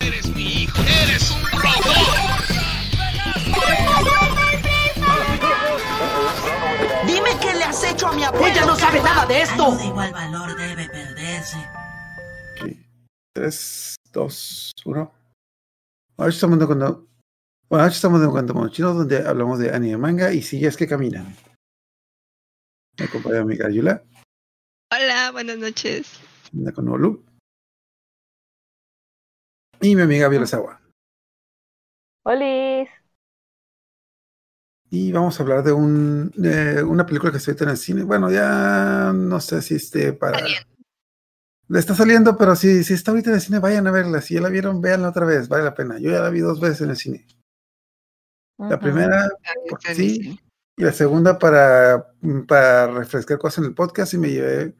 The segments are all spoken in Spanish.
Eres mi hijo. Eres un robot. Dime qué le has hecho a mi abuela. Ella no sabe nada de esto. Algo de igual valor debe perderse. Ok. 3, 2, 1. Hoy estamos cuando. Bueno, hoy estamos de cuando mochino donde hablamos de anime manga y sillas que caminan. Me acompaña mi amiga Yula, Hola, buenas noches. anda con Olu. Y mi amiga Viola Sawa. Olis. Y vamos a hablar de, un, de una película que está ahorita en el cine. Bueno, ya no sé si esté para. Saliendo. Le está saliendo, pero si, si está ahorita en el cine, vayan a verla. Si ya la vieron, véanla otra vez, vale la pena. Yo ya la vi dos veces en el cine. La primera, Ah, porque está sí. Y la segunda para, para refrescar cosas en el podcast y me llevé,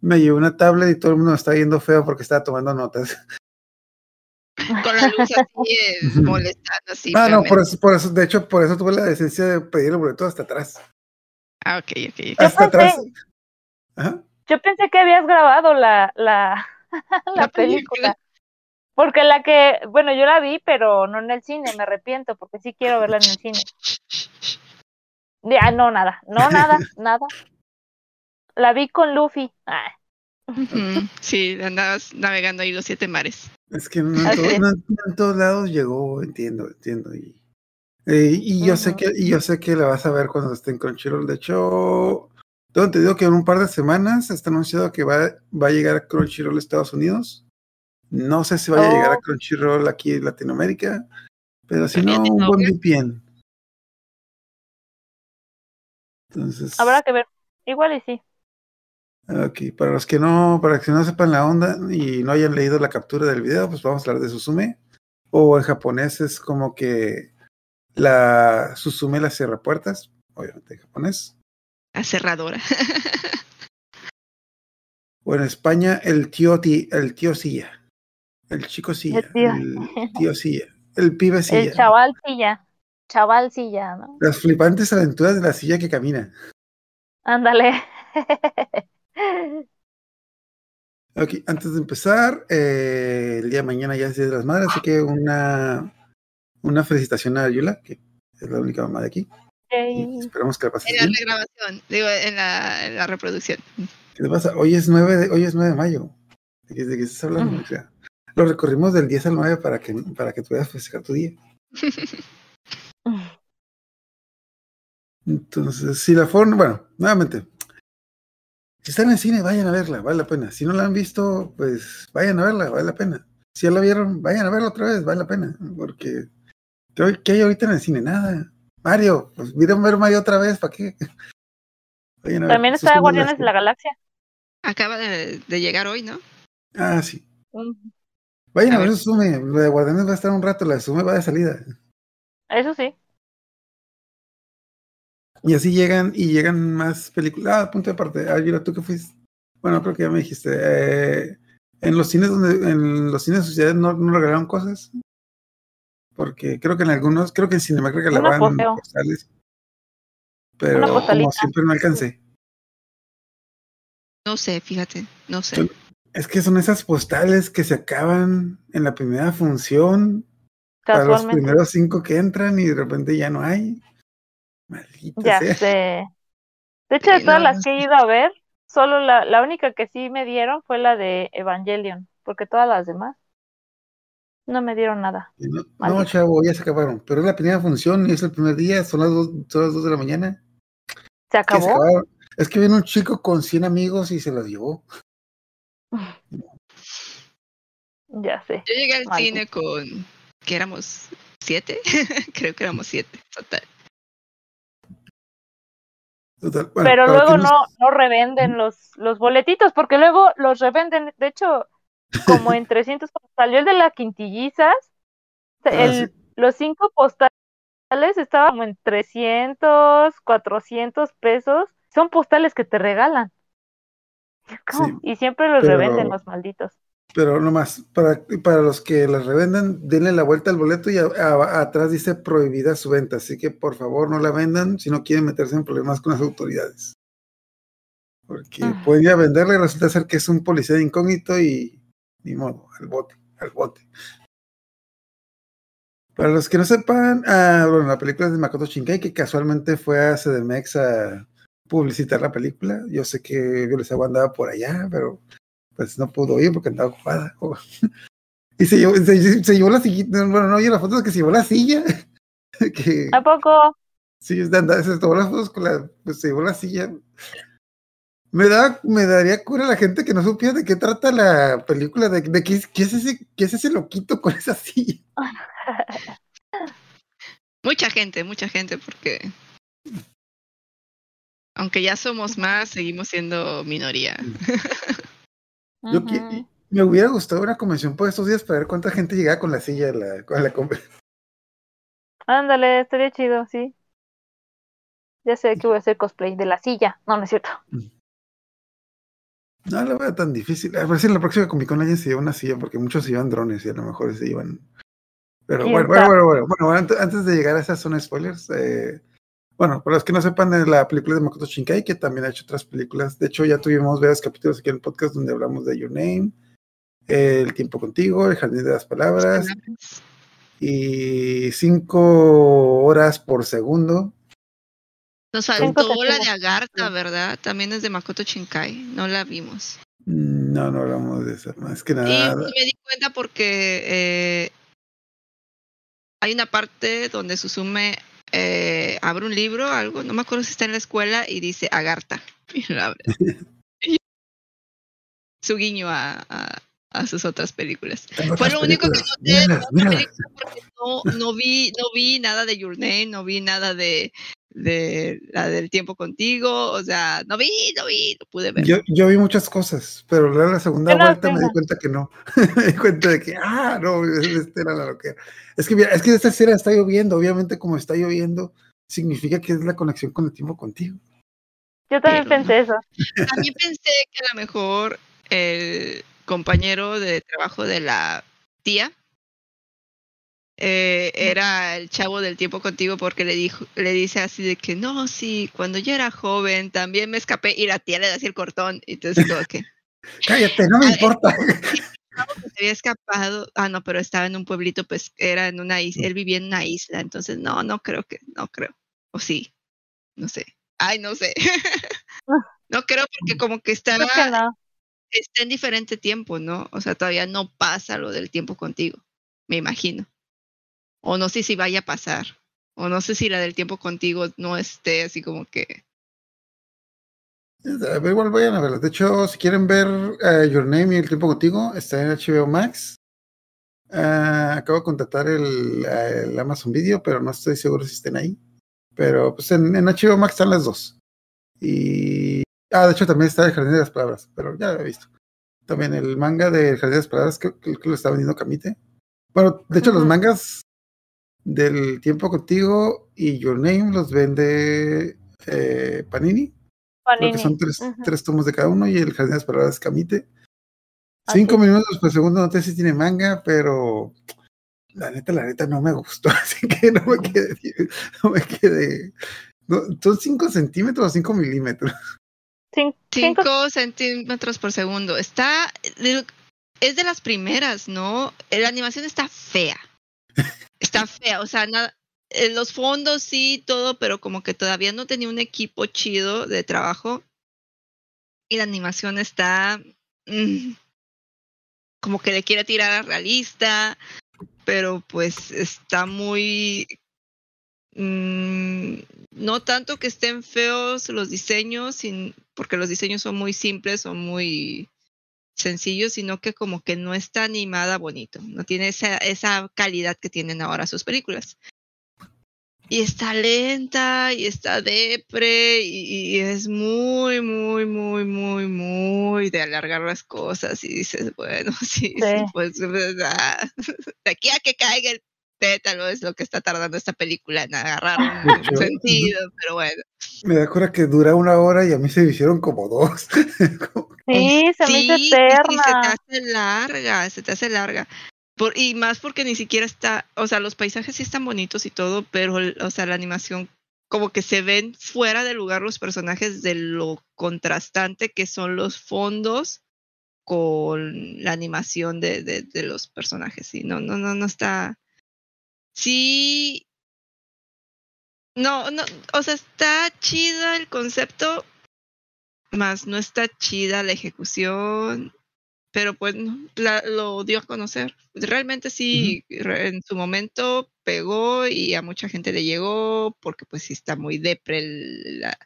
me llevé una tablet y todo el mundo me está viendo feo porque estaba tomando notas. Con la luz así es Ujú. molestando así. ah, no, por eso, por eso, de hecho, por eso tuve la decencia de pedir el boleto hasta atrás. Ah, ok, ok. Yo Hasta atrás. Ajá. yo pensé que habías grabado la, la, la La película. Porque la que, bueno, yo la vi, pero no en el cine, me arrepiento, porque sí quiero verla en el cine. Ya, no, nada, no, nada, nada. La vi con Luffy. Ah, Sí, andabas navegando ahí los siete mares. Es que no en, todo- no todos lados llegó, entiendo, entiendo. Y, eh, y yo sé que, y yo sé que la vas a ver cuando esté en Crunchyroll. De hecho, tengo entendido que en un par de semanas está anunciado que va, va a llegar a Crunchyroll a Estados Unidos. No sé si vaya a llegar a Oh. Crunchyroll aquí en Latinoamérica, pero si no, un buen. VPN. Entonces, habrá que ver. Igual y sí. ok, para los que no, para que no sepan la onda y no hayan leído la captura del video, pues vamos a hablar de Susume. O en japonés es como que la Susume la cierra puertas, obviamente en japonés. La cerradora. O en España el tío ti- el tío silla. El chico silla. El tío. El tío silla. El pibe silla. El chaval silla. Chaval silla, ¿no? Las flipantes aventuras de la silla que camina. Ándale. Ok, antes de empezar, eh, el día de mañana ya es Día de las Madres, así que una, una felicitación a Yula, que es la única mamá de aquí. Esperamos que la pases En la regrabación, digo, en la, en la reproducción. ¿Qué te pasa? Hoy es 9 de, hoy es 9 de mayo. ¿De qué, de qué estás hablando? O sea, lo recorrimos del 10 al 9 para que, para que tú puedas festejar tu día. Entonces, si la fueron, bueno, nuevamente, si están en el cine, vayan a verla, vale la pena. Si no la han visto, pues vayan a verla, vale la pena. Si ya la vieron, vayan a verla otra vez, vale la pena. Porque, ¿qué, hay ahorita en el cine? Nada. Mario, pues miren ver Mario otra vez, ¿para qué? Vayan a ver También sus está. Guardianes de la Galaxia. Acaba de, de llegar hoy, ¿no? Ah, sí. Vayan a, A ver ver. Sume. La de Guardianes va a estar un rato, la de Sume va de salida. Eso sí. Y así llegan y llegan más películas. Ah, punto de parte. Ah, Yura, tú que fuiste. Bueno, creo que ya me dijiste. eh, en los cines donde, en los cines de sociedad no, no regalaron cosas. Porque creo que en algunos, creo que en Cinema creo que regalaban posteo. postales. Pero como siempre no alcancé. No sé, fíjate, no sé. Es que son esas postales que se acaban en la primera función. Para los primeros cinco que entran y de repente ya no hay. Maldita Ya sea. sé. De hecho, de todas las que he ido a ver, solo la, la única que sí me dieron fue la de Evangelion, porque todas las demás no me dieron nada. No, chavo, ya se acabaron. Pero es la primera función y es el primer día, son las dos, son las dos de la mañana. ¿Se ¿Qué se acabó? acabaron? Es que viene un chico con 100 amigos y se los llevó. Ya sé. Yo llegué al Maldito. cine con que éramos siete, creo que éramos siete, total. Total, bueno, Pero luego no, no revenden los, los boletitos, porque luego los revenden. De hecho, como en 300, cuando salió el de la quintillizas, Ah, el, sí. los cinco postales estaban como en 300, 400 pesos. Son postales que te regalan. Y siempre los pero- revenden los malditos. Pero nomás, para, para los que las revendan, denle la vuelta al boleto y a- a- atrás dice prohibida su venta. Así que por favor no la vendan si no quieren meterse en problemas con las autoridades. Porque Ah. pueden ir a venderle y resulta ser que es un policía de incógnito y ni modo, al bote, al bote. Para los que no sepan, ah, bueno, la película es de Makoto Shinkai, que casualmente fue a CDMX a publicitar la película. Yo sé que Violet Agua andaba por allá, pero pues no pudo ir porque andaba ocupada. Y se llevó, se, se llevó la silla, bueno, no oye la foto de que se llevó la silla. que ¿A poco? sí, anda- se tomó las fotos con la, pues se llevó la silla. Me da, me daría cura la gente que no supiera de qué trata la película, de, de qué, es- qué es ese, qué es ese loquito con esa silla. Mucha gente, mucha gente, porque aunque ya somos más, seguimos siendo minoría. Yo Ujú. me hubiera gustado una convención por estos días para ver cuánta gente llegaba con la silla a la, a la convención. Ándale, estaría chido, sí. Ya sé que voy a hacer cosplay de la silla. No, no es cierto. No lo veo tan difícil. A ver si en la próxima Comic Con alguien se lleva una silla, porque muchos se llevan drones y a lo mejor se llevan. Pero ¿Quién bueno, bueno, bueno, bueno, bueno, antes, de llegar a esas zona spoilers, eh, bueno, para los que no sepan, es la película de Makoto Shinkai, que también ha hecho otras películas. De hecho, ya tuvimos varios capítulos aquí en el podcast donde hablamos de Your Name, El tiempo contigo, El jardín de las palabras y cinco horas por segundo. Nos faltó la de. Agartha, ¿verdad? También es de Makoto Shinkai. No la vimos. No, no hablamos de eso. Más que nada. y me di cuenta porque eh, hay una parte donde Susume eh, abre un libro, algo, no me acuerdo si está en la escuela, y dice Agartha. Y lo abre. Su guiño a, a- a sus otras películas. Fue lo único que noté míralas. película porque no, no vi, no vi nada de Your Name, no vi nada de, de la del tiempo contigo, o sea, no vi, no vi, no pude ver. Yo, yo vi muchas cosas, pero luego la segunda no vuelta me di cuenta que no. me di cuenta de que, ah, no, esta era la loquera. Es que, mira, es que esta escena está lloviendo. Obviamente, como está lloviendo, significa que es la conexión con el tiempo contigo. Yo también Pero pensé eso. También pensé que a lo mejor el compañero de trabajo de la tía eh, era el chavo del tiempo contigo porque le dijo, le dice así de que no, sí, cuando yo era joven también me escapé y la tía le da así el cortón y entonces como que Cállate, no me Ah, importa. se había escapado, ah no, pero estaba en un pueblito, pues era en una isla, él vivía en una isla, entonces no, no creo que, no creo, o sí, no sé, ay no sé, no creo porque como que estaba Creo que no. está en diferente tiempo, ¿no? O sea, todavía no pasa lo del tiempo contigo, me imagino. O no sé si vaya a pasar. O no sé si la del tiempo contigo no esté así como que... Pero igual vayan a verla. De hecho, si quieren ver eh, Your Name y el tiempo contigo, está en HBO Max. Ah, acabo de contratar el, eh, el Amazon Video, pero no estoy seguro si estén ahí. Pero pues en, en HBO Max están las dos. Y. Ah, de hecho también está el Jardín de las Palabras, pero ya lo he visto. También el manga del Jardín de las Palabras, que, que, que lo está vendiendo Camite. Bueno, de hecho, los mangas del tiempo contigo y Your Name los vende eh, Panini. Creo que Panini. son tres, tres tomos de cada uno y el Jardín de las Palabras Camite. Así Cinco minutos por segundo, no sé si tiene manga, pero la neta, la neta no me gustó, así que no me quedé, no me quedé. no, son cinco centímetros o cinco milímetros. Cin- cinco- 5 centímetros por segundo. Está... Es de las primeras, ¿no? La animación está fea. Está fea, o sea, nada... eh, Los fondos sí, todo, pero como que todavía no tenía un equipo chido de trabajo. Y la animación está... mm, como que le quiere tirar a realista, pero pues está muy... mm, no tanto que estén feos los diseños, porque los diseños son muy simples, son muy sencillos, sino que como que no está animada bonito, no tiene esa, esa calidad que tienen ahora sus películas. Y está lenta, y está depre, y, y es muy, muy, muy, muy, muy de alargar las cosas. Y dices, bueno, sí, sí, Sí. pues de aquí a que caiga el pétalo es lo que está tardando esta película en agarrar un hecho, sentido, pero bueno. Me da cura que dura una hora y a mí se me hicieron como dos. Sí, se me hizo Sí, sí, sí, se te eterna. hace larga, se te hace larga. Por, y más porque ni siquiera está, o sea, los paisajes sí están bonitos y todo, pero, o sea, la animación como que se ven fuera de lugar los personajes de lo contrastante que son los fondos con la animación de, de, de los personajes. Sí, no, no, no, no está. Sí. No, no, o sea, está chida el concepto, más no está chida la ejecución, pero pues no, la, lo dio a conocer. Realmente sí, en su momento pegó y a mucha gente le llegó, porque pues sí está muy depre la,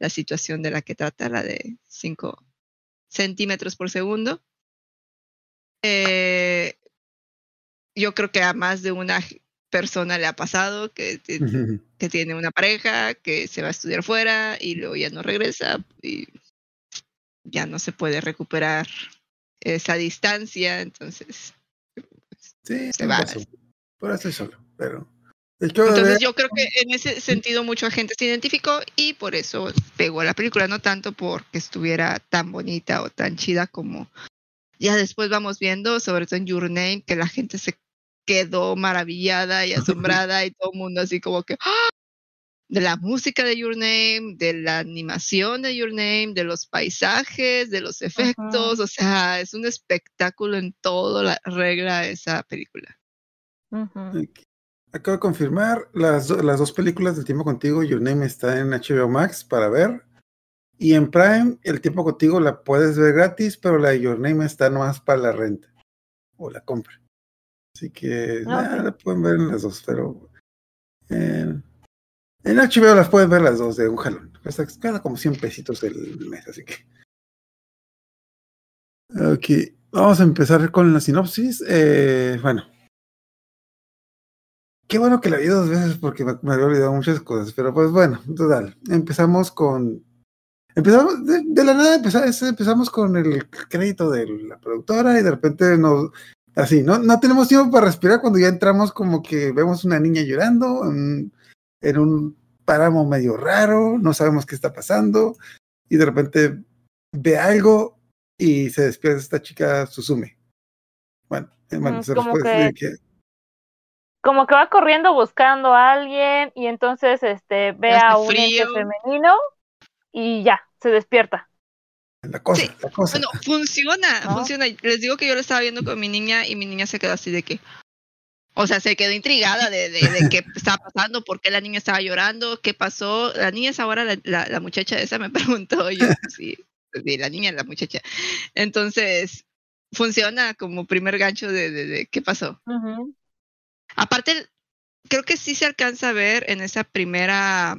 la situación de la que trata, la de 5 centímetros por segundo. Eh, yo creo que a más de una persona le ha pasado que, que que tiene una pareja, que se va a estudiar fuera y luego ya no regresa y ya no se puede recuperar esa distancia, entonces, Sí, Se va. Por eso solo, pero. Entonces yo creo que en ese sentido mucha gente se identificó y por eso pegó a la película, no tanto porque estuviera tan bonita o tan chida como ya después vamos viendo, sobre todo en Your Name, que la gente se quedó maravillada y asombrada y todo el mundo así como que ¡ah! de la música de Your Name, de la animación de Your Name, de los paisajes, de los efectos, o sea, es un espectáculo en toda la regla esa película. Acabo de confirmar las, do- las dos películas del tiempo contigo. Your Name está en HBO Max para ver. Y en Prime, el tiempo contigo la puedes ver gratis, pero la de Your Name está nomás para la renta o la compra. Así que Ah, nada, la pueden ver en las dos, pero en, en HBO las pueden ver las dos de un jalón. Cuesta cada como 100 pesitos el mes, así que. Ok, vamos a empezar con la sinopsis. Eh, bueno, Qué bueno que la vi dos veces porque me, me había olvidado muchas cosas, pero pues bueno, total. Empezamos con. Empezamos, de, de la nada empezamos, empezamos con el crédito de la productora y de repente nos. Así, ¿no? No tenemos tiempo para respirar cuando ya entramos, como que vemos una niña llorando en, en un páramo medio raro, no sabemos qué está pasando y de repente ve algo y se despierta esta chica Susume. Bueno, eh, bueno, Mm, se como nos puede decir que- que Como que va corriendo buscando a alguien y entonces este ve Hace a un ente frío. femenino y ya, se despierta. La cosa, Sí, la cosa. Bueno, funciona, ¿No? funciona. Les digo que yo lo estaba viendo con mi niña y mi niña se quedó así de que, o sea, se quedó intrigada de, de, de qué estaba pasando, por qué la niña estaba llorando, qué pasó. La niña es ahora la, la, la muchacha esa, me preguntó yo, sí, sí, la niña es la muchacha. Entonces, funciona como primer gancho de, de, de qué pasó. Aparte, creo que sí se alcanza a ver en esa primera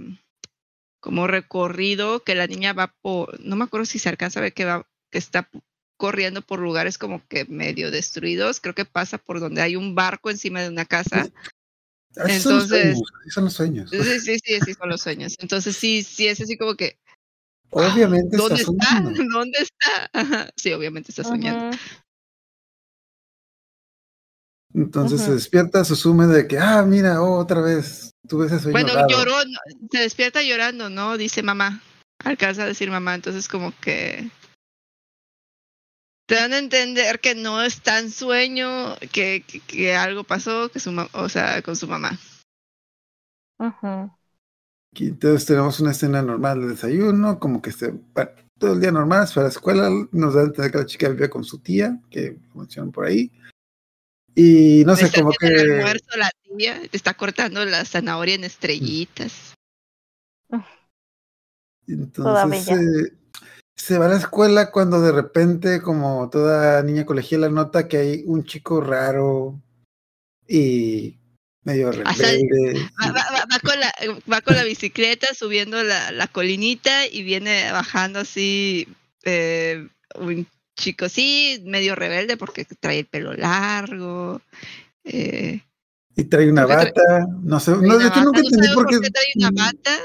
como recorrido que la niña va por, no me acuerdo si se alcanza a ver que va, que está corriendo por lugares como que medio destruidos. Creo que pasa por donde hay un barco encima de una casa. Así son los entonces- sueños, son los sueños. Sí, sí, sí, sí, son los sueños. Entonces sí, sí, es así como que, Obviamente ¿dónde está soñando. ¿Dónde está? Ajá, Sí, obviamente está soñando. Entonces se despierta, se asume de que, ah, mira, oh, otra vez, tuve ese sueño Bueno, raro. lloró, se despierta llorando, ¿no? Dice mamá. Alcanza a decir mamá, entonces como que te dan a entender que no es tan sueño, que, que, que algo pasó, que su o sea, con su mamá. Ujú. Aquí entonces tenemos una escena normal de desayuno, como que este, bueno, todo el día normal, se fue a la escuela, nos da a entender que la chica vivía con su tía, que mencionan por ahí. Y no sé, como el que... almuerzo la tía te está cortando la zanahoria en estrellitas. Toda Entonces eh, se va a la escuela cuando de repente, como toda niña colegiala, nota que hay un chico raro y medio Hasta- rebelde. Va, va- va- va con la, va con la bicicleta subiendo la, la colinita y viene bajando así eh, un chico, sí, medio rebelde porque trae el pelo largo. eh, Y trae una bata. No sé, no, bata, nunca no entendí sabemos por qué. trae una bata.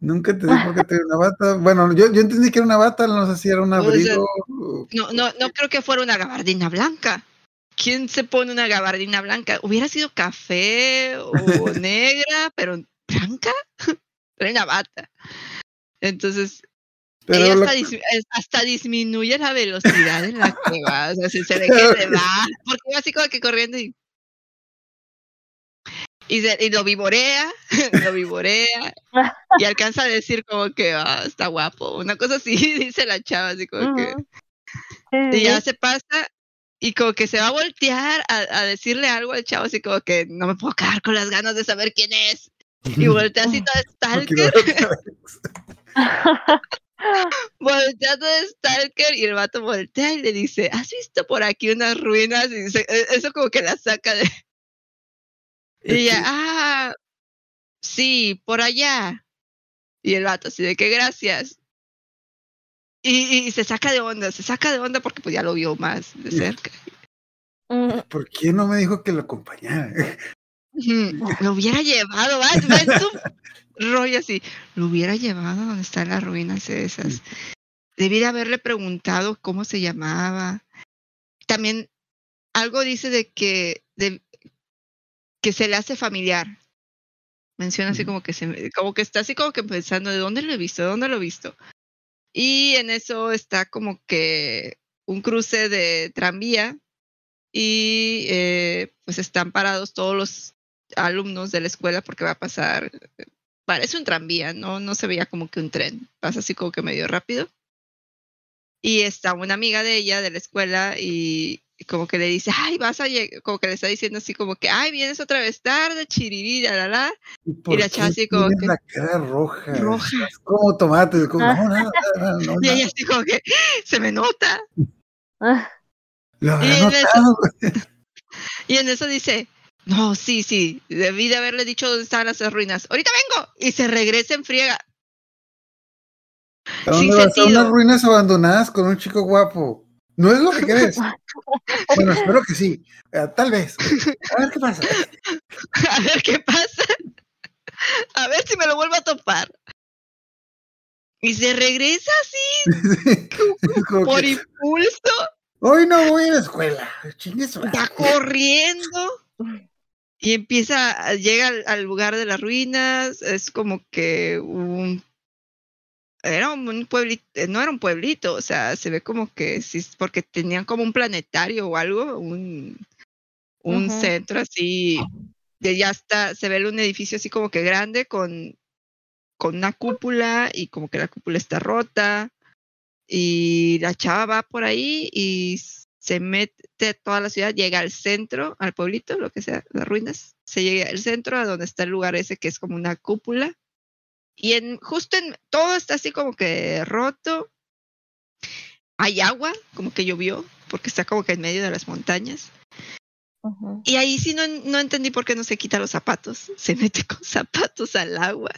Nunca entendí por qué trae una bata. Bueno, yo, yo entendí que era una bata, no sé si era un O sea, abrigo. o- No, no, no creo que fuera una gabardina blanca. ¿Quién se pone una gabardina blanca? Hubiera sido café o negra, pero blanca. Trae una bata. Entonces, Pero ella lo- hasta, dis- es- hasta disminuye la velocidad en la que va. O sea, se, se ve que se va. Porque iba así como que corriendo y. Y, se- y lo vivorea, lo vivorea, y alcanza a decir como que "Ah, está guapo. Una cosa así, dice la chava, así como que. Y ya se pasa y como que se va a voltear a, a decirle algo al chavo, así como que no me puedo quedar con las ganas de saber quién es. Y voltea así lo- stalker, voltea todo stalker y el vato voltea y le dice, ¿has visto por aquí unas ruinas? Y dice, "Eh, eso como que la saca de... Y ella, Sí. ah, sí, por allá. Y el vato así de que gracias. Y, y se saca de onda, se saca de onda porque pues ya lo vio más de cerca. Mm, ¿Por qué no me dijo que lo acompañara? Lo hubiera llevado, va, va en rollo así. Lo hubiera llevado donde están las ruinas esas. Debí de haberle preguntado cómo se llamaba. También algo dice de que, de, que se le hace familiar. Menciona así como que se, como que está así como que pensando de dónde lo he visto, de dónde lo he visto. Y en eso está como que un cruce de tranvía y eh, pues están parados todos los alumnos de la escuela porque va a pasar, parece un tranvía, no, no se veía como que un tren, pasa así como que medio rápido. Y está una amiga de ella de la escuela y y como que le dice, ay, vas a llegar, como que le está diciendo así como que, ay, vienes otra vez tarde, chiriri, la, la, la. ¿Por la chava así como que- la cara roja. Roja. Como tomate. Como, Ah. no, nada, no, Y ella así como que, se me nota. ah, Lo y en eso-. Y en eso dice, no, sí, sí, debí de haberle dicho dónde estaban las ruinas. Ahorita vengo. Y se regresa en friega. ¿A dónde sin vas? A sentido. unas ruinas abandonadas con un chico guapo. ¿No es lo que crees? bueno, espero que sí. Eh, tal vez. A ver qué pasa. A ver qué pasa. A ver si me lo vuelvo a topar. Y se regresa así por que, impulso. Hoy no voy a la escuela. Madre. corriendo. Y empieza, llega al, al lugar de las ruinas. Es como que un. Era un pueblito, no era un pueblito, o sea, se ve como que sí, porque tenían como un planetario o algo, un, un centro así, de ya está, se ve un edificio así como que grande con, con una cúpula y como que la cúpula está rota y la chava va por ahí y se mete a toda la ciudad, llega al centro, al pueblito, lo que sea, las ruinas, se llega al centro a donde está el lugar ese que es como una cúpula y en justo en todo está así como que roto. Hay agua, como que llovió, porque está como que en medio de las montañas. Y ahí sí no, no entendí por qué no se quita los zapatos. Se mete con zapatos al agua.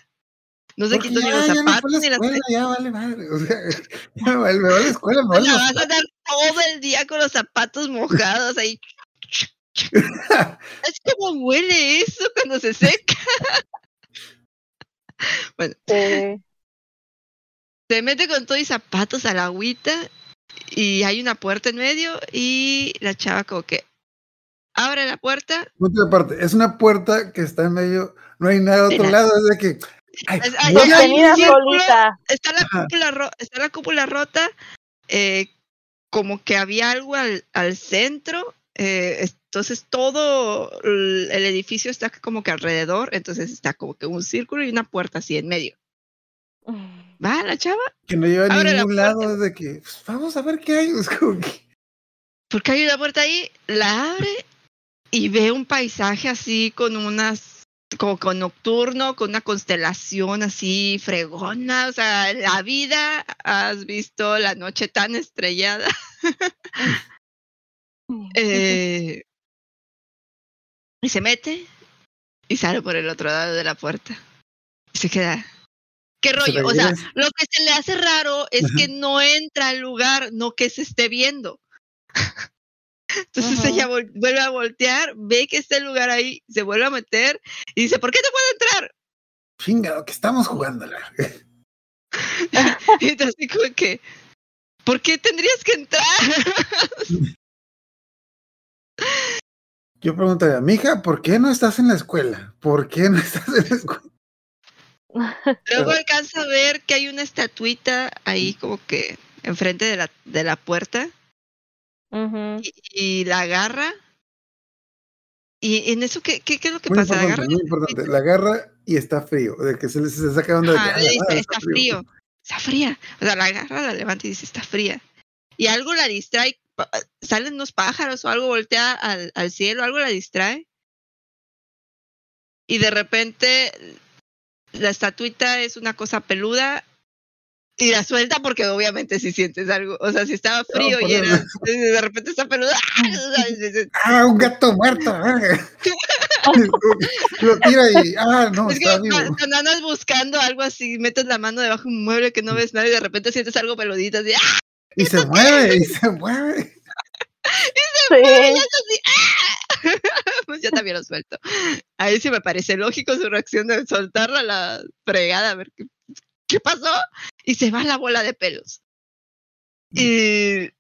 No se quitó ni los no zapatos la ni las escuela, ya vale madre. O sea, ya vale, me vale la escuela, me vale La vas a dar todo el día con los zapatos mojados ahí. Es como huele eso cuando se seca. Sí. Se mete con todo y zapatos a la agüita y hay una puerta en medio y la chava como que abre la puerta. Aparte, es una puerta que está en medio, no hay nada de otro Mira. lado, es de que. Ay, Sostenida solita. Está la cúpula, ro- está la cúpula rota. eh, como que había algo al, al centro. eh, entonces todo el el edificio está como que alrededor. Entonces está como que un círculo y una puerta así en medio. Va la chava. que no lleva a la ningún lado, de que pues, vamos a ver qué hay. Es como que, Porque hay una puerta ahí, la abre y ve un paisaje así con unas, como con nocturno, con una constelación así fregona. O sea, la vida has visto la noche tan estrellada. Eh, y se mete y sale por el otro lado de la puerta. Y se queda. ¿Qué rollo? O sea, lo que se le hace raro es que no entra al lugar, no que se esté viendo. Entonces ella vuelve a voltear, ve que está el lugar ahí, se vuelve a meter y dice, ¿por qué te puedo entrar? chingado, que estamos jugándola. Y entonces así como que, ¿por qué tendrías que entrar? Yo preguntaría, mija, ¿por qué no estás en la escuela? ¿Por qué no estás en la escuela? Luego alcanza a ver que hay una estatuita ahí como que enfrente de la, de la puerta Y, y la agarra y en eso, ¿qué, qué, qué es lo que Muy pasa? importante, Agarra- muy importante. La agarra y está frío. De que se, le- se saca onda de que Ajá, "Ah, la madre, está frío. Está fría. O sea, la agarra, la levanta y dice, está fría. Y algo la distrae. Salen unos pájaros o algo voltea al, al cielo, algo la distrae. Y de repente la estatuita es una cosa peluda y la suelta porque obviamente si sientes algo, o sea, si estaba frío y era, de repente está peluda, ¡ah! ¡Ah, un gato muerto! verga! Lo tira y. ¡Ah, no! es que vivo. cuando andas buscando algo así, metes la mano debajo de un mueble que no ves nada y de repente sientes algo peludito así, ¡ah! Y se mueve, y se mueve. Sí. así, ¡ah! pues yo también lo suelto. Ahí sí me parece lógico su reacción de soltarla a la fregada, a ver qué, qué pasó. Y se va la bola de pelos. Y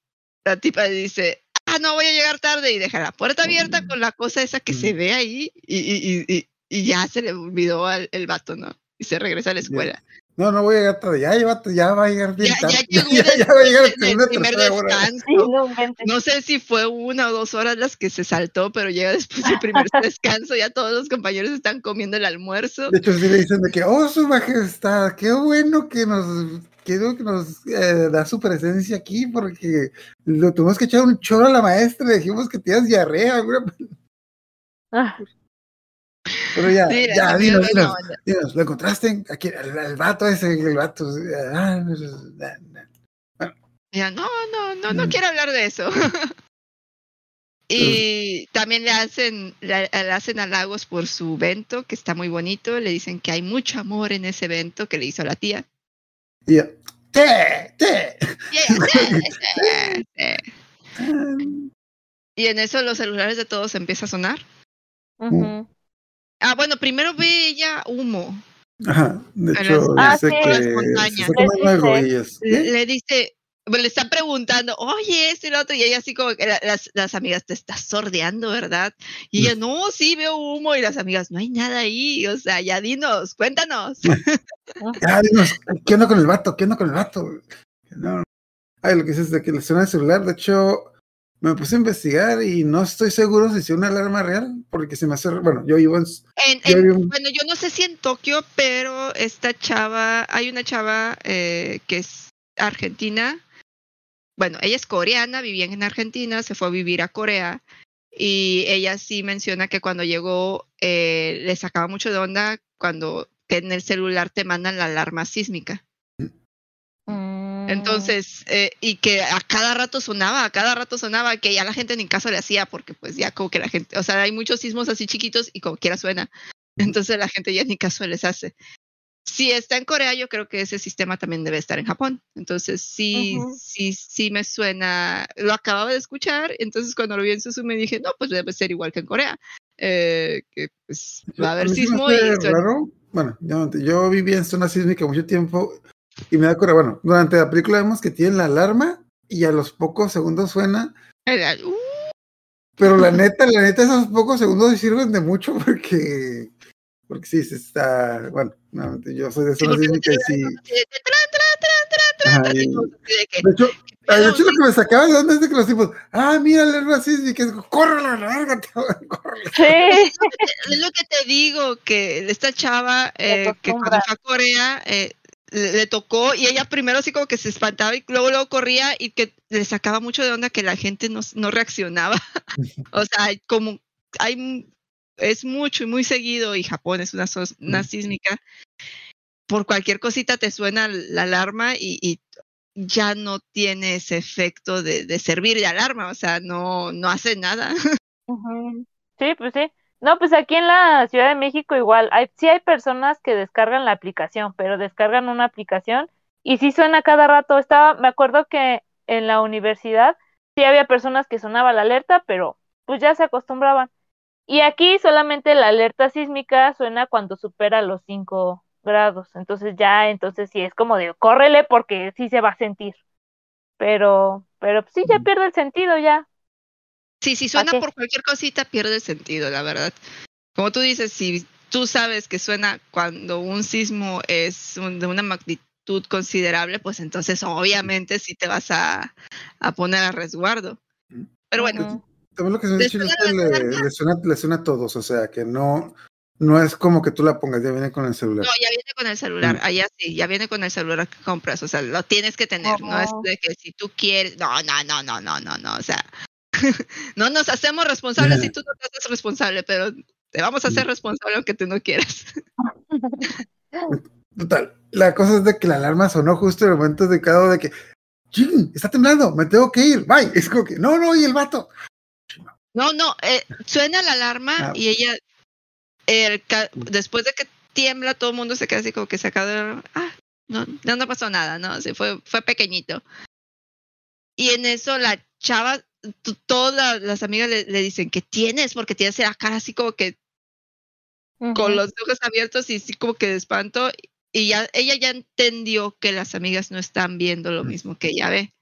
la tipa dice, ah, no, voy a llegar tarde y deja la puerta abierta con la cosa esa que se ve ahí y, y, y, y- y ya se le olvidó al el vato, ¿no? Y se regresa a la escuela. No, no voy a llegar tarde. Ya, ya, ya va a llegar bien Ya, ya tarde. llegó Ya, del- ya va a llegar una primer descanso. Sí, no sé si fue una o dos horas las que se saltó, pero llega después del primer descanso, ya todos los compañeros están comiendo el almuerzo. De hecho, sí le dicen de que, oh, su majestad, qué bueno que nos, que nos eh, da su presencia aquí, porque lo tuvimos que echar un choro a la maestra, le dijimos que tienes diarrea. Ah, Pero ya, Mira, ya, dinos, dinos, ¿lo encontraste? Aquí, el, el vato ese, el vato. ah, no, no, no. Ya, no, no, no, no Mm. quiero hablar de eso. y también le hacen, le, le hacen halagos por su evento, que está muy bonito. Le dicen que hay mucho amor en ese evento que le hizo la tía. Y ya, ¡Te! ¡Te! Y ella, "Sí, sí, sí". Y en eso los celulares de todos empieza a sonar. ujú. Ah, bueno, primero ve ella humo. Ajá, de hecho, las- dice Ah, sí. que Las se algo y es- Le, ¿eh? le dice, bueno, le están preguntando, oye, esto y lo otro, y ella así como que la- las, las amigas, te estás sordeando, ¿verdad? Y ella, no, sí, veo humo, y las amigas, no hay nada ahí, o sea, ya dinos, cuéntanos. Ah, dinos, ¿qué onda con el vato? ¿Qué onda con el vato? No. Ay, lo que dices de que le suena el celular, de hecho, me puse a investigar y no estoy seguro si es una alarma real, porque se me hace, bueno, yo vivo en, En- yo en- vivo en- bueno, yo no sé si en Tokio, pero esta chava, hay una chava eh, que es argentina, bueno, ella es coreana, vivía en Argentina, se fue a vivir a Corea, y ella sí menciona que cuando llegó eh, le sacaba mucho de onda cuando en el celular te mandan la alarma sísmica. Mm. Entonces, eh, y que a cada rato sonaba, a cada rato sonaba, que ya la gente ni caso le hacía, porque pues ya como que la gente, o sea, hay muchos sismos así chiquitos y como quiera suena. Entonces la gente ya ni caso les hace. Si está en Corea, yo creo que ese sistema también debe estar en Japón. Entonces sí, Ujú. sí, sí me suena. Lo acababa de escuchar, entonces cuando lo vi en Suzume dije, no, pues debe ser igual que en Corea. Eh, que pues va a haber A sismo y raro. Bueno, yo, yo viví en zona sísmica mucho tiempo y me da cura. Bueno, durante la película vemos que tienen la alarma y a los pocos segundos suena, Era, "Uh, pero la neta, la neta, esos pocos segundos sirven de mucho porque, porque sí, se está, bueno, nuevamente, yo soy de zona y sí. así de así así que, hecho, ¿qué de hecho lo que me sacaba de onda es de que los tipos, ah, mira la alarma sísmica, córrele a la verga, córrele. Sí. Es lo que te digo, que esta chava eh, que cuando fue a Corea eh, le, le tocó y ella primero así como que se espantaba y luego luego corría y que le sacaba mucho de onda que la gente no, no reaccionaba. o sea, hay como hay es mucho y muy seguido y Japón es una zona sísmica. Por cualquier cosita te suena la alarma y, y ya no tiene ese efecto de, de servir de alarma, o sea, no, no hace nada. Sí, pues sí. No, pues aquí en la Ciudad de México igual, hay, sí hay personas que descargan la aplicación, pero descargan una aplicación y sí suena cada rato. Estaba, me acuerdo que en la universidad sí había personas que sonaba la alerta, pero pues ya se acostumbraban. Y aquí solamente la alerta sísmica suena cuando supera los 5 grados. Entonces ya, entonces sí es como de córrele porque sí se va a sentir. Pero, pero pues sí ya pierde el sentido ya. Sí, si suena qué? por cualquier cosita, pierde el sentido, la verdad. Como tú dices, si tú sabes que suena cuando un sismo es un- de una magnitud considerable, pues entonces obviamente sí te vas a, a poner a resguardo. Pero bueno. También lo que se me ¿Te dice es suena que le, le suena, le suena a todos, o sea, que no, no es como que tú la pongas, ya viene con el celular. No, ya viene con el celular, Mm. allá sí, ya viene con el celular que compras, o sea, lo tienes que tener, no es Oh. de que si tú quieres, no, no, no, no, no, no, no, o sea, no nos hacemos responsables si tú no te haces responsable, pero te vamos a hacer responsable aunque tú no quieras. Total, la cosa es de que la alarma sonó justo en el momento indicado de que. Está temblando, me tengo que ir, bye. Es como que, no, no, y el vato. No, no, eh, suena la alarma Ah. y ella, el después de que tiembla, todo el mundo se queda así como que sacado de, ah, no, no, no pasó nada, no, sí, fue, fue pequeñito. Y en eso la chava, todas la- las amigas le, le dicen, ¿qué tienes? Porque tienes la cara así como que con los ojos abiertos y así como que de espanto. Y ya, ella ya entendió que las amigas no están viendo lo mismo que ella ve.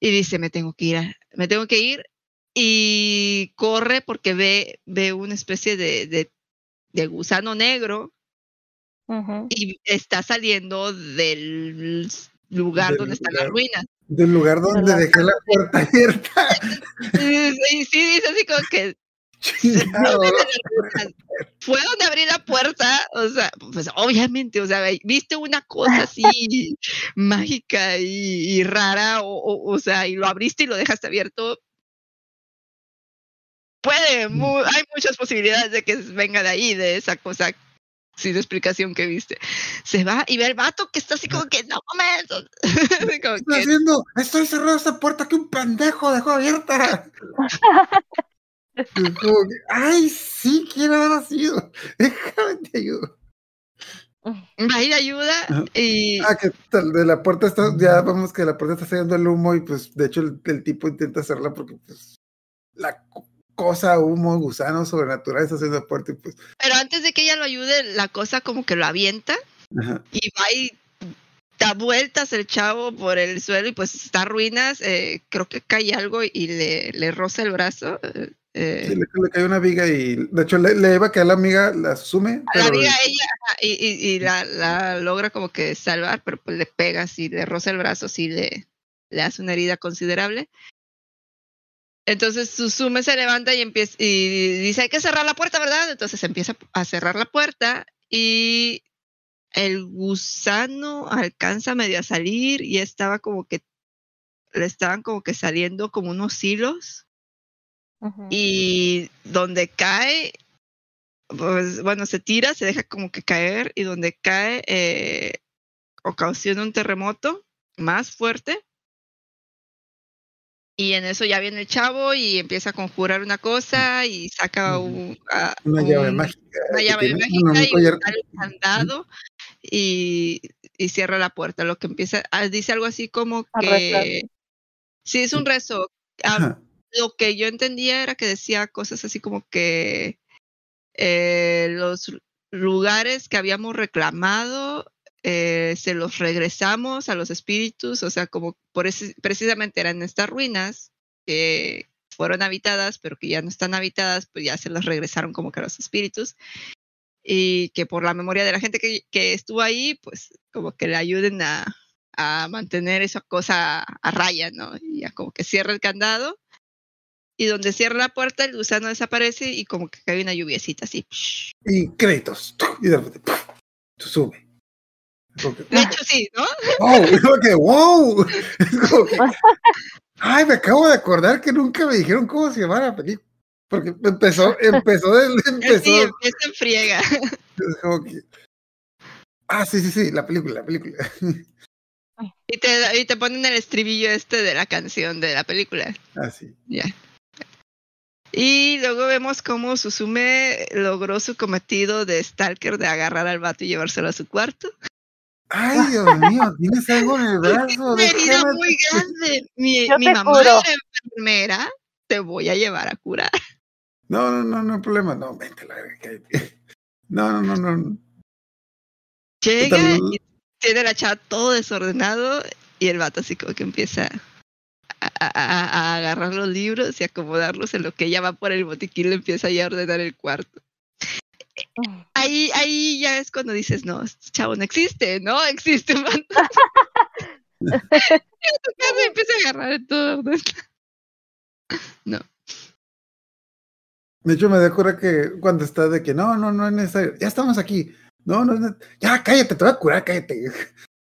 Y dice, me tengo que ir, me tengo que ir. Y corre porque ve, ve una especie de, de, de gusano negro y está saliendo del lugar Del donde están las ruinas. Del lugar donde dejé la puerta abierta. Y, y sí, dice así como que Chingado. fue donde abrí la puerta, o sea, pues obviamente, o sea, viste una cosa así mágica y, y rara, o, o, o sea, y lo abriste y lo dejaste abierto. Puede, mu- hay muchas posibilidades de que venga de ahí, de esa cosa sin explicación que viste. Se va y ve al vato que está así como que, no ¿Qué estoy haciendo? Estoy cerrando esta puerta que un pendejo dejó abierta. Como que, Ay, sí, quiero haber sido. Déjame te ayudo. va a ir ayuda y Ah, que tal, de la puerta está, ya vemos que la puerta está saliendo el humo y pues de hecho el, el tipo intenta cerrarla porque pues la cosa, humo, gusano sobrenatural está haciendo la y pues Pero antes de que ella lo ayude, la cosa como que lo avienta ajá. y va y da vueltas el chavo por el suelo y pues está a ruinas. eh, creo que cae algo y le, le roza el brazo. eh, eh, Sí, le, le cae una viga y de hecho le, le iba a caer la amiga, la asume. a la pero- amiga ella ajá, y, y- y la, la logra como que salvar, pero pues le pega, si le roza el brazo, sí le, le hace una herida considerable. Entonces Susume se levanta y empieza y dice hay que cerrar la puerta, ¿verdad? Entonces empieza a cerrar la puerta y el gusano alcanza medio a salir y estaba como que le estaban como que saliendo como unos hilos y donde cae, pues bueno, se tira, se deja como que caer y donde cae eh, ocasiona un terremoto más fuerte. Y en eso ya viene el chavo y empieza a conjurar una cosa y saca un, a- una llave un- mágica. una llave tiene- mágica y collar- sale un candado y, y cierra la puerta. Lo que empieza, ah, dice algo así como que sí es un rezo. Ah, lo que yo entendía era que decía cosas así como que eh, los lugares que habíamos reclamado eh, se los regresamos a los espíritus, o sea, como por ese, precisamente eran estas ruinas que fueron habitadas, pero que ya no están habitadas, pues ya se las regresaron como que a los espíritus. Y que por la memoria de la gente que, que estuvo ahí, pues como que le ayuden a, a mantener esa cosa a raya, ¿no? Y ya como que cierra el candado y donde cierra la puerta el gusano desaparece y como que cae una lluviecita así. Y créditos. Y de repente, sube. De hecho sí, ¿no? wow, es como que, wow. Es como que, ay, me acabo de acordar que nunca me dijeron cómo se llamaba la película. Porque empezó, empezó, empezó, Sí, empieza en friega. es como que, ah, sí, sí, sí, la película, la película. Y te, y te ponen el estribillo este de la canción de la película. Así. Ya. Y luego vemos cómo Susume logró su cometido de Stalker de agarrar al vato y llevárselo a su cuarto. Ay, Dios mío, tienes algo en el brazo. Una herida déjame- muy grande. Mi, mi mamá curo. era enfermera. Te voy a llevar a curar. No, no, no, no hay problema. No, vente, la. No, no, no, no. Llega y tiene la chava todo desordenado y el vato así como que empieza a, a- a- a agarrar los libros y acomodarlos en lo que ella va por el botiquín le empieza ya a ordenar el cuarto. Ahí, ahí ya es cuando dices, no, este chavo no existe, no existe un fantasma. tu casa empieza a agarrar en todo. No. De hecho, me da cura que cuando está de que no, no, no es necesario. Ya estamos aquí. No, no es ne- Ya, cállate, te voy a curar, cállate.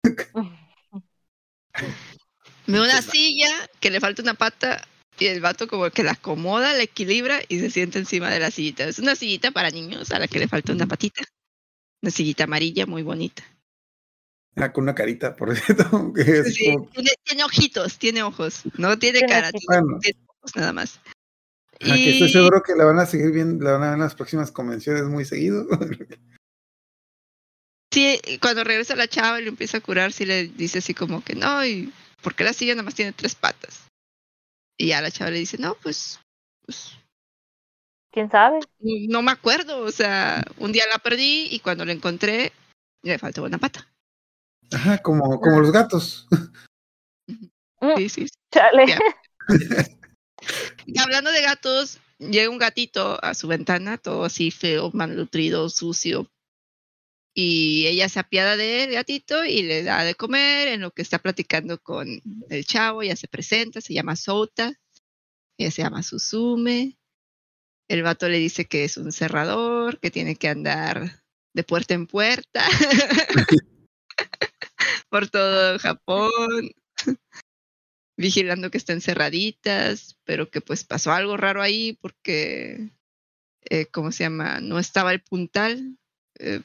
Ve una silla que le falta una pata y el vato como que la acomoda, la equilibra y se sienta encima de la sillita. Es una sillita para niños a la que le falta una patita. Una sillita amarilla muy bonita. Ah, con una carita, por cierto. que es Sí, como- tiene, tiene ojitos, tiene ojos. No tiene cara, tiene, Bueno. tiene ojos nada más. ah, que estoy seguro que la van a seguir viendo, la van a ver en las próximas convenciones muy seguido. Sí, cuando regresa la chava y lo empieza a curar, sí le dice así como que no, y ¿por qué la silla nada más tiene tres patas? Y ya la chava le dice, no, pues, pues ¿Quién sabe? no me acuerdo, o sea, un día la perdí y cuando la encontré le faltó una pata. Ajá, como, como los gatos. Sí, sí. sí. Chale. Ya. Y hablando de gatos, llega un gatito a su ventana, todo así feo, malnutrido, sucio. Y ella se apiada del gatito y le da de comer en lo que está platicando con el chavo. Ella se presenta, se llama Souta. Ella se llama Susume. El vato le dice que es un cerrador, que tiene que andar de puerta en puerta por todo Japón vigilando que estén cerraditas, pero que pues pasó algo raro ahí porque, eh, ¿cómo se llama? No estaba el puntal. Eh,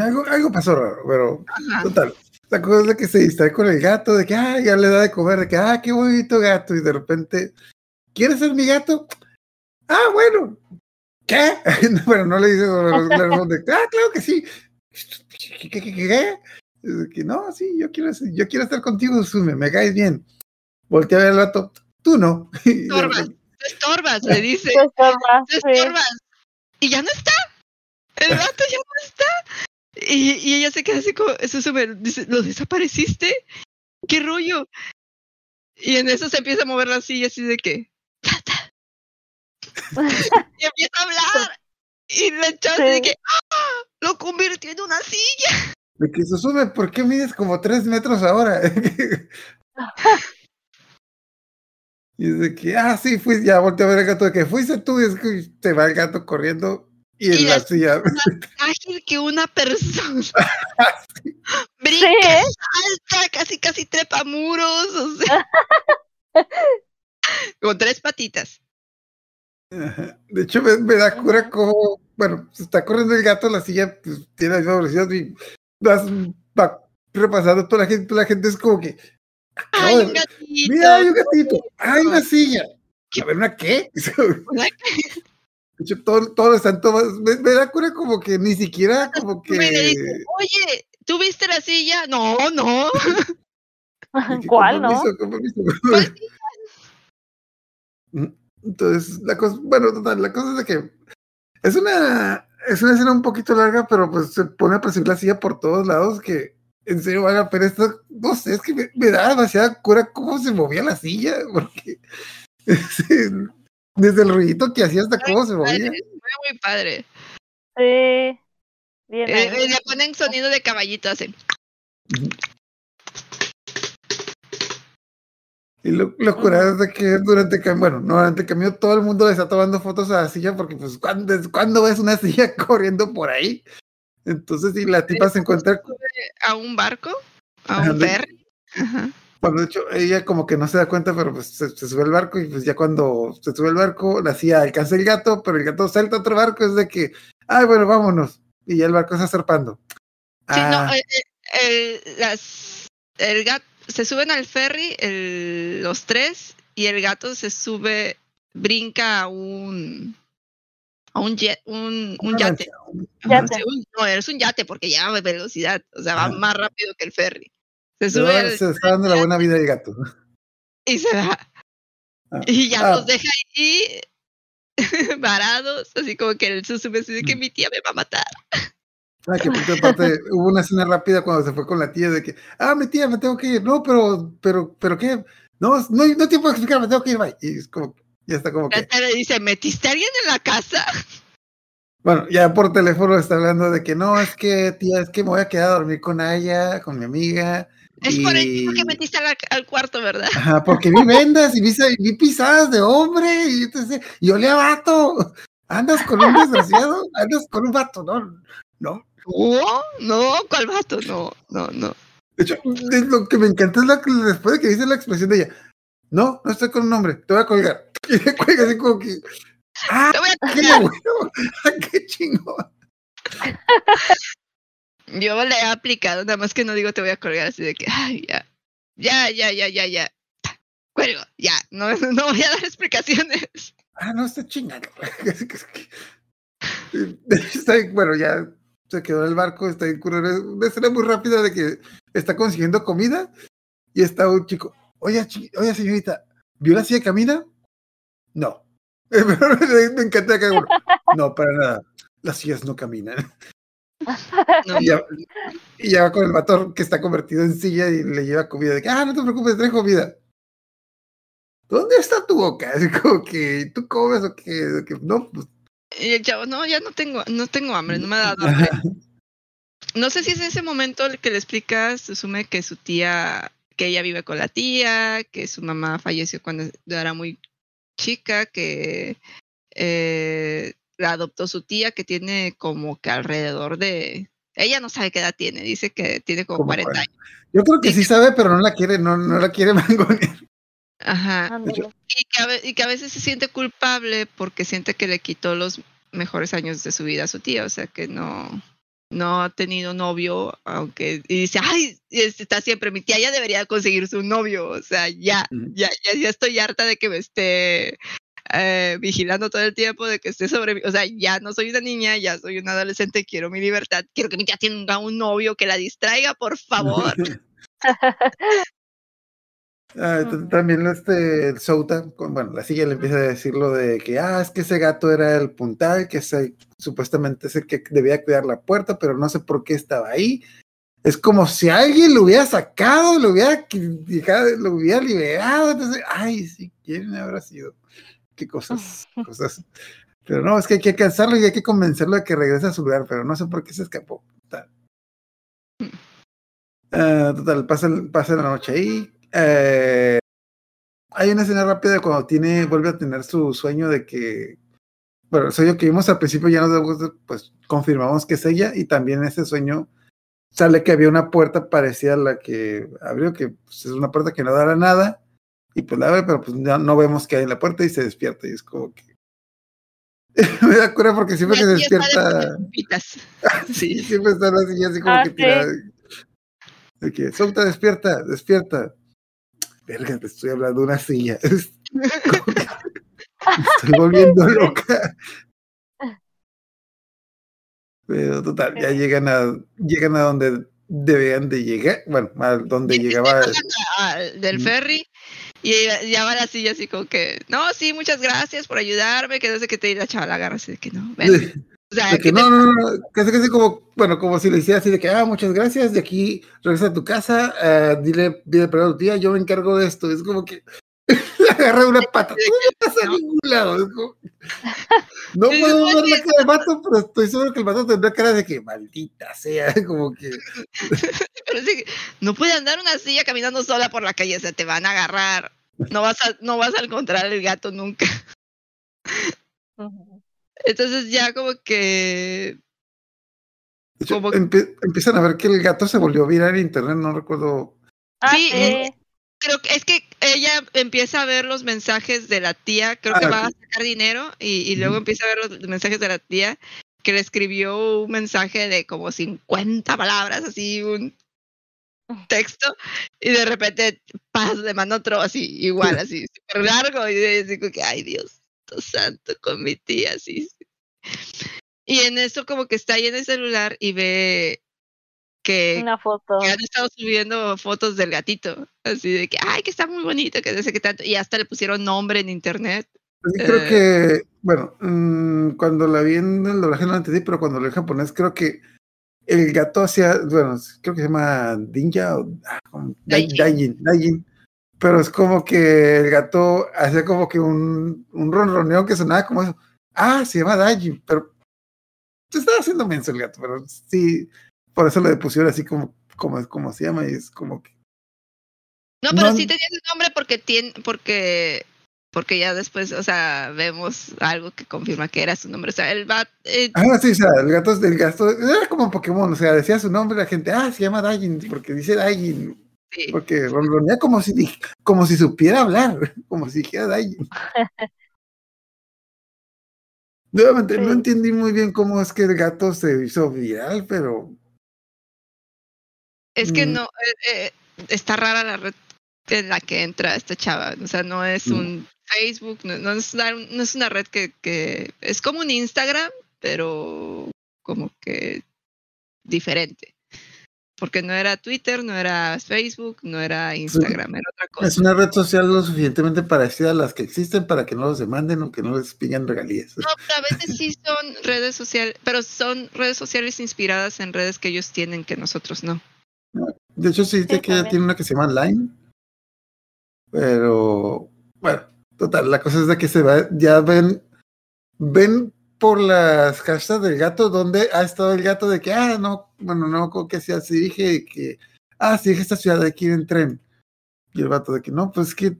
Algo, algo pasó raro, pero ajá. total. La cosa es de que se distrae con el gato, de que ah, ya le da de comer, de que ah, qué bonito gato, y de repente, ¿quieres ser mi gato? Ah, bueno, ¿qué? bueno, no le dice, le responde, ah, claro que sí. ¿Qué? qué, qué, de que, no, sí, yo quiero, ser- yo quiero estar contigo, Sume, me caes bien. Voltea a ver al gato, tú no. De Estorbas, repente, te estorbas, le dice. Pues forma, Te sí. estorbas. Y ya no está. El gato ya no está. Y, y ella se queda así como, eso se me dice, ¿lo desapareciste? ¿Qué rollo? Y en eso se empieza a mover la silla así de que, "Tata". y empieza a hablar. Y la chava así de Sí. que, ¡ah! Lo convirtió en una silla. de que Susume, ¿por qué mides como tres metros ahora? y es de que, ah, sí, fui, ya volteé a ver al gato, de que fuiste tú, y es que te va el gato corriendo, y en Y la la- silla, Ágil que una persona. Sí, Brinca, ¿eh? salta, casi, casi trepa muros. O sea. Con tres patitas. Ajá. De hecho, me, me da cura como, bueno, se está corriendo el gato, la silla pues, tiene la misma velocidad y vas va repasando toda la gente, toda la gente es como que, ¡Ay, "Joder, un gatito! mira, hay un gatito, hay una silla. A ver, ¿una qué? Una- hecho, todo, todo están tomados, me, me da cura como que ni siquiera como que... Me le dice, Oye, ¿tú viste la silla? No, no. ¿Cuál, no? ¿Cuál Entonces, la cosa, bueno, total, la cosa es de que es una, es una escena un poquito larga, pero pues se pone a percibir la silla por todos lados que en serio vale la pena esto, no sé, es que me, me da demasiada cura cómo se movía la silla, porque desde el ruidito que hacía hasta cómo se movía. Padre, Muy, muy padre. Sí. Bien. Eh, eh, le ponen sonido de caballito, hacen. Y lo, lo curado es de que durante el camino, bueno, no, durante el camino todo el mundo le está tomando fotos a la silla porque pues ¿cuándo, ¿cuándo ves una silla corriendo por ahí? Entonces si la tipa se encuentra, A un barco, a un ferry. Ajá. Bueno, de hecho ella como que no se da cuenta, pero pues se, se sube al barco y pues ya cuando se sube al barco, la silla alcanza el gato, pero el gato salta a otro barco, es de que, ay, bueno, vámonos. Y ya el barco está zarpando. Sí, Ah, no, eh, eh, el, las, el gato, se suben al ferry el- los tres y el gato se sube, brinca a un, a un jet, un, yate. no, es un yate porque lleva velocidad, o sea, va más rápido que el ferry. Se Pero sube al- se está dando la buena vida el gato. y se va. Ah, Y ya ah, los deja ahí varados, así como que él se sube así de que mi tía me va a matar. Ah, que por otra parte, hubo una escena rápida cuando se fue con la tía de que, ah, mi tía, me tengo que ir. No, pero, pero, pero qué, no, no, no tiempo de explicar, me tengo que ir, bye. Y es como, ya está como que, le dice, ¿metiste a alguien en la casa? bueno, ya por teléfono está hablando de que no, es que, tía, es que me voy a quedar a dormir con ella, con mi amiga, Es por Y- eso que metiste al, al cuarto, ¿verdad? Ajá, porque vi vendas y vi, vi pisadas de hombre y entonces, y olía vato. Andas con un desgraciado, andas con un vato, no, no. No, no, ¿cuál vato? No, no, no. De hecho, es lo que me encantó es la después de que dice la expresión de ella, no, no estoy con un hombre, te voy a colgar. Y le cuelga así como que, ah, Te voy a qué bueno, ah, qué chingón. Yo le he aplicado, nada más que no digo te voy a colgar así de que, ay, ya, ya, ya, ya, ya, ya. Cuelgo, ya, no, no voy a dar explicaciones. Ah, no, está chingando. Bueno, ya se quedó en el barco, está en curro. Es una escena muy rápida de que está consiguiendo comida y está un chico. Oye, oye señorita, ¿vio la silla que camina? No. Me, encanta que. No, para nada. Las sillas no caminan. Y ya, y ya va con el vato que está convertido en silla y le lleva comida. De que, ah, no te preocupes, trae comida. ¿Dónde está tu boca? Así como que, ¿tú comes o que, no, pues y el chavo, no, ya no tengo, no tengo hambre, no me ha dado hambre. No sé si es ese momento el que le explicas, asume que su tía, que ella vive con la tía, que su mamá falleció cuando era muy chica, que eh, la adoptó su tía, que tiene como que alrededor de... Ella no sabe qué edad tiene, dice que tiene como Como 40 cuarenta. años. Yo creo que sí sabe, pero no la quiere, no, no la quiere mangonear. Ajá. Y que, a, ve- y que a veces se siente culpable porque siente que le quitó los mejores años de su vida a su tía, o sea que no, no ha tenido novio, aunque y dice, ay, y es- está siempre, mi tía ya debería conseguirse un novio, o sea, ya, ya, ya, ya estoy harta de que me esté eh, vigilando todo el tiempo, de que esté sobre mí, o sea, ya no soy una niña, ya soy una adolescente, quiero mi libertad, quiero que mi tía tenga un novio que la distraiga, por favor. Ah. También este, el Souta, con, bueno, la silla le empieza a decir lo de que, ah, es que ese gato era el puntal, que se, supuestamente es el que debía cuidar la puerta, pero no sé por qué estaba ahí. Es como si alguien lo hubiera sacado, lo hubiera, lo hubiera liberado. Entonces, ay, sí, ¿quién habrá sido? Qué cosas, cosas. Pero no, es que hay que alcanzarlo y hay que convencerlo de que regrese a su lugar, pero no sé por qué se escapó. Tal. Ah, total, pasa, pasa la noche ahí. Eh, hay una escena rápida de cuando tiene, vuelve a tener su sueño de que, bueno, el sueño que vimos al principio ya nos pues confirmamos que es ella y también ese sueño sale que había una puerta parecida a la que abrió, que pues, es una puerta que no dará nada y pues la abre, pero pues ya no vemos que hay en la puerta y se despierta y es como que me da cura porque siempre que se despierta. Sí, siempre está la silla así como Ah, que. De Souta, despierta, despierta. Verga, te estoy hablando de una silla. Me estoy volviendo loca. Pero total, ya llegan a, llegan a donde debían de llegar. Bueno, a donde llegaba. bajan a- del ferry y ya va la silla así como que, no, sí, muchas gracias por ayudarme, que no sé qué te la chava la agarra así de que no, ven. De, O sea, de que que te- no, no, no, no, casi casi como, bueno, como si le hiciera así de que, ah, muchas gracias, de aquí regresa a tu casa, eh, dile, dile perdón a tu tía, yo me encargo de esto. Es como que le agarra una pata, tú no vas a ningún lado. es como- no puedo ver la cara del vato, pero estoy seguro que el vato tendrá cara de que maldita sea, como que pero sí, no puede andar una silla caminando sola por la calle, o sea, te van a agarrar. No vas a, no vas a encontrar el gato nunca. Entonces ya como que Como- empie- empiezan a ver que el gato se volvió viral en internet, no recuerdo. Ah, Sí, eh, creo que es que ella empieza a ver los mensajes de la tía, creo que Ah, va a sacar dinero y, y luego empieza a ver los mensajes de la tía que le escribió un mensaje de como 50 palabras, así un texto y de repente paz, le manda otro así, igual, así, súper largo y digo que, ay Dios santo, con mi tía, así. Y en eso como que está ahí en el celular y ve que, Una foto. que han estado subiendo fotos del gatito, así de que, ay, que está muy bonito, que no sé qué tanto, y hasta le pusieron nombre en internet. Así creo Eh. que, bueno, mm, cuando la vi en el doblaje no la entendí, pero cuando lo vi en japonés, creo que el gato hacía, bueno, creo que se llama Dinja o ah. Daijin, Daijin. Pero es como que el gato hacía como que un, un ronroneo que sonaba como eso. Ah, se llama Daijin, pero se estaba haciendo menso el gato, pero sí, por eso le pusieron así como, como, como se llama, y es como que No, pero No- sí tenía su nombre porque tiene, porque, porque ya después, o sea, vemos algo que confirma que era su nombre. O sea, el bat, eh, Ah, sí, o sea, el gato del gato era como Pokémon, o sea, decía su nombre la gente, ah, se llama Dajin, porque dice Dajin, sí. porque ronronea como si como si supiera hablar, como si dijera Dajin. Nuevamente, no entendí muy bien cómo es que el gato se hizo viral, pero Es que Mm. no, eh, eh, está rara la red en la que entra esta chava. O sea, no es Mm. un Facebook, no, no es, una, no es una red que, que es como un Instagram, pero como que diferente. Porque no era Twitter, no era Facebook, no era Instagram, era otra cosa. es una red social lo suficientemente parecida a las que existen para que no los demanden o que no les pidan regalías. No, pero a veces sí son redes sociales, pero son redes sociales inspiradas en redes que ellos tienen que nosotros no. De hecho, sí Sí, que tiene una que se llama Line. Pero, bueno, total, la cosa es de que se va, ya ven, ven por las hashtags del gato donde ha estado el gato de que, ah, no, bueno, no, como que sea, si dije que, ah, si dije esta ciudad de aquí en tren. Y el gato de que, no, pues es que,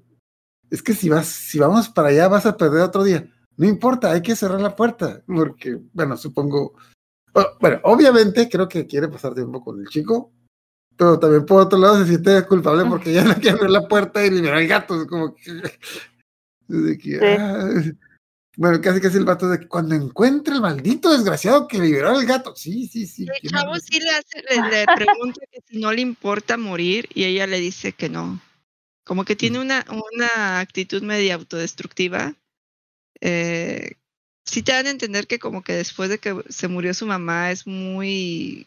es que si vas, si vamos para allá vas a perder otro día. No importa, hay que cerrar la puerta, porque, bueno, supongo, bueno, obviamente creo que quiere pasar tiempo con el chico, pero también por otro lado se siente culpable porque ya no quiere abrir la puerta y liberar al gato. Es como que. De que, Sí. ah, bueno, casi casi el vato de que cuando encuentre el maldito desgraciado que liberó al gato. Sí, sí, sí. El ¿quién chavo sí le, hace, le, le pregunta que si no le importa morir y ella le dice que no. Como que tiene una, una actitud media autodestructiva. Eh, sí te dan a entender que como que después de que se murió su mamá es muy...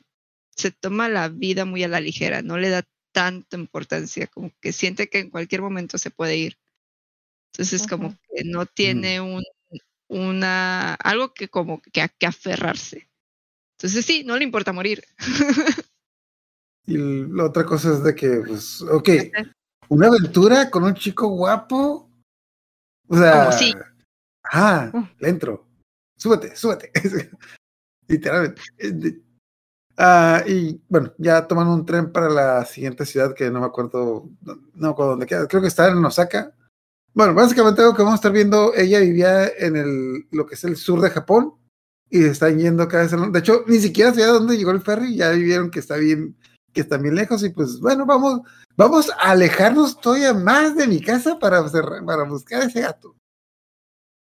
se toma la vida muy a la ligera, no le da tanta importancia, como que siente que en cualquier momento se puede ir. Entonces como Ujú. que no tiene un, una... algo que como que a que aferrarse. Entonces sí, no le importa morir. Y la otra cosa es de que, pues, ok, una aventura con un chico guapo. O sea, Como sí. ah, Mm. le entro. Súbete, súbete. Literalmente. De- Ah, y bueno, ya toman un tren para la siguiente ciudad que no me acuerdo, no, no me acuerdo dónde queda. Creo que está en Osaka. Bueno, básicamente lo que vamos a estar viendo, ella vivía en el, lo que es el sur de Japón y están yendo cada vez. De hecho, ni siquiera sabía dónde llegó el ferry, ya vieron que está bien, que está bien lejos y pues bueno, vamos, vamos a alejarnos todavía más de mi casa para, cerrar- para buscar ese gato.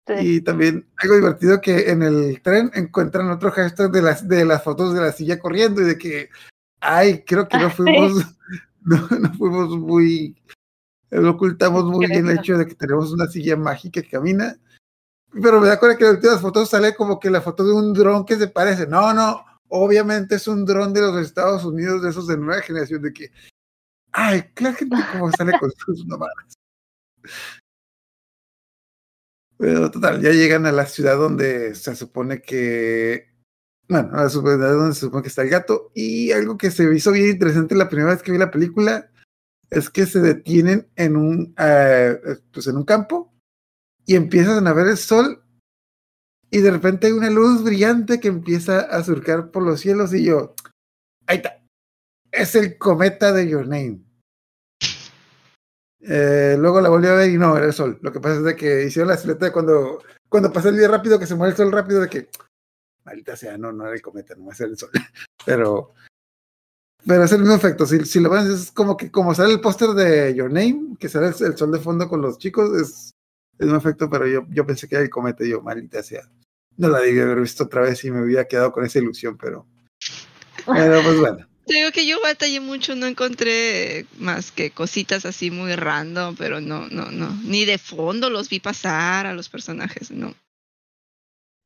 Sí. Y también algo divertido que en el tren encuentran otro hashtag de las, de las fotos de la silla corriendo y de que, ay, creo que no fuimos, no, no fuimos muy, lo ocultamos muy bien el hecho de que tenemos una silla mágica que camina. Pero me da cuenta que en las últimas fotos sale como que la foto de un dron que se parece. No, no, obviamente es un dron de los Estados Unidos, de esos de nueva generación, de que, ay, la gente como sale con sus mamadas. Pero total, ya llegan a la ciudad donde se supone que. Bueno, a la ciudad donde se supone que está el gato. Y algo que se hizo bien interesante la primera vez que vi la película es que se detienen en un, eh, pues en un campo y empiezan a ver el sol. Y de repente hay una luz brillante que empieza a surcar por los cielos. Y yo, ahí está. Es el cometa de Your Name. Eh, luego la volví a ver y no, era el sol. Lo que pasa es de que hicieron la silueta de cuando, cuando pasa el día rápido, que se mueve el sol rápido, de que, maldita sea, no, no era el cometa, no va a ser el sol. Pero, pero es el mismo efecto. Si, si lo ven, es como que, como sale el póster de Your Name, que sale el, sol de fondo con los chicos, es el mismo efecto, pero yo, yo pensé que era el cometa yo, maldita sea. No la debí haber visto otra vez y me hubiera quedado con esa ilusión, pero, pero pues bueno. Te que yo batallé mucho, no encontré más que cositas así muy random, pero no, no, no. Ni de fondo los vi pasar a los personajes, no.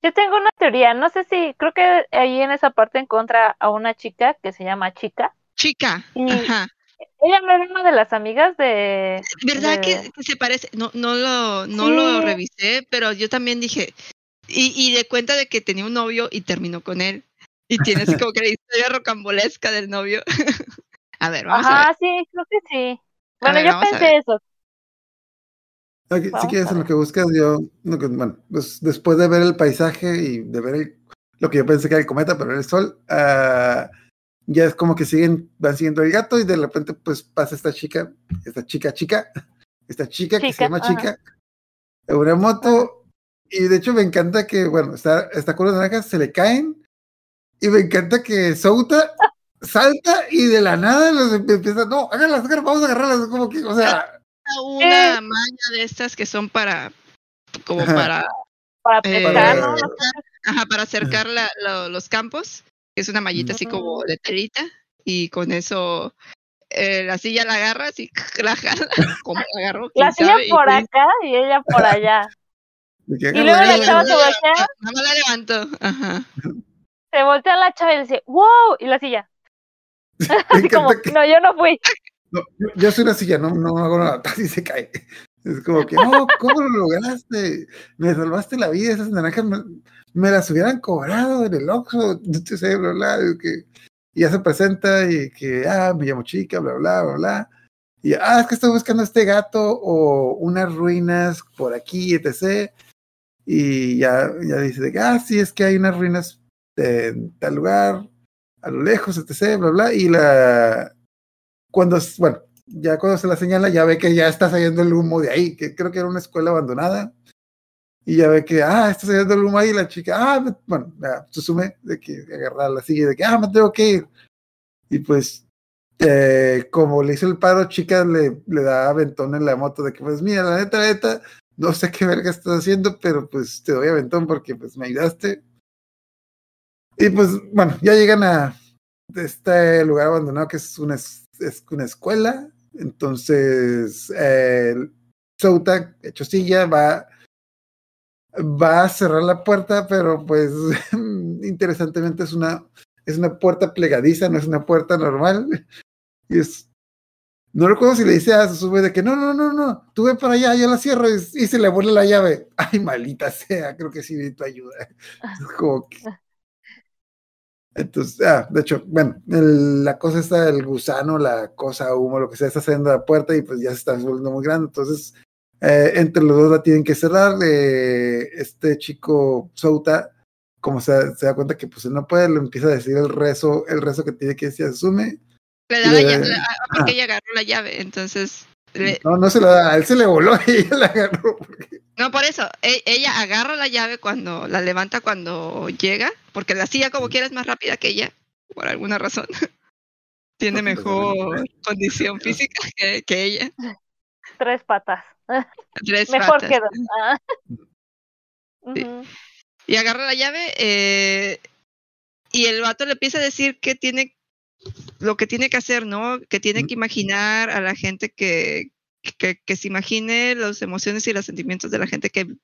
Yo tengo una teoría, no sé si, creo que ahí en esa parte encuentra a una chica que se llama Chica. Chica, Y- ajá. Ella no era una de las amigas de... ¿Verdad de- que, que se parece? No, no lo, no lo revisé, pero yo también dije, y, y de cuenta de que tenía un novio y terminó con él. Y tiene así como que la historia rocambolesca del novio. a ver, vamos a ver. Ajá, sí, creo que sí. Bueno, ver, yo pensé eso. Si quieres en lo que buscas, yo, que- bueno, pues después de ver el paisaje y de ver el- lo que yo pensé que era el cometa, pero era el sol, ah, ya es como que siguen, van siguiendo el gato y de repente pues pasa esta chica, esta chica chica, esta chica, que se llama chica, en una moto y de hecho me encanta que, bueno, está, está con las naranjas, se le caen y me encanta que Souta salta y de la nada los empieza, no, háganlas, háganlas, vamos a agarrarlas, como que, o sea, Una malla de estas que son para, como para, Para eh, ¿no? ajá, para acercar la- lo- los campos, que es una mallita así como de telita, y con eso eh, la silla la agarras y la jala, como la agarró. La silla sabe, por acá y ella por allá. Y luego la chava se voltea, Nada más la levantó, ajá. se voltea la chava y dice, wow, y la silla. Me Así como, que- no, yo no fui. No, yo, soy una silla, no, no hago nada, así se cae. Es como que, no, ¿cómo lo lograste? Me salvaste la vida, esas naranjas me, las hubieran cobrado en el Oxxo, no sé, bla, bla, y y ya se presenta y que, ah, me llamo chica, bla, bla, bla, bla. Y, ah, es que estoy buscando este gato o unas ruinas por aquí, etc. Y ya, ya dice ah, sí, es que hay unas ruinas en tal lugar, a lo lejos, etc., bla, bla. Y la, cuando, bueno, ya cuando se la señala, ya ve que ya está saliendo el humo de ahí, que creo que era una escuela abandonada. Y ya ve que, ah, está saliendo el humo ahí, la chica, ah, bueno, ya, asume de que agarrar la silla, de que, ah, me tengo que ir. Y pues, eh, como le hizo el paro, chica le, le da aventón en la moto, de que, pues, mira, la neta, la neta, no sé qué verga estás haciendo, pero pues te doy aventón porque pues me ayudaste. Y pues, bueno, ya llegan a este lugar abandonado que es una, es una escuela. Entonces, eh, Souta, hecho silla, va, va a cerrar la puerta, pero pues interesantemente es una, es una puerta plegadiza, no es una puerta normal. Y es, no recuerdo si le dice a Susume de que no, no, no, no, tú ve para allá, yo la cierro y, y se le vuelve la llave. Ay, malita sea, creo que sí necesito ayuda. Es como que... Entonces, ah, de hecho, bueno, el- la cosa está, el gusano, la cosa, humo, lo que sea, está saliendo de la puerta y pues ya se está volviendo muy grande. Entonces, eh, entre los dos la tienen que cerrar. eh, este chico Souta, como se, se da cuenta que pues él no puede, le empieza a decir el rezo, el rezo que tiene que decir, asume. Le da la llave, ah, porque ella agarró la llave, entonces, le- No, no se la da, a él se le voló y ella la agarró. porque- no por eso, e- ella agarra la llave cuando, la levanta cuando llega, porque la silla como quiera es más rápida que ella, por alguna razón. Tiene mejor condición física que, que ella. Tres patas. Tres Mejor patas. que dos. Ah. Sí. Y agarra la llave eh, y el vato le empieza a decir que tiene lo que tiene que hacer, ¿no? Que tiene Mm. que imaginar a la gente que, que, que se imagine las emociones y los sentimientos de la gente que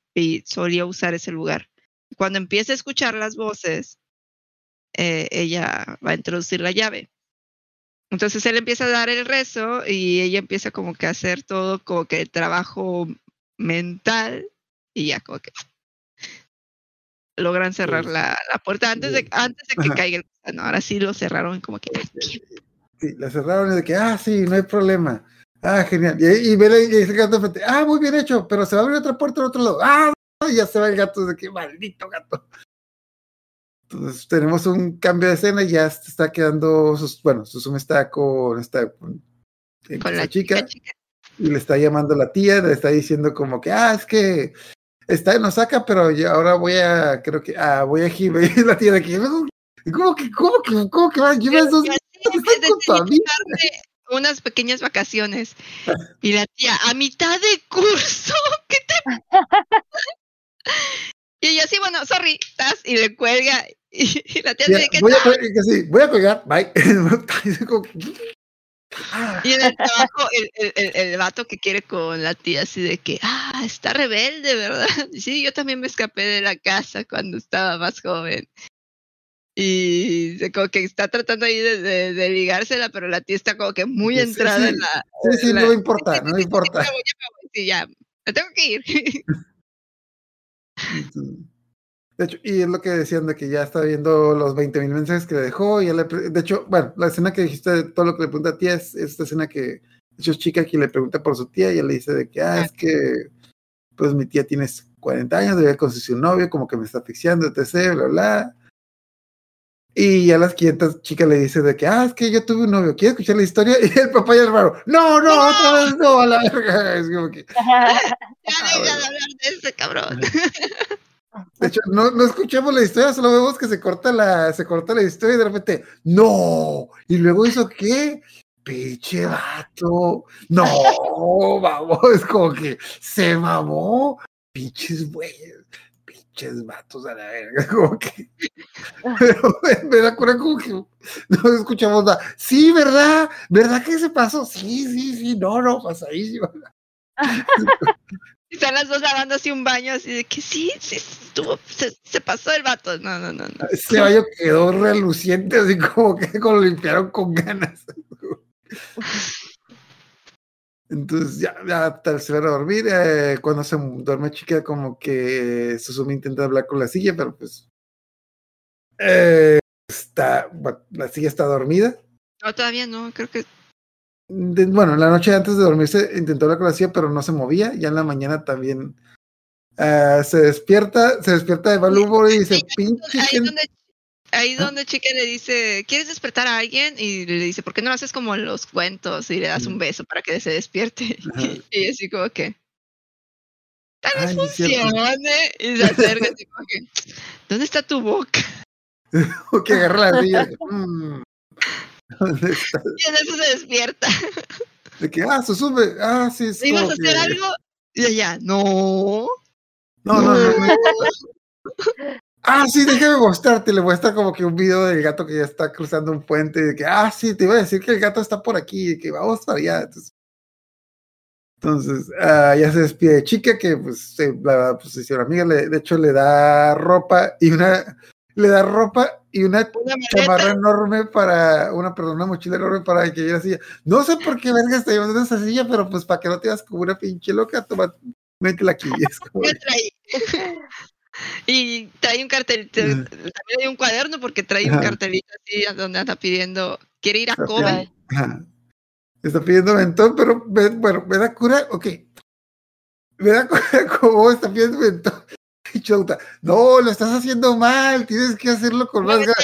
solía usar ese lugar. Cuando empiece a escuchar las voces, eh, ella va a introducir la llave. Entonces él empieza a dar el rezo y ella empieza como que a hacer todo como que trabajo mental y ya como que logran cerrar Pues, la, la puerta antes de, antes de que Ajá. caiga el gusano. Ahora sí lo cerraron como que "Ah, bien". Sí, la cerraron y de que, ah, sí, no hay problema. Ah, genial. Y, y ve el gato de frente, ah, muy bien hecho, pero se va a abrir otra puerta al otro lado. Ah, no", y ya se va el gato de que maldito gato. Entonces tenemos un cambio de escena y ya se está quedando, sus, bueno, Susume está con esta, con, eh, con la chica, chica, chica. y le está llamando a la tía, le está diciendo como que, ah, es que está en Osaka, pero ya ahora voy a, creo que, ah, voy a. Y la tía de que, ¿cómo que, cómo que, cómo que va? Llevas dos unas pequeñas vacaciones. Y la tía, a mitad de curso, ¿qué te Y ella sí, bueno, sorry, tas, y le cuelga. Y, y la tía tiene que voy, a, que sí, voy a colgar, bye. Y en el trabajo, el, el, el, el vato que quiere con la tía, así de que, ah, está rebelde, ¿verdad? Sí, yo también me escapé de la casa cuando estaba más joven. Y como que está tratando ahí de, de, de ligársela, pero la tía está como que muy Sí, entrada sí. en la. sí, sí, en la- no me importa, no importa. Sí, ya, me tengo que ir. De hecho, y es lo que decían de que ya está viendo los 20 mil mensajes que le dejó. Y le de hecho, bueno, la escena que dijiste, de todo lo que le pregunta a tía, es esta escena que, de hecho, es chica que le pregunta por su tía y ella le dice de que, ah, es que, pues mi tía tiene 40 años, debe conseguir un novio, como que me está asfixiando, etc., bla, bla. Y ya las 500 chicas le dice de que, ah, es que yo tuve un novio, ¿quieres escuchar la historia? Y el papá y el hermano, no, no, otra vez no, a la verga. Es como que, Ya deja de hablar de ese cabrón. de hecho, no, no escuchamos la historia, solo vemos que se corta la, se corta la historia y de repente, no. Y luego hizo qué? Pinche vato. No, vamos, es como que se mamó. Pinches güeyes, pinches vatos a la verga, como que. Pero me da cura como que no escuchamos nada. Sí, ¿verdad? ¿Verdad que se pasó? Sí, sí, sí, no, no, pasadísimo. Están las dos lavándose un baño así de que sí, sí, estuvo, se, se pasó el vato. No, no, no, no. Ese baño quedó reluciente, así como que lo limpiaron con ganas. Entonces ya, ya tal, se van a dormir. eh, cuando se duerme chica, como que Susumi intenta hablar con la silla, pero pues eh, está, bueno, la silla está dormida. No, todavía no, creo que De- bueno, la noche antes de dormirse intentó hablar con la silla, pero no se movía. Ya en la mañana también eh, se despierta, se despierta de mal humor y dice, pinche ahí gente". donde, ahí Ah. donde chica le dice, ¿quieres despertar a alguien? Y le dice, ¿por qué no lo haces como en los cuentos y le das un Mm. beso para que se despierte? Ajá. Y así como que, tal vez Ay, sí cierto. funcione. Y se acerca así como que, ¿dónde está tu boca? O que agarra la silla. "Mm, ¿Dónde está? Y en eso se despierta. De que, ah, Susume, ah, sí, es ¿Ibas a hacer algo? Y ella, no. No, no, no. no. Ah, sí, déjame mostrarte. Le muestra como que un video del gato que ya está cruzando un puente. Y de que, ah, sí, te iba a decir que el gato está por aquí. Y que vamos para allá. Entonces, entonces ah, ya se despide de chica que, pues, se, la pues, se hicieron amiga. Le, de hecho, le da ropa y una. Le da ropa y una Una chamarra enorme para una, perdón, una mochila enorme para que la silla. No sé por qué verga está llevando esa silla, pero pues para que no te vas como una pinche loca, toma, métela aquí. Es como-. Y trae un cartel, también hay un cuaderno porque trae un cartelito así donde anda pidiendo, quiere ir a Ok. Kobe. Ajá. Está pidiendo mentón, pero me- bueno, me da cura, ok. Me da cura como está pidiendo mentón. Chauta, no, lo estás haciendo mal, tienes que hacerlo con más ganas.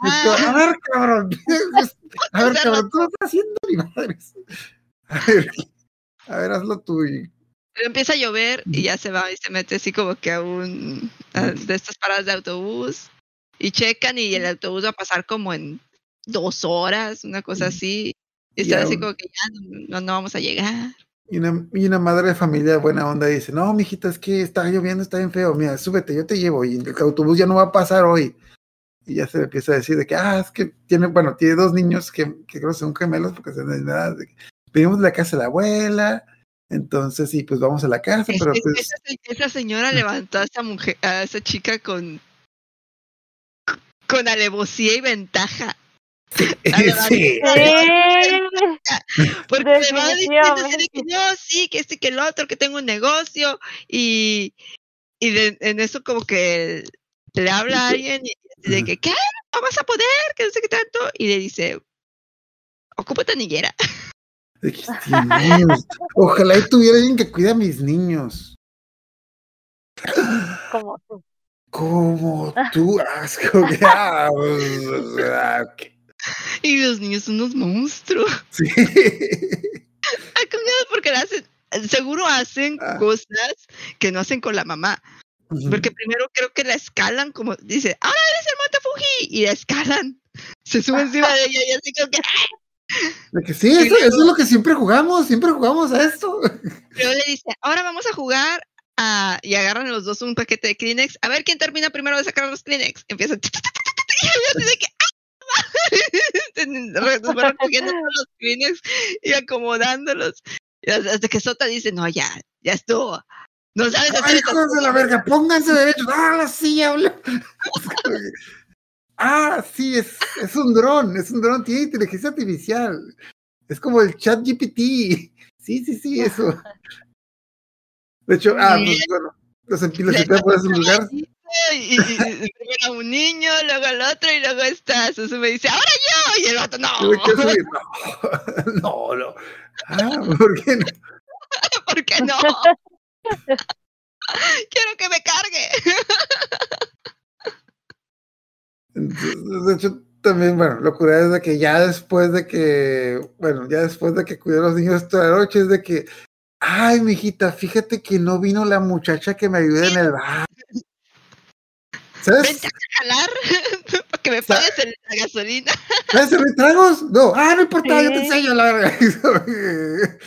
A ver, cabrón. A ver, cabrón, tú estás haciendo ni madres. A ver, a ver, hazlo tú. y- Pero empieza a llover y ya se va y se mete así como que a un a- de estas paradas de autobús y checan y el autobús va a pasar como en dos horas, una cosa así. Y Y están así como que ya no, no vamos a llegar. Y una, y una madre de familia buena onda dice, no, mijita, es que está lloviendo, está bien feo, mira, súbete, yo te llevo, y el autobús ya no va a pasar hoy. Y ya se le empieza a decir de que, ah, es que tiene, bueno, tiene dos niños que, que creo que son gemelos, porque se de venimos de la casa de la abuela, entonces sí, pues vamos a la casa, pero es- pues, esa, se- esa señora levantó a esa mujer, a esa chica con con alevosía y ventaja. sí, Porque le va diciendo que no, sí, que este, que el otro, que tengo un negocio, y, y de- en eso como que le habla a alguien y de que, ¿qué? ¿No vas a poder? Que no sé qué tanto. Y le dice, ocupa tu ojalá y tuviera alguien que cuida a mis niños. Como tú. Como tú, ok. Y los niños son unos monstruos. Sí. Porque hacen, seguro hacen Ah. cosas que no hacen con la mamá. Porque primero creo que la escalan como dice, ahora eres el Montefuji. Y la escalan. Se sube encima de ella y así como que De que sí, eso, eso es lo que siempre jugamos, siempre jugamos a esto. Pero le dice, ahora vamos a jugar a... y agarran los dos un paquete de Kleenex. A ver quién termina primero de sacar los Kleenex. Empiezan. Y yo que. ¡ah! Recogiendo los Kleenex y acomodándolos. Y hasta que Sota dice, no, ya, ya estuvo. No sabes hacer Ay, de la verga, pónganse derechos. Ah, la silla, habla. Ah, sí, es, es un dron, es un dron, tiene inteligencia artificial. Es como el chat GPT. Sí, sí, sí, eso. De hecho, ah, pues bueno, los a por ese lugar. Y, y- un niño, luego al otro, y luego está Susu me dice, ahora yo, y el otro no, Tuve que subir. No, no, no. Ah, ¿por qué no? ¿por qué no? Quiero que me cargue. De hecho, también, bueno, locura es de que ya después de que, bueno, ya después de que cuidé a los niños toda la noche, es de que, ay, mijita, fíjate que no vino la muchacha que me ayuda en el bar. ¿Sabes? Vente a jalar para que me pagues el- la gasolina. ¿Sabes servir tragos? No, ah, no importa, yo te enseño la verga.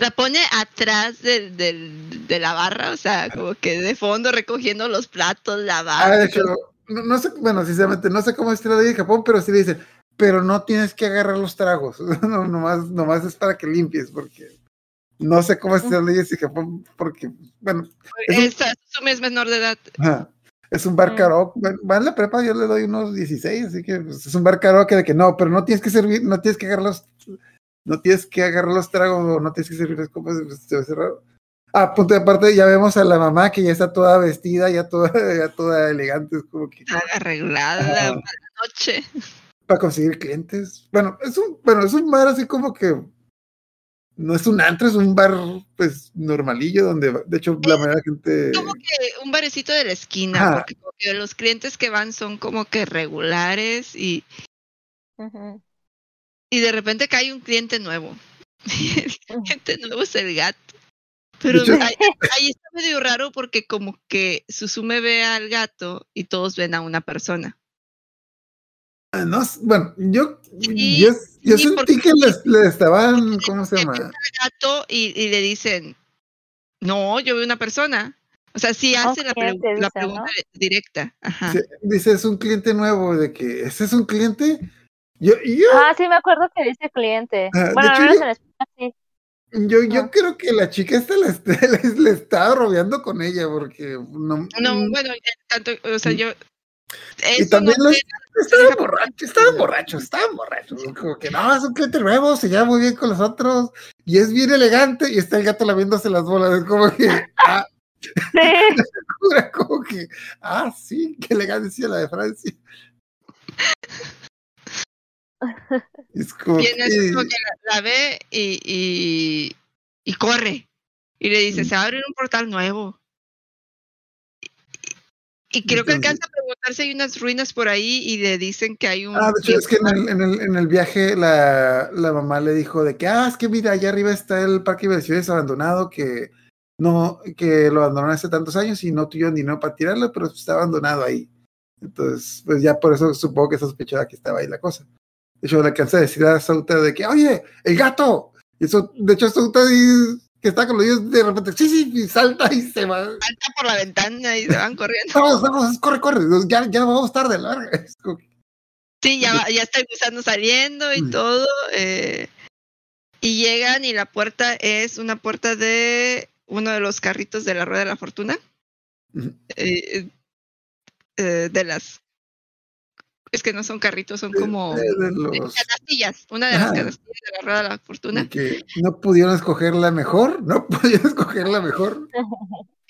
La pone atrás del, del- de la barra, o sea, como que de fondo recogiendo los platos, la Ah, barra. de hecho, no, no sé, bueno, sinceramente, no sé cómo es la ley de Japón, pero sí le dicen, pero no tienes que agarrar los tragos, no, nomás, nomás es para que limpies, porque no sé cómo es la ley de Japón, porque, bueno, es un- es menor de edad. ajá, es un bar Mm. karaoke, va en la prepa, yo le doy unos 16, así que pues, es un bar karaoke de que no, pero no tienes que servir, no tienes que agarrar los, no tienes que agarrar los tragos, o no tienes que servir las copas, pues, se va a hacer raro. Ah, punto de aparte, ya vemos a la mamá que ya está toda vestida, ya toda, ya toda elegante, es como que... Arreglada para la noche. para conseguir clientes. Bueno, es un, bueno, es un bar así como que no es un antro, es un bar pues normalillo donde de hecho la mayoría de la gente Como que un barecito de la esquina, Ajá. porque como que los clientes que van son como que regulares y, y de repente cae un cliente nuevo. Y el cliente nuevo es el gato. Pero hecho- ahí, ahí está medio raro porque como que Susume ve al gato y todos ven a una persona. Ah, no, bueno, yo Sí, yo, yo sí, sentí que les, le estaban ¿cómo se llama? al gato y, y le dicen, no, yo veo una persona. O sea, sí hace la, pregu- pregunta ¿no? directa. Ajá. Sí, dice es un cliente nuevo de que ese es un cliente. Yo yo Ah, sí, me acuerdo que dice cliente. Ah, de bueno, hecho, al menos yo- en España sí. Yo, yo Ah. creo que la chica esta le, está- le, estaba rodeando con ella porque no, No, mm, bueno, eh, tanto, o sea, Mm. yo... y también no los- Estaban borrachos, estaban borrachos, estaban borrachos. Como que no, es un cliente nuevo, se lleva muy bien con los otros y es bien elegante y está el gato lamiéndose las bolas. Es como que, ah, como que, ah, sí, qué elegancia la de Francia. Es como eso que, como que la, la ve y, y, y corre. Y le dice, se va a abrir un portal nuevo. Y, y creo que alcanza a preguntar si hay unas ruinas por ahí y le dicen que hay un... Ah, de hecho, es que en el, en el, en el viaje la, la mamá le dijo de que, ah, es que mira, allá arriba está el parque de diversiones abandonado que no, que lo abandonaron hace tantos años y no tuvieron dinero para tirarlo, pero está abandonado ahí. Entonces, pues ya por eso supongo que sospechaba que estaba ahí la cosa. De hecho, le alcancé a decir a Sauta de que, oye, el gato. Y eso, de hecho, Sauta que está con los niños de repente, sí, sí, y salta y se va. Salta por la ventana y se van corriendo. Vamos, vamos, corre, corre, ya, ya vamos tarde, la verga. Es como que- Sí, ya, ya está el gusano saliendo y Mm. todo. eh, y llegan y la puerta es una puerta de uno de los carritos de la Rueda de la Fortuna. Eh, eh, de las... Es que no son carritos, son como... de- de de los- canastillas, una de las Ajá. canastillas de la Rueda de la Fortuna. que no pudieron escoger la mejor, no pudieron escoger la mejor.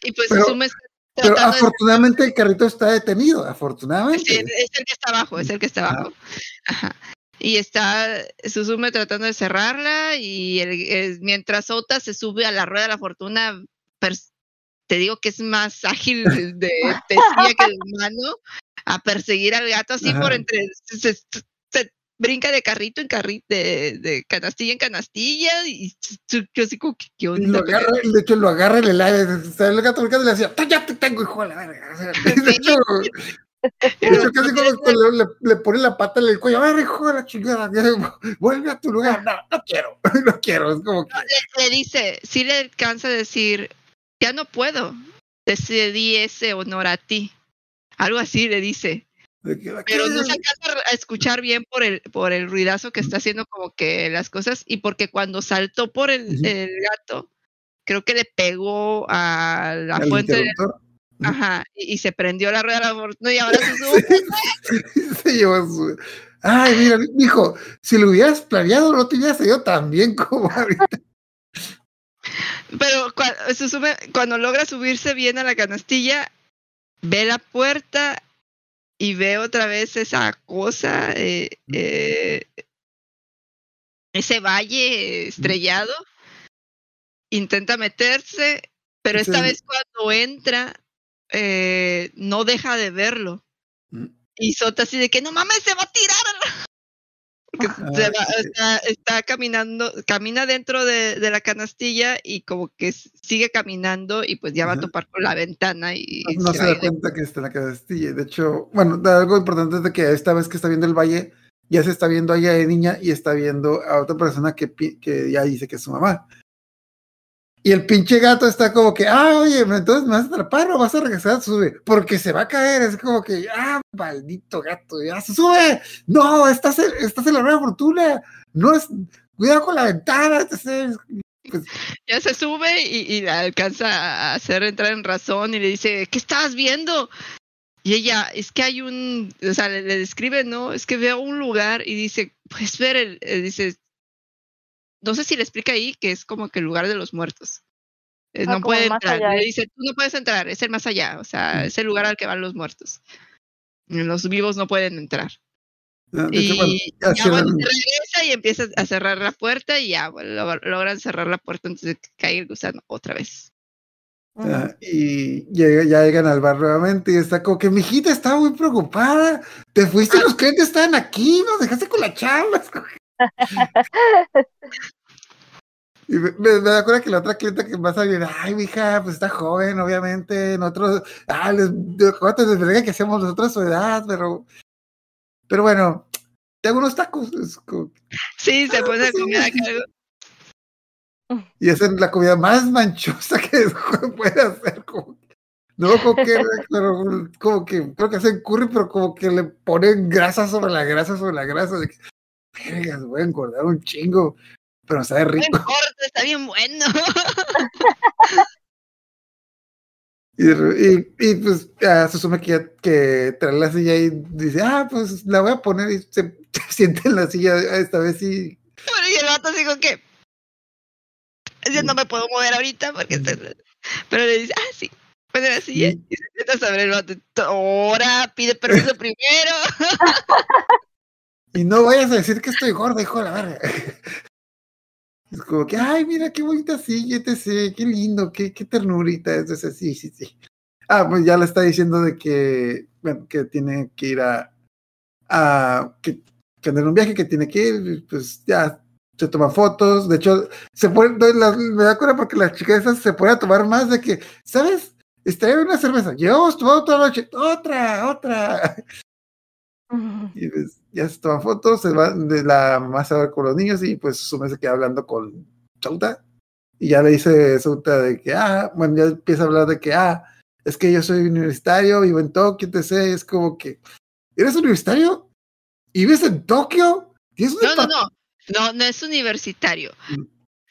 Y pues Pero- Susume está Pero de- afortunadamente el carrito está detenido, afortunadamente. es el que está abajo, es el que está abajo. Ajá. Y está Susume tratando de cerrarla y el- mientras Ota se sube a la rueda de la fortuna, te digo que es más ágil de, tecilla que de humano, a perseguir al gato así Ajá. por entre... Se, se- se brinca de carrito en carrito, de, de canastilla en canastilla y yo así como que, ¿qué onda? lo agarra, de hecho, lo agarra en el aire. El gato brincando y le decía, "Tú ya te tengo, hijo de la verga. De hecho, casi como le, le pone la pata en el cuello, a ver, hijo de la chingada, vuelve a tu lugar. No, no quiero, no quiero. Es como que, le, le dice, sí le alcanza a decir, ya no puedo, te cedí ese honor a ti. Algo así le dice, pero no "¿Qué? se alcanza a escuchar bien por el, por el ruidazo que está haciendo como que las cosas y porque cuando saltó por el, gato, creo que le pegó a la al fuente, de- interruptor. ajá, y, y se prendió la rueda de la fortuna y ahora se sube. se llevó su. Ay, mira, hijo, si lo hubieras planeado, no te hubiera salido tan bien como ahorita. Pero cua- se sube, cuando logra subirse bien a la canastilla, ve la puerta y ve otra vez esa cosa, eh, eh, ese valle estrellado. Intenta meterse, pero esta vez cuando entra, eh, no deja de verlo. Mm. Y Sota así de que no mames, se va a tirar. Porque Ah, se va- está, está caminando, camina dentro de, de la canastilla y como que sigue caminando y pues ya va a topar con la ventana y, No se da de- cuenta que está en la castilla. De hecho, bueno, algo importante es de que esta vez que está viendo el valle, ya se está viendo a ella de niña y está viendo a otra persona que, que ya dice que es su mamá. Y el pinche gato está como que, ah, oye, entonces me vas a atrapar o vas a regresar, sube, porque se va a caer. Es como que, ah, maldito gato, ya se sube. No, estás en, estás en la nueva fortuna. No es, cuidado con la ventana. entonces, ya se sube y, y la alcanza a hacer entrar en razón y le dice, ¿qué estabas viendo? Y ella, es que hay un, o sea, le, describe, ¿no? Es que veo un lugar y dice, pues ver, el- dice, no sé si le explica ahí que es como que el lugar de los muertos. Eh, Ah, no puede entrar. allá. Le dice, tú no puedes entrar, es el más allá, o sea, Mm. es el lugar al que van los muertos. Los vivos no pueden entrar. de Y bueno, ya ya bueno, cierran- se regresa y empieza a cerrar la puerta y ya bueno, logran cerrar la puerta antes de que caiga el gusano otra vez. Ah, y llega- ya llegan al bar nuevamente y está como que mi hijita estaba muy preocupada. Te fuiste, Ah. los clientes estaban aquí, nos dejaste con la charla. Y me, me, me da cuenta que la otra clienta que más bien, ay, mija, pues está joven, obviamente. Nosotros, ah, les, de- ¿cuánto les que hacemos nosotros su edad? Pero, pero bueno, te hago unos tacos. como- Sí, se pone a comer a sí. cargo. y hacen la comida más manchosa que puede hacer. Como, no, como que, pero como que creo que hacen curry, pero como que le ponen grasa sobre la grasa sobre la grasa. Vergas, voy a engordar un chingo, pero sabe No rico. importa, está bien bueno. Y, y, y, pues ah, se asume que, ya- que trae la silla y dice, ah, pues la voy a poner y se, se siente en la silla esta vez sí. Bueno, y el vato así como que. Yo no me puedo mover ahorita porque. estoy-". Pero le dice, ah, sí. Pone la silla Y- y se sienta sobre el vato. Ahora pide permiso primero. Y no vayas a decir que estoy gorda, hijo de la verga. Es como que, ay, mira qué bonita silla, etc, qué lindo, qué, qué ternurita. Entonces, sí, sí, sí. Ah, pues ya le está diciendo de que, bueno, que tiene que ir a, a que, que tener un viaje, que tiene que ir, pues ya se toma fotos. De hecho, se la- me da cuenta porque las chicas esas se pueden tomar más de que, ¿sabes? Está una cerveza, llevamos tomado toda la noche, otra, otra. Y pues, ya se toman fotos, se va de la mamá se va con los niños y pues su se queda hablando con Sauta. Y ya le dice Sauta de que, ah, bueno, ya empieza a hablar de que, ah, es que yo soy universitario, vivo en Tokio, te sé, es como que, ¿eres universitario? ¿Y vives en Tokio? ¿Tienes un No, no, no. No, no es universitario. Mm.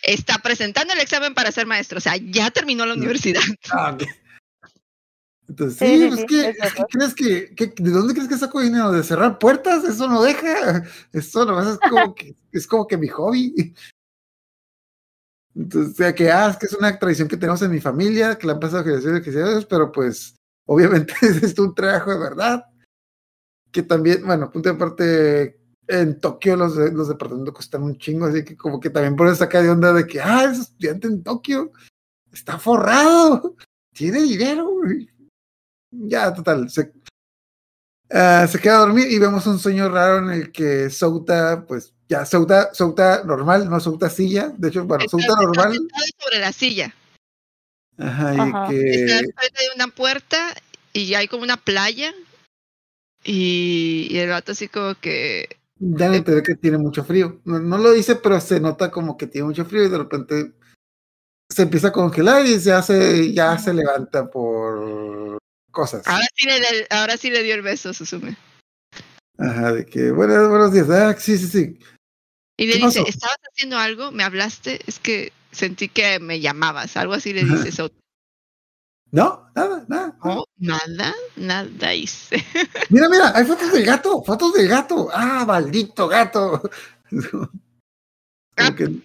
Está presentando el examen para ser maestro. O sea, ya terminó la Mm. universidad. Ah, ok. Entonces, Sí, pues sí, que, es que crees que, que- ¿de dónde crees que saco dinero? ¿De cerrar puertas? Eso no deja. Eso nomás es como que, es como que mi hobby. Entonces, o sea, que, ah, es que es una tradición que tenemos en mi familia, que la han pasado generaciones y generaciones, pero pues, obviamente es un trabajo de verdad. Que también, bueno, punto de aparte, en Tokio los, los departamentos cuestan un chingo, así que como que también por eso saca de onda de que, ah, es estudiante en Tokio, está forrado, tiene dinero. güey. Ya, total, se, ah, se queda a dormir y vemos un sueño raro en el que Souta, pues ya, Souta, Souta normal, no Souta silla, de hecho, bueno, Está- Souta está normal, sentado sobre la silla. ajá, y Ajá. que... Está enfrente de una puerta y hay como una playa. Y, y el vato así como que Dan a entender que tiene mucho frío. No, no lo dice, pero se nota como que tiene mucho frío y de repente se empieza a congelar y se hace, ya se levanta por cosas. ahora sí le, ahora sí le dio el beso Susume. Ajá, de que buenos, buenos días. Ah, sí, sí, sí. Y le ¿Qué dice, pasó? ¿estabas haciendo algo? ¿Me hablaste? Es que sentí que me llamabas. Algo así le Ajá. dice Soto. No, nada, nada. No, nada, nada hice. Mira, mira, hay fotos del gato, fotos del gato. Ah, maldito gato. Como que- Lo,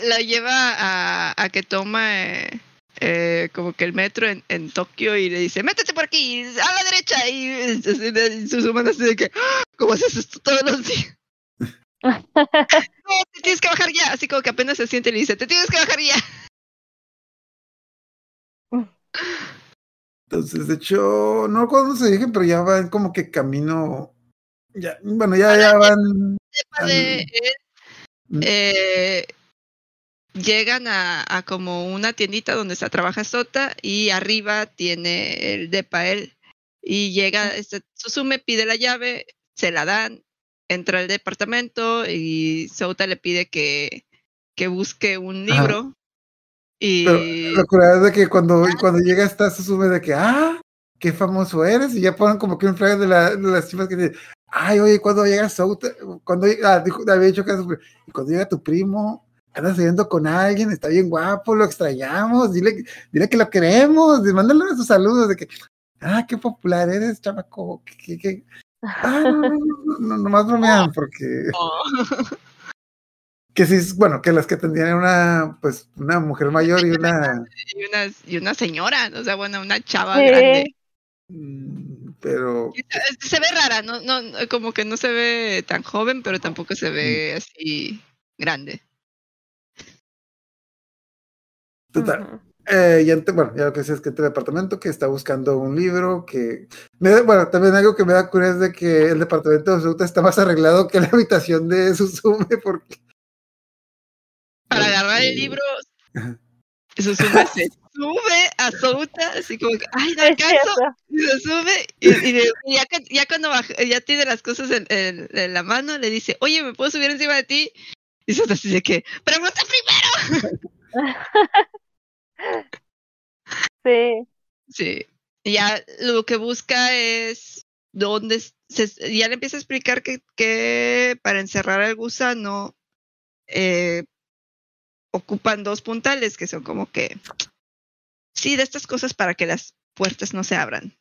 la, la lleva a, a que toma eh, eh, como que el metro en, en Tokio y le dice, métete por aquí, a la derecha. Y, y sus humanos así de que, "Ah, ¿cómo haces esto todos los días? No, te tienes que bajar ya. Así como que apenas se siente y le dice, te tienes que bajar ya. Entonces, de hecho, no recuerdo se dije, pero ya van como que camino. Ya, bueno, ya, ya van. De Mm. eh, llegan a, a como una tiendita donde se trabaja Sota y arriba tiene el depa él. Y llega este, Susume pide la llave se la dan entra al departamento y Sota le pide que, que busque un Ajá. libro y Pero curiosidad es de que cuando, cuando llega esta Susume de que, ah, qué famoso eres, y ya ponen como que un frag de, la, de las chivas que dice, ay, oye, cuando llega Souta, cuando ah, dijo, había dicho que y cuando llega tu primo, anda saliendo con alguien, está bien guapo, lo extrañamos, dile, dile que lo queremos, y mándale sus saludos de que, ah, qué popular eres, chamaco, que, que, que- ah, no, no, no, no, nomás bromean, porque, Oh. que sí, bueno, que las que tendrían una, pues, una mujer mayor y una, y una, y una señora o sea bueno una chava grande. Mm, pero, Se- se ve rara, no, no, no, como que no se ve tan joven, pero tampoco se ve así grande. Total. Ujú. Eh, y ante- bueno, ya lo que sé es que este departamento que está buscando un libro que me da- bueno, también algo que me da curiosidad es de que el departamento de Suta está más arreglado que la habitación de Susume porque Para agarrar el libro. Susume se sube a Souta, así como que, ay, alcanzo, cierto. y se sube, y, y le- y ya, ya cuando baja- ya tiene las cosas en, en- en la mano, le dice, oye, ¿me puedo subir encima de ti? Y Souta así de que, pregunta primero. Sí. Sí. Ya lo que busca es dónde se- ya le empieza a explicar que, que para encerrar al gusano eh, ocupan dos puntales que son como que sí de estas cosas para que las puertas no se abran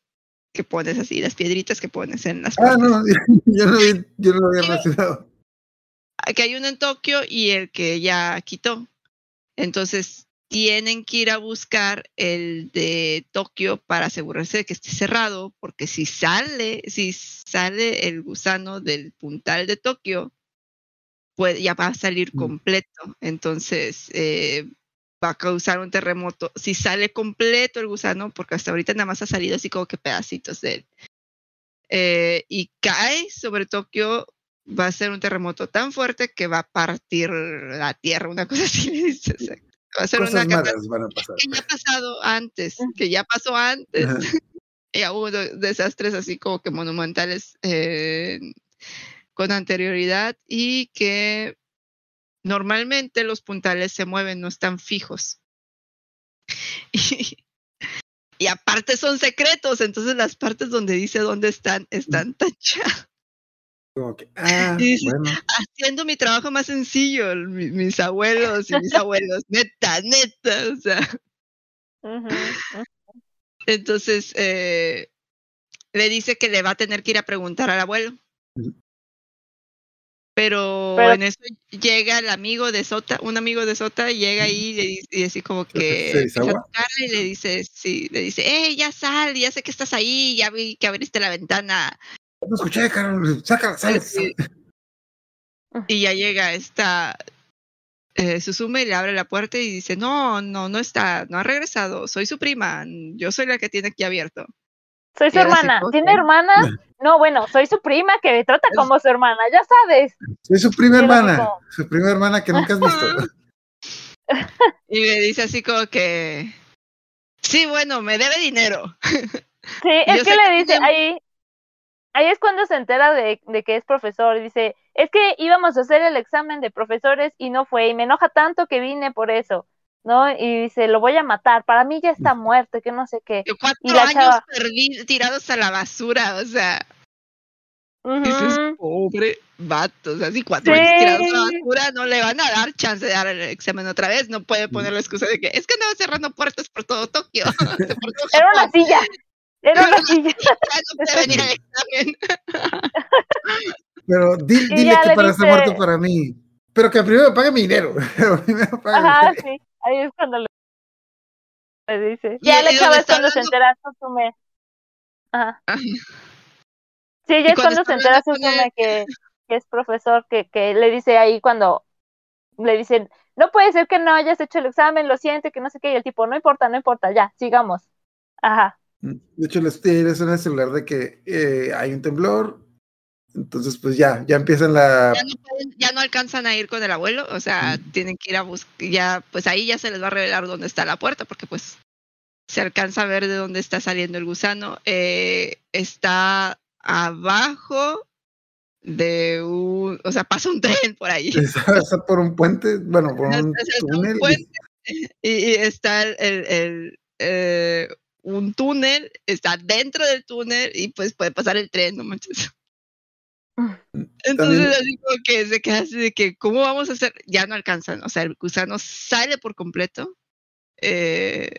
que pones así las piedritas que pones en las ah puertas no, yo no, vi- yo no lo había relacionado. que hay uno en Tokio y el que ya quitó. Entonces tienen que ir a buscar el de Tokio para asegurarse de que esté cerrado, porque si sale, si sale el gusano del puntal de Tokio, pues ya va a salir Mm. completo. Entonces eh, va a causar un terremoto. Si sale completo el gusano, porque hasta ahorita nada más ha salido así como que pedacitos de él. eh, y cae sobre Tokio, va a ser un terremoto tan fuerte que va a partir la tierra, una cosa así. Va a ser Cosas una malas van a pasar. que ya ha pasado antes, que ya pasó antes. Ajá. Ya hubo de- desastres así como que monumentales eh, con anterioridad y que normalmente los puntales se mueven, no están fijos. Y, y aparte son secretos, entonces las partes donde dice dónde están están tachadas. Como que, ah, Y dices, bueno, Haciendo mi trabajo más sencillo, mi- mis abuelos y mis abuelos, neta, neta, o sea. Entonces eh, le dice que le va a tener que ir a preguntar al abuelo. Pero, Pero- en eso llega el amigo de Sota, un amigo de Sota llega ahí y le dice, y así como que y le dice, sí, le dice, hey, ya sal, ya sé que estás ahí, ya vi que abriste la ventana. No escuché, Carol, sácala, sale. Sí. Y ya llega esta eh, Suzume y le abre la puerta y dice, no, no, no está, no ha regresado, soy su prima, yo soy la que tiene aquí abierto. Soy su hermana. ¿Tiene hermana? No, bueno, soy su prima que me trata como su hermana, ya sabes. Soy su prima hermana, su prima hermana que nunca has visto. Y le dice así como que, sí, bueno, me debe dinero. Sí, es que le dice, ahí, ahí es cuando se entera de, de que es profesor. Dice, es que íbamos a hacer el examen de profesores y no fue, y me enoja tanto que vine por eso, ¿no? Y dice, lo voy a matar, para mí ya está muerto, que no sé qué. Cuatro Y la años chava- tirados a la basura, o sea, Ujú. dices, pobre vato, o sea, si cuatro Sí. años tirados a la basura no le van a dar chance de dar el examen otra vez, no puede poner la excusa de que es que andaba cerrando puertas por todo Tokio, por todo Era una silla, era una silla. Pero dile que para estar dice- muerto para mí. Pero que primero me pague mi dinero. primero pague mi Ajá, dinero. sí, ahí es cuando le, le dice. Ya la chava es cuando se entera Susume. Ajá. Ajá. Sí, ya es cuando se entera Susume que, que es profesor, que, que le dice ahí cuando le dicen, no puede ser que no hayas hecho el examen, lo siento, que no sé qué, y el tipo, no importa, no importa, ya, sigamos. Ajá. De hecho, les tienes en el celular de que eh, hay un temblor. Entonces, pues ya, ya empiezan la. Ya no, pueden- ya no alcanzan a ir con el abuelo, o sea, tienen que ir a buscar, ya, pues ahí ya se les va a revelar dónde está la puerta, porque pues se alcanza a ver de dónde está saliendo el gusano. Eh, está abajo de un, o sea, pasa un tren por ahí. Está, está por un puente, bueno, por un túnel. puente. Y, y está el, el- el, eh, un túnel, está dentro del túnel y pues puede pasar el tren, no manches. Entonces También- así como que se queda así de que, ¿cómo vamos a hacer? Ya no alcanzan, o sea, el gusano sale por completo. eh,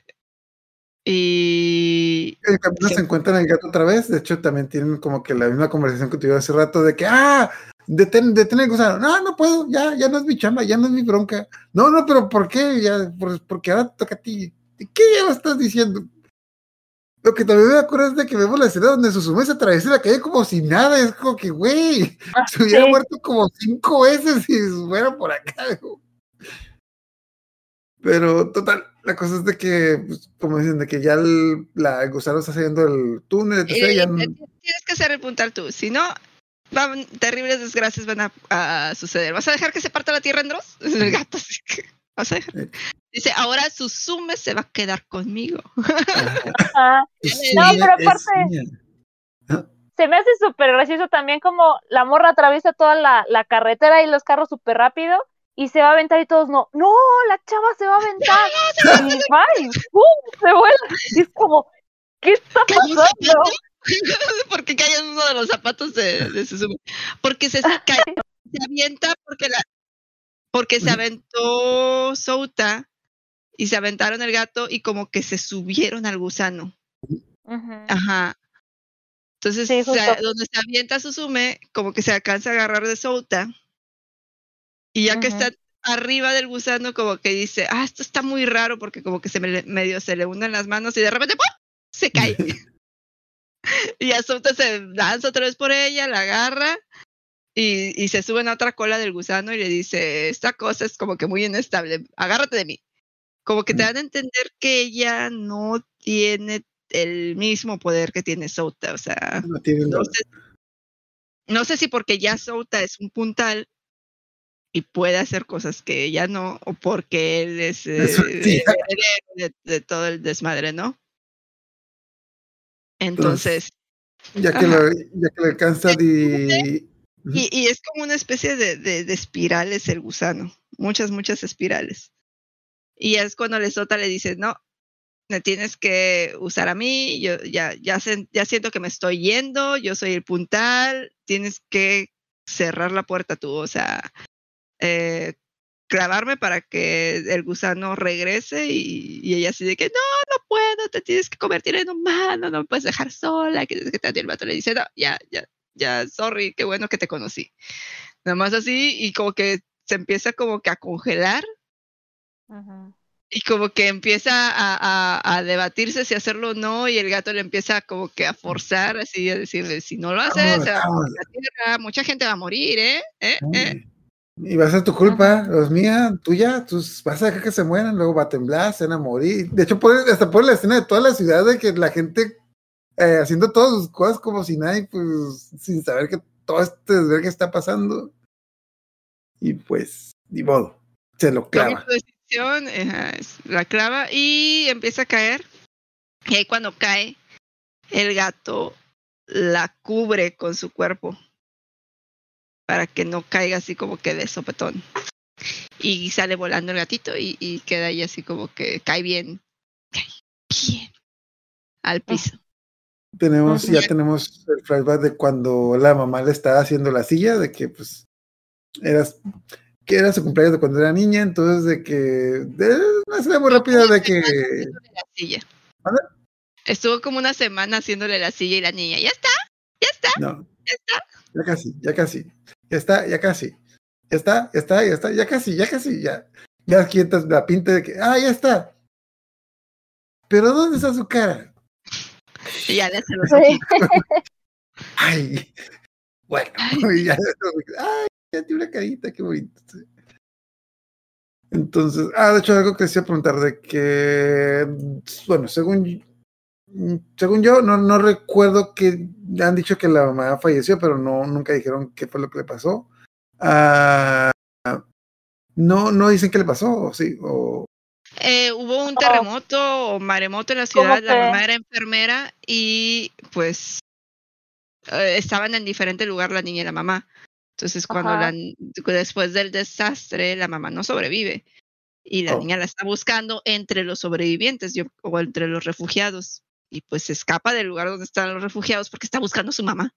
y El camino se encuentran el gato otra vez. De hecho, también tienen como que la misma conversación que tuvimos hace rato de que, ah, detén, detén el gusano. No, no puedo, ya, ya no es mi chamba, ya no es mi bronca. No, no, pero ¿por qué? Ya, por- porque ahora toca a ti. ¿Qué ya me estás diciendo? Lo que también me acuerdo es de que vemos la escena donde Susume se atraviesa la calle como si nada. Es como que, güey, Ah, se hubiera sí. muerto como cinco veces si fuera por acá. digo. Pero total, la cosa es de que, pues, como dicen, de que ya el, la, el gusano está saliendo del túnel, etc. y- ya y- no- tienes que hacer el puntal tú, si no, van, terribles desgracias van a, a suceder. ¿Vas a dejar que se parta la tierra en dos? El gato, así que, ¿vas a dejar? Sí. Dice, ahora Susume se va a quedar conmigo. Ajá. Sí, No, pero aparte- mía. Se me hace súper gracioso también como la morra atraviesa toda la, la carretera y los carros súper rápido y se va a aventar y todos no, no, la chava se va a aventar. Y va y ¡pum! se vuela. Y es como, ¿qué está pasando? porque cae en uno de los zapatos de, de Suzume. Porque se, cae- se avienta porque la porque se aventó Souta y se aventaron el gato y como que se subieron al gusano. Ujú. Ajá. Entonces, Sí, se- justo. donde se avienta Suzume, como que se alcanza a agarrar de Souta. Y ya que está arriba del gusano, como que dice, ah, esto está muy raro porque como que se me medio se le hunden las manos y de repente ¡pum! se cae. y Souta se lanza otra vez por ella, la agarra y, y se sube en otra cola del gusano y le dice, esta cosa es como que muy inestable, agárrate de mí. Como que te dan a entender que ella no tiene el mismo poder que tiene Souta, o sea, No tienen no sé, no sé si porque ya Souta es un puntal y puede hacer cosas que ella no, o porque él es eh, heredero de, de todo el desmadre, ¿no? Entonces, Ya que, lo, ya que le alcanza de... y, es como una especie de, espirales el gusano, muchas, muchas espirales. Y es cuando Lesota le dice, no, me tienes que usar a mí, yo ya, ya, siento que me estoy yendo, yo soy el puntal, tienes que cerrar la puerta tú, o sea, eh, clavarme para que el gusano regrese y, ella así de que no, no puedo, te tienes que convertir en humano, no me puedes dejar sola, que, que tal", y el vato le dice, no, ya, ya, ya, sorry, qué bueno que te conocí. Nada más así y como que se empieza como que a congelar y como que empieza a, a, a debatirse si hacerlo o no y el gato le empieza como que a forzar así a decirle si no lo haces se va a la tierra, mucha gente va a morir eh, ¿Eh? ¿Eh? Y va a ser tu culpa, los mía, tuya, tú vas a dejar que se mueran, luego va a temblar, se van a morir. De hecho, hasta por la escena de toda la ciudad de que la gente eh, haciendo todas sus cosas como si nadie, pues, sin saber que todo este desvergue está pasando. Y pues, ni modo, se lo clava. decisión, la clava y empieza a caer y ahí cuando cae el gato la cubre con su cuerpo para que no caiga así como que de sopetón. Y sale volando el gatito y, y queda ahí así como que cae bien, cae bien al piso. Tenemos, ya tenemos el flashback de cuando la mamá le estaba haciendo la silla, de que pues eras que era su cumpleaños de cuando era niña, entonces de que de una escena muy rápida de que la silla. Estuvo como una semana haciéndole la silla y la niña, ya está, ya está, no, ya está. ya casi, ya casi, ya está, ya casi, ya está, ya está, ya está, ya casi, ya casi, ya, ya quietas la pinta de que, ah, ya está. Pero ¿dónde está su cara? Ya los Sí. Ay, bueno, y ya, ay, ya tiene una carita, qué bonito. Entonces, ah, de hecho, algo que decía preguntar de que, bueno, según según yo, no, no recuerdo que han dicho que la mamá falleció, pero no, nunca dijeron qué fue lo que le pasó. Ah, no, no dicen qué le pasó, sí, o Eh, hubo un terremoto o maremoto en la ciudad, la mamá era enfermera y pues eh, estaban en diferente lugar la niña y la mamá. Entonces cuando Ajá. la, después del desastre la mamá no sobrevive y la Oh. niña la está buscando entre los sobrevivientes yo- o entre los refugiados y pues se escapa del lugar donde están los refugiados porque está buscando a su mamá.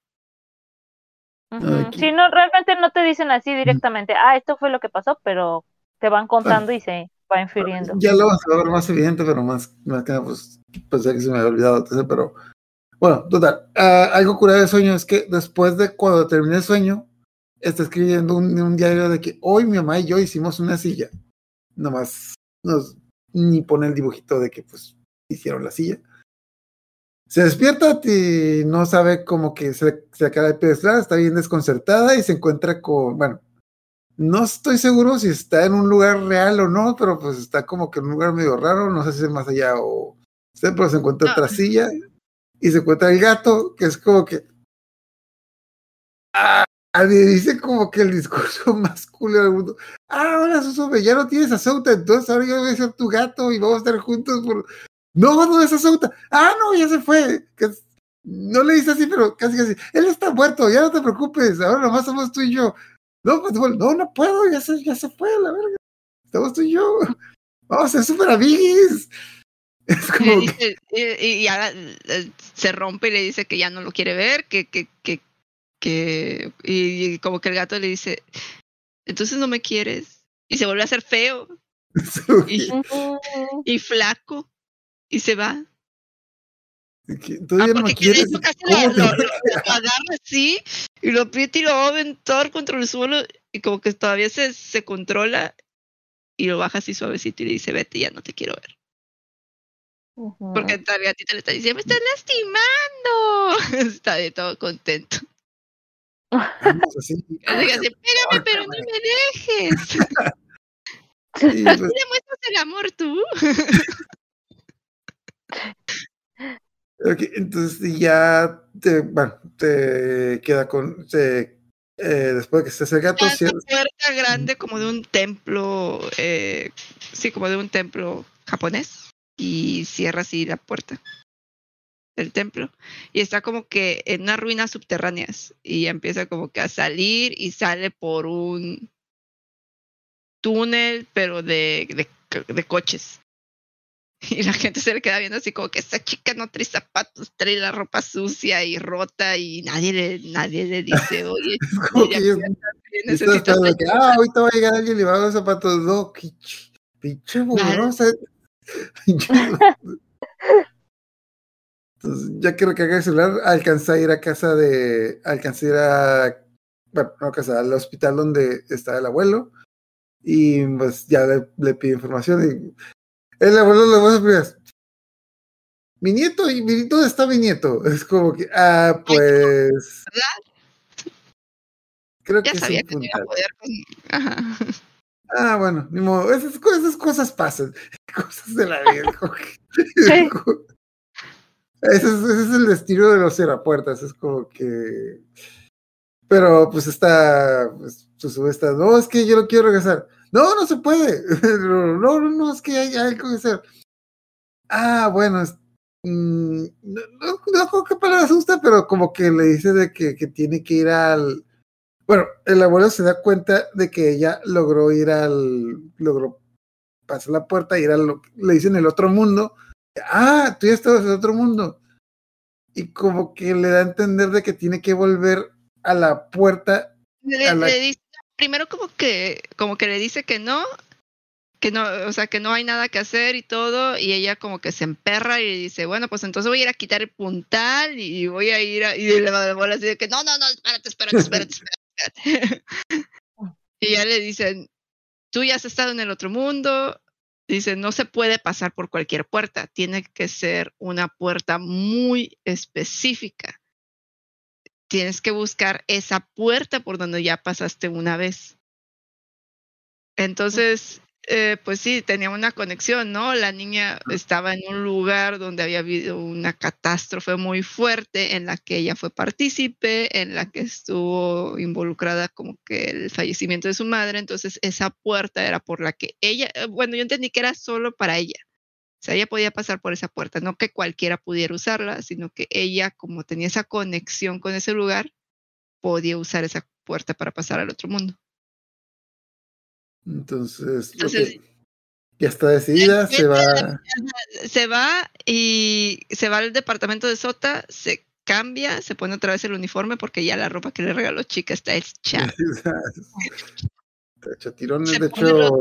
Aquí. Sí, no, realmente no te dicen así directamente, ah, esto fue lo que pasó, pero te van contando y se va infiriendo. Ya lo se va a ver más evidente, pero más, más que nada, pues, pensé que se me había olvidado. pero bueno, total. ah, algo curado de sueño es que después de cuando terminé el sueño, está escribiendo un, diario de que hoy mi mamá y yo hicimos una silla. Nomás nos, ni pone el dibujito de que pues hicieron la silla. Se despierta y no sabe como que se, acaba de pedestrar, está bien desconcertada y se encuentra con, bueno, no estoy seguro si está en un lugar real o no, pero pues está como que en un lugar medio raro, no sé si es más allá o pero se encuentra Ah. otra silla y se encuentra el gato, que es como que ah, dice como que el discurso más cool del mundo. Ah, ahora Susube, ya no tienes a Souta, entonces ahora yo voy a ser tu gato y vamos a estar juntos por... No, no es a Souta. Ah, no, ya se fue. No le dice así, pero casi casi. Él está muerto, ya no te preocupes, ahora nomás somos tú y yo. No, pues no, no puedo, ya se, ya se fue la verga. Estamos tú y yo. Vamos a ser super amiguis. Es como que, y- y ya eh, se rompe y le dice que ya no lo quiere ver, que, que, que, que y, como que el gato le dice, entonces no me quieres. Y se vuelve a hacer feo y flaco y se va. Ah, todavía no casi ¿Cómo lo, te- lo- lo- agarra así y lo aprieta y lo va a aventar contra el suelo y como que todavía se, se controla y lo baja así suavecito y le dice, vete, ya no te quiero ver. Porque el gatito le está diciendo, me estás lastimando. Está de todo contento. Así. Así que así, pégame, pero no me dejes. Y, pues, ¿Le muestras el amor tú? entonces ya te, bueno, te queda con. Te, eh, después de que estés el gato, Una puerta grande como de un templo, eh, sí, como de un templo japonés. Y cierra así la puerta del templo. Y está como que en unas ruinas subterráneas. Y empieza como que a salir y sale por un túnel, pero de, de, de coches. Y la gente se le queda viendo así como que esta chica no trae zapatos, trae la ropa sucia y rota y nadie le, nadie le dice, oye, ayuda". ah, ahorita va a llegar alguien y va a los zapatos. No, pinche borrosa. Entonces, ya quiero que haga el celular, alcancé a ir a casa de. Alcancé a ir a. Bueno, no a casa, al hospital donde está el abuelo. Y pues ya le, le pido información. El abuelo va a decir, Mi nieto, y mi- ¿dónde está mi nieto? Es como que, ah, pues. Creo Ya que sabía que no iba a poder. Ajá. Ah, bueno, ni modo. Esas, co- esas cosas pasan. Cosas de la vida. Sí. ese, es, ese es el destino de los cierrapuertas. Es como que. Pero pues está. Pues, su está. No, es que yo no quiero regresar. No, no se puede. No, no, no, es que hay, hay algo que hacer. Ah, bueno. es- mm, no, no, no creo que palabras usa, pero como que le dice de que, que tiene que ir al. Bueno, el abuelo se da cuenta de que ella logró ir al. logró pasar la puerta y ir al. le dicen el otro mundo. Ah, tú ya estabas en el otro mundo. Y como que le da a entender de que tiene que volver a la puerta. Le, A la- le dice, primero como que, como que le dice que no, que no, o sea, que no hay nada que hacer y todo, y ella como que se emperra y dice, bueno, pues entonces voy a ir a quitar el puntal y voy a ir a, y le va a así de que no, no, no, espérate, espérate, espérate, espérate. y ya le dicen, tú ya has estado en el otro mundo, dice, no se puede pasar por cualquier puerta, tiene que ser una puerta muy específica. Tienes que buscar esa puerta por donde ya pasaste una vez. Entonces eh, pues sí, tenía una conexión, ¿no? La niña estaba en un lugar donde había habido una catástrofe muy fuerte en la que ella fue partícipe, en la que estuvo involucrada como que el fallecimiento de su madre, entonces esa puerta era por la que ella, eh, bueno, yo entendí que era solo para ella. O sea, ella podía pasar por esa puerta, no que cualquiera pudiera usarla, sino que ella, como tenía esa conexión con ese lugar, podía usar esa puerta para pasar al otro mundo. Entonces, ya está decidida, se va. Se va y se va al departamento de Sota, se cambia, se pone otra vez el uniforme porque ya la ropa que le regaló chica está hecha. Está hecha tirones, Se de hecho,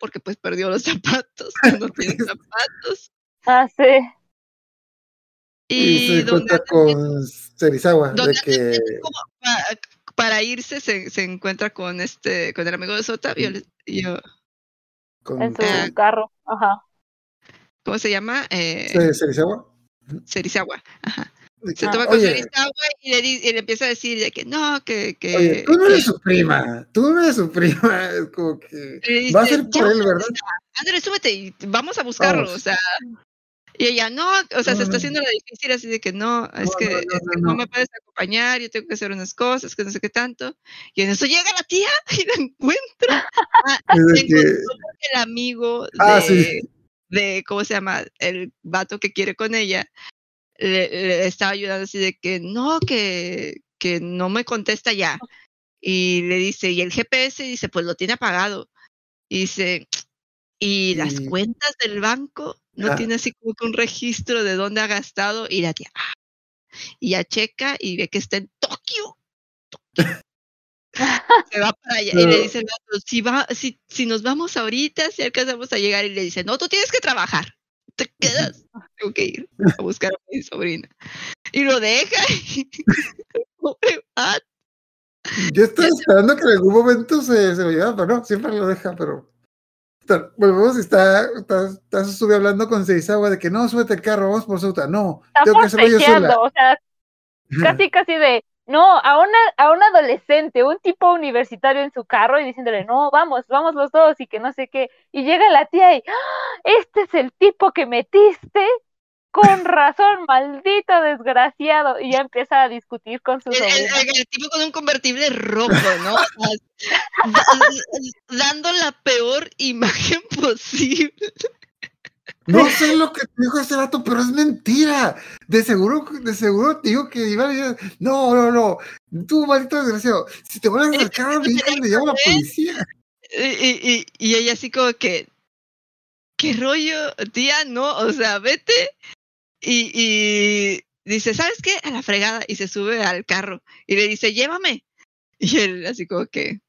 Porque pues perdió los zapatos, no tiene zapatos. Ah, sí. y Y, se encuentra con Serizawa, de donde que como pa- para irse se, se encuentra con este, con el amigo de Sota, y yo, le- y yo- con En su Ah. carro. Ajá. ¿cómo se llama? Eh, ¿Se- Serizawa. Serizawa. Ajá. De que, Se Ah, toma con y le, di- y le empieza a decir de que no, que, que, oye, tú no que- eres su prima, tú no eres su prima, es como que va a ser por "Ya, él, ¿verdad? Ándale, súbete y vamos a buscarlo, Vamos. o sea. Y ella, no, o sea, No, se está haciendo la difícil así de que no, es No, que, no, es que no, me puedes acompañar, yo tengo que hacer unas cosas, que no sé qué tanto. Y en eso llega la tía y la encuentra. Ah, Es de que- el amigo de, Ah, sí. de, ¿cómo se llama? El vato que quiere con ella, le, le estaba ayudando así de que no, que, que no me contesta ya. Y le dice, y el GPS dice, pues lo tiene apagado. Y dice, y las cuentas del banco no Ah. tiene así como que un registro de dónde ha gastado. Y la tía, ah. y ya checa y ve que está en Tokio. Se va para allá y le dice si, va, si, si nos vamos ahorita, si alcanzamos a llegar, y le dice, no, tú tienes que trabajar, te quedas, tengo que ir a buscar a mi sobrina. Y lo deja. y- Pobre. Yo estaba esperando que en algún momento se, se lo llevara, pero no, siempre lo deja, pero. Está- Volvemos y está, está, está sube hablando con Serizawa de que no, súbete el carro, vamos por Sauta. No, Está tengo que hacerlo yo sola. o sea, casi casi de, no, a una, a un adolescente, un tipo universitario en su carro y diciéndole, no, vamos, vamos los dos y que no sé qué. Y llega la tía y, "Ah, este es el tipo que metiste. Con razón, maldito desgraciado. Y ya empieza a discutir con su El, tipo con un convertible rojo, ¿no? O sea, da- dando la peor imagen posible. No sé lo que te dijo ese rato, pero es mentira. De seguro, de seguro te digo que iba a decir, no, no, no. Tú, maldito desgraciado, si te van a acercar a mi hija, le llamo a la policía. Y, y- y- y ella así como que, ¿qué rollo, tía? No, o sea, vete. Y, y dice, ¿sabes qué? A la fregada. Y se sube al carro y le dice, llévame. Y él así como que,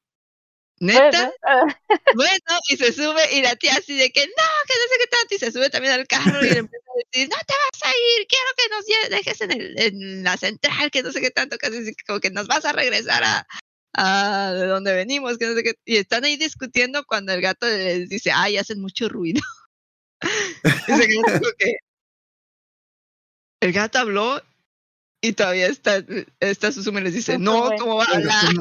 ¿neta? Bueno, Bueno, y se sube y la tía así de que, no, que no sé qué tanto. Y se sube también al carro y le empieza a decir, no te vas a ir, quiero que nos dejes en, el, en la central, que no sé qué tanto, casi como que nos vas a regresar a, a de donde venimos, que no sé qué. Y están ahí discutiendo cuando el gato les dice, ay, hacen mucho ruido. y se quedan como que el gato habló y todavía está, está Susume y les dice, no. ¿cómo va a hablar?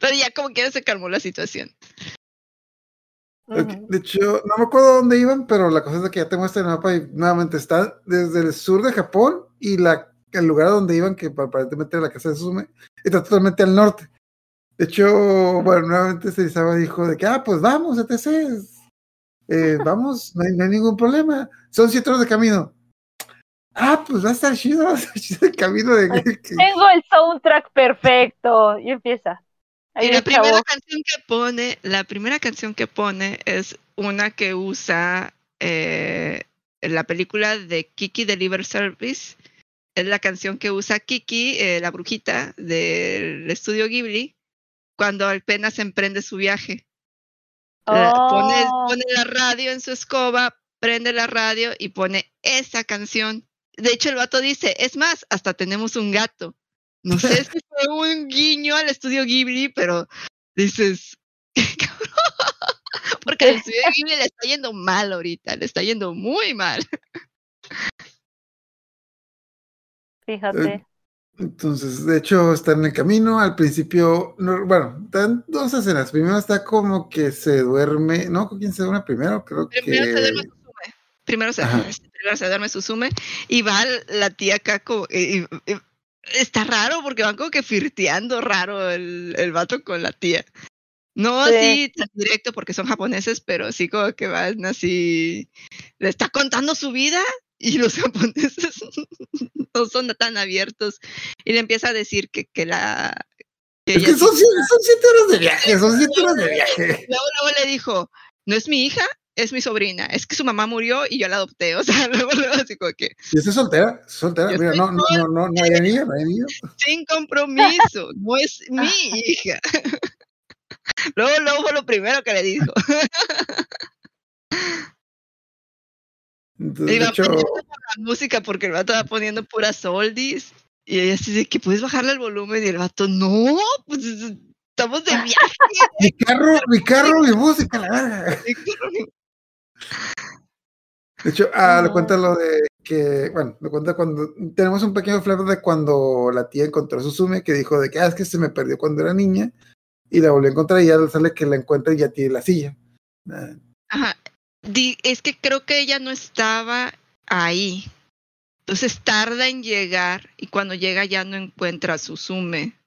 Pero ya como quiera se calmó la situación. De hecho, no me acuerdo dónde iban, pero la cosa es de que ya tengo este mapa y nuevamente está desde el sur de Japón y la, el lugar donde iban, que aparentemente era la casa de Susume, está totalmente al norte. De hecho, bueno, nuevamente Serizawa dijo de que, ah, pues vamos, etc. Eh, vamos, no hay, no hay ningún problema. Son siete horas de camino. Ah, pues va a estar chido, va a estar chido el camino de Tengo el soundtrack perfecto. Y empieza. Y la primera chavo. canción que pone, la primera canción que pone es una que usa eh, la película de Kiki Deliver Service. Es la canción que usa Kiki, eh, la brujita del estudio Ghibli, cuando apenas emprende su viaje. La- pone, Oh. pone la radio en su escoba, prende la radio y pone esa canción. De hecho, el vato dice, es más, hasta tenemos un gato. No sé si fue un guiño al estudio Ghibli, pero dices. Porque al estudio Ghibli le está yendo mal ahorita, le está yendo muy mal. Fíjate. Entonces, de hecho, está en el camino. Al principio, no, bueno, están dos escenas. Primero está como que se duerme, ¿no? ¿Con quién se duerme primero? Creo Primero que. se duerme Susume. Primero se, primero se duerme Susume y va la tía acá como, y- y- y- está raro porque van como que flirteando raro el, el vato con la tía. No Sí. así tan directo porque son japoneses, pero sí como que van así, le está contando su vida y los japoneses no son tan abiertos y le empieza a decir que, que la... que Es ella que son, son siete horas de viaje, son siete horas de viaje. Luego, luego le dijo, no es mi hija, es mi sobrina. Es que su mamá murió y yo la adopté. O sea, luego, luego así como que, ¿Y usted es soltera? ¿Soltera? Mira, no, no, no, no, no hay anillo, no hay anillo. sin compromiso, no es mi hija. Luego, luego fue lo primero que le dijo. Entonces, Y va hecho, la música porque el vato va poniendo puras oldies. Y ella así de que puedes bajarle el volumen. Y el vato, no, pues estamos de viaje. mi carro, mi carro, mi música, la verga. De hecho, ah, le Ujú. cuenta lo de que, bueno, le cuenta cuando tenemos un pequeño flashback de cuando la tía encontró a Susume, que dijo de que, ah, es que se me perdió cuando era niña, y la volvió a encontrar y ya sale que la encuentra y ya tiene la silla. Ah, Ajá. Es que creo que ella no estaba ahí. Entonces tarda en llegar y cuando llega ya no encuentra a Susume.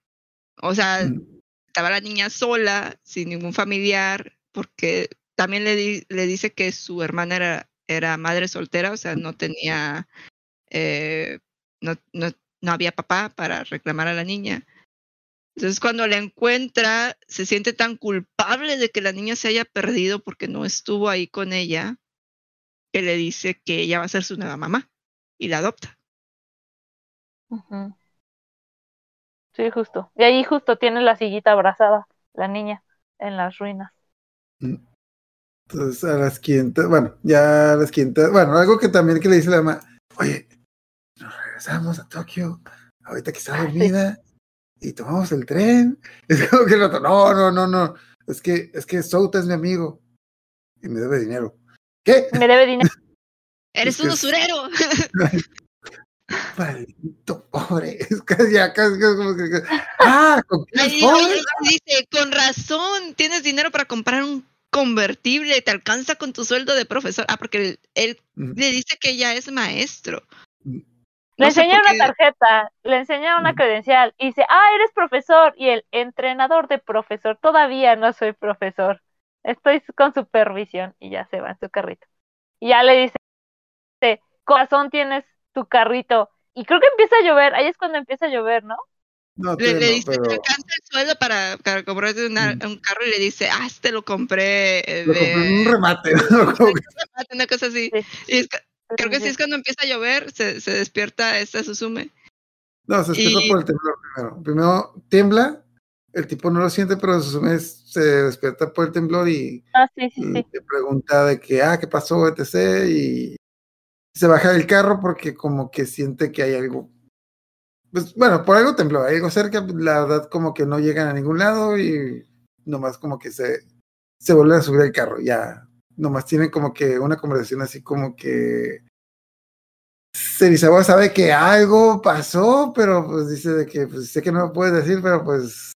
O sea, mm, estaba la niña sola, sin ningún familiar, porque también le, di- le dice que su hermana era, era madre soltera, o sea, no tenía, eh, no, no, no había papá para reclamar a la niña. Entonces cuando la encuentra, se siente tan culpable de que la niña se haya perdido porque no estuvo ahí con ella, que le dice que ella va a ser su nueva mamá y la adopta. Sí, justo. Y ahí justo tiene la sillita abrazada, la niña, en las ruinas. Entonces, a las quintas, bueno, ya a las quintas, bueno, algo que también que le dice la mamá, oye, nos regresamos a Tokio, ahorita que está dormida, y tomamos el tren. Es como que el otro, no, no, no, no, es que, es que Souta es mi amigo, y me debe dinero. ¿Qué? Me debe dinero. ¡Eres un usurero! Maldito pobre, es casi ya, casi, casi como que, ah, ¿con qué es pobre? dice, con razón, tienes dinero para comprar un convertible, te alcanza con tu sueldo de profesor. Ah, porque él, le dice que ella es maestro. Le No sé enseña una tarjeta, le enseña una credencial y dice, ah, eres profesor. Y el entrenador de profesor, todavía no soy profesor. Estoy con supervisión. Y ya se va en su carrito. Y ya le dice, corazón tienes tu carrito. Y creo que empieza a llover. Ahí es cuando empieza a llover, ¿no? No, Le, dice, pero te alcanza el sueldo para, para comprarte una- Ujú. un carro y le dice, ah, este lo compré eh, lo compré en un de remate, ¿no? Como que- una cosa así. Sí. Y es que- creo que sí es cuando empieza a llover, se, se despierta esta Susume. No, se despierta Y- por el temblor primero. Primero tiembla, el tipo no lo siente, pero Susume se despierta por el temblor y Ah, sí, sí, sí. le pregunta de que, ah, ¿qué pasó, etc. Y se baja del carro porque como que siente que hay algo. Pues bueno, por algo tembló, hay algo cerca, la verdad como que no llegan a ningún lado y nomás como que se, se vuelve a subir al carro, ya. Nomás tienen como que una conversación así como que Serizawa sabe que algo pasó, pero pues dice de que pues, sé que no lo puedes decir, pero pues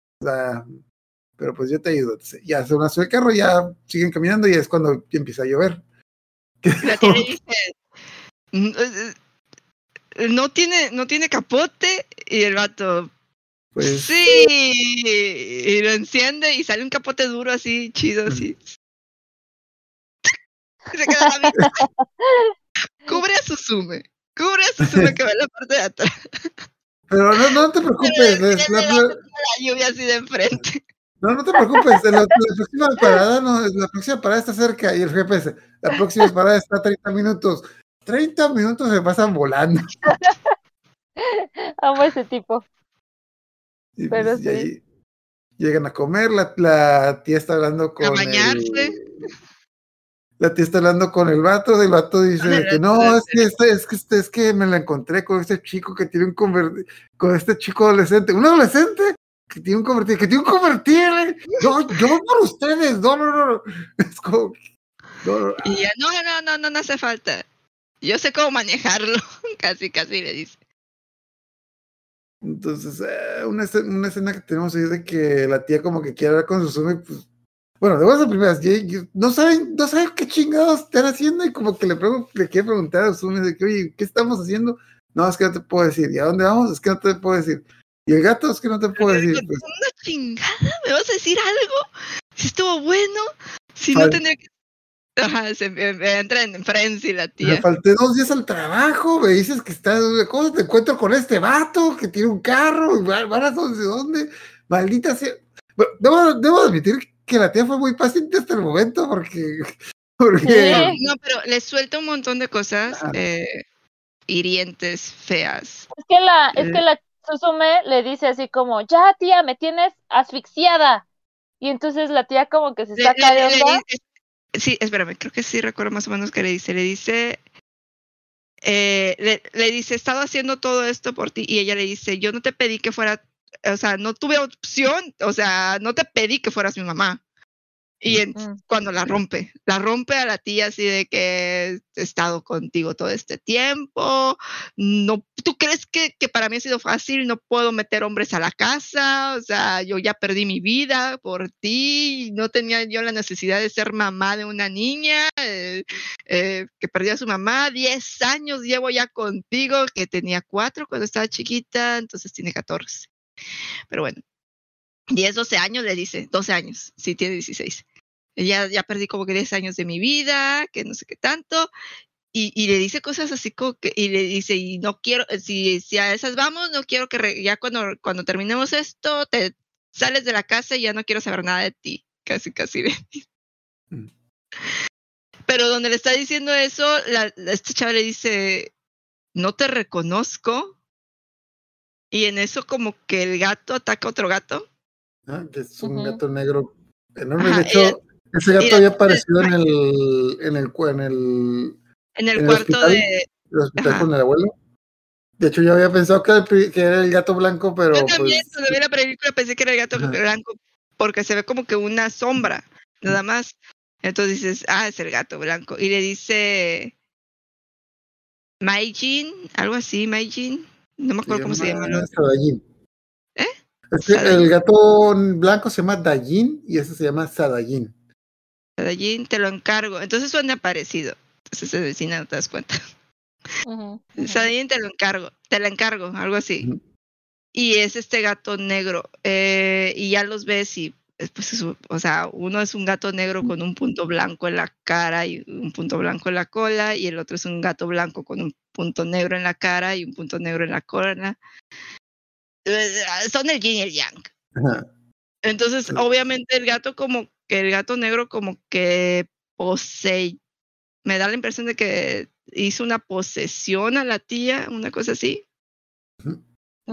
pero pues yo te ayudo. Entonces, ya se van a subir el carro, ya siguen caminando y es cuando empieza a llover. La dice, "Mm, eh, eh, no tiene, no tiene capote. Y el vato, Pues sí. Y lo enciende y sale un capote duro así, chido, así. Y se queda la mitad. Cubre a Susume. Cubre a Susume que va en la parte de atrás. Pero no, no te preocupes, Tiene es la- la, la- la lluvia así de enfrente. no, no te preocupes, la, la próxima parada no, la próxima parada está cerca y el GPS, la próxima parada está a 30 minutos. 30 minutos se pasan volando. Amo ese tipo. Y, Pero pues, y sí. ahí llegan a comer, la, la tía está hablando con bañarse. el- la tía está hablando con el vato, el vato dice de que no, es que, este, es, que este, es que me la encontré con este chico que tiene un convertible, con este chico adolescente, un adolescente que tiene un convertible, que tiene un convertible, no, yo voy por ustedes, no, no, no, no. es como, no, no, Y ella, no, no, no, no, no hace falta. Yo sé cómo manejarlo. casi, casi le dice. Entonces, eh, una, escena, una escena que tenemos ahí de que la tía como que quiere hablar con Susumi, pues, bueno, de buenas a primeras, no saben, no saben qué chingados están haciendo y como que le, pregun- le quiere preguntar a Susumi de que, oye, ¿qué estamos haciendo? No, es que no te puedo decir. ¿Y a dónde vamos? Es que no te puedo decir. Y el gato es que no te puedo decir. Pues, Una chingada, ¿me vas a decir algo? Si estuvo bueno, si no Fal- tendría que. Ajá, se me, me entra en frenzy la me tía. falté dos días al trabajo, me dices que estás, ¿cómo te encuentro con este vato que tiene un carro? ¿Van a dónde? dónde? Maldita sea. Bueno, debo, debo admitir que la tía fue muy paciente hasta el momento porque... porque. No, pero le suelta un montón de cosas eh, hirientes, feas. Es que la, es Eh. que la Susume le dice así como, ya tía, me tienes asfixiada. Y entonces la tía como que se saca le- de le onda. dice- sí, espérame, creo que sí recuerdo más o menos que le dice. Le dice, eh, le, le dice, he estado haciendo todo esto por ti. Y ella le dice, yo no te pedí que fuera, o sea, no tuve opción, o sea, no te pedí que fueras mi mamá. Y en- cuando la rompe, la rompe a la tía así de que he estado contigo todo este tiempo, no, ¿tú crees que, que para mí ha sido fácil? No puedo meter hombres a la casa, o sea, yo ya perdí mi vida por ti, no tenía yo la necesidad de ser mamá de una niña eh, eh, que perdió a su mamá, 10 años llevo ya contigo, que tenía 4 cuando estaba chiquita, entonces tiene 14. Pero bueno, 10, 12 años le dice, 12 años, sí, tiene 16 ya, ya perdí como que 10 años de mi vida, que no sé qué tanto, y, y le dice cosas así como que, y le dice, y no quiero, si, si a esas vamos, no quiero que re- ya cuando, cuando terminemos esto, te sales de la casa y ya no quiero saber nada de ti, casi, casi. Mm. Pero donde le está diciendo eso, la, la- esta chava le dice, no te reconozco, y en eso como que el gato ataca a otro gato, Ah, que es un gato negro enorme. Ajá, de hecho, ese gato había aparecido en el, en el, en el, en el ¿En el cuarto hospital? de... el hospital con el abuelo. De hecho, yo había pensado que era el, pri- que era el gato blanco, pero Yo también, pues, cuando vi la película pensé que era el gato Ajá. blanco, porque se ve como que una sombra, nada más. Entonces dices, ah, es el gato blanco. Y le dice Maijin, algo así, Maijin. No me acuerdo cómo se llama. Sadajin. ¿Eh? Es que Sadajin. el gato blanco se llama Dajin y ese se llama Sadajin. Maijin, te lo encargo. Entonces suena parecido. Entonces se vecina, no te das cuenta. Sadajin, te lo encargo, te la encargo, algo así. Y es este gato negro. eh, y ya los ves y, pues, es o sea, uno es un gato negro con un punto blanco en la cara y un punto blanco en la cola, y el otro es un gato blanco con un punto negro en la cara y un punto negro en la cola. Eh, Son el yin y el yang. Entonces, obviamente, el gato como que el gato negro como que posee, me da la impresión de que hizo una posesión a la tía, una cosa así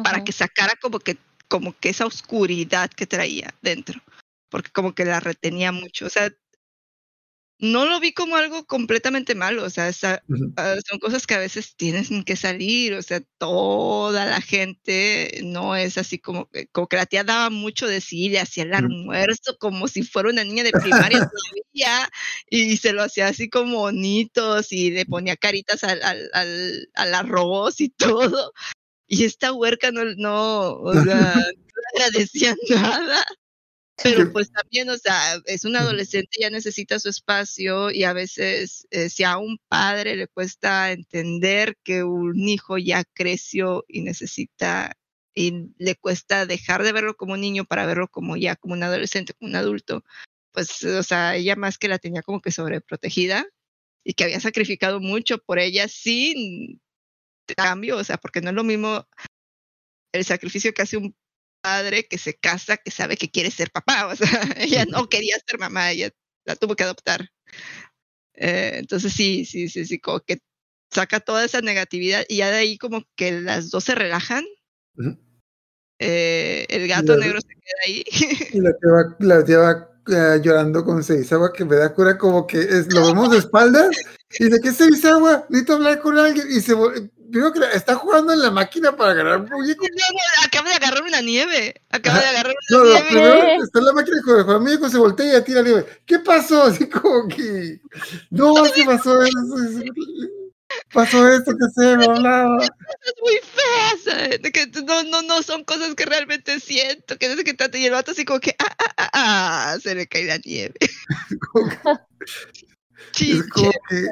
para que sacara como que como que esa oscuridad que traía dentro, porque como que la retenía mucho, o sea, no lo vi como algo completamente malo, o sea, esa- ah, son cosas que a veces tienen que salir, o sea, toda la gente no es así como que, como que la tía daba mucho de sí, le hacía el almuerzo como si fuera una niña de primaria todavía, y se lo hacía así como bonitos y le ponía caritas al, al, al, al arroz y todo. Y esta huerca no, no, o sea, no agradecía nada. Pero pues también, o sea, es un adolescente, ya necesita su espacio y a veces eh, si a un padre le cuesta entender que un hijo ya creció y necesita y le cuesta dejar de verlo como un niño para verlo como ya como un adolescente, como un adulto, pues, o sea, ella más que la tenía como que sobreprotegida y que había sacrificado mucho por ella sin cambio, o sea, porque no es lo mismo el sacrificio que hace un padre que se casa, que sabe que quiere ser papá, o sea, ella no quería ser mamá, ella la tuvo que adoptar. Eh, entonces sí, sí, sí, sí, como que saca toda esa negatividad y ya de ahí como que las dos se relajan. Eh, el gato la- negro se queda ahí. Y la tía va, la eh, llorando con Seizawa que me da cura como que es, lo vemos de espaldas y dice que Seizawa, necesito hablar con alguien y se que la- está jugando en la máquina para agarrar un muñeco. No, no, acaba de agarrar una nieve. Acaba de agarrar una No, no, nieve. primero está en la máquina con el muñeco, se voltea y ya tira nieve. ¿Qué pasó? Así como que no, ¿qué pasó? pasó esto, que se me hablaba. cosas muy feas. De que no, no, no son cosas que realmente siento, que desde que trate y el vato así como que, ah, ah, ah, se le cae la nieve. Como que- Chiche. es como que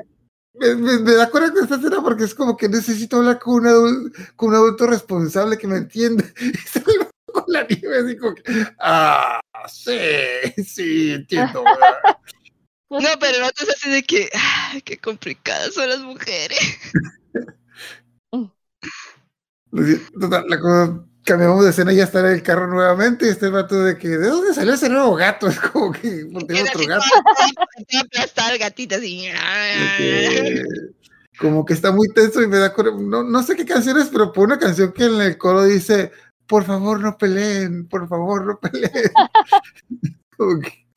me, me- me da coraje esta escena porque es como que necesito hablar con un, adul- con un adulto responsable que me entienda. Y salgo con la nieve así como que, ah, sí, sí, entiendo. ¿verdad? No, pero el vato es así de que, ay, qué complicadas son las mujeres. Total, la cosa- cambiamos de escena y ya está en el carro nuevamente y este vato de que, ¿de dónde salió ese nuevo gato? Es como que, porque otro gato. aplastada el gatito así. que- como que está muy tenso y me da. No, no sé qué canción es, pero pone una canción que en el coro dice, por favor no peleen, por favor no peleen. Como que-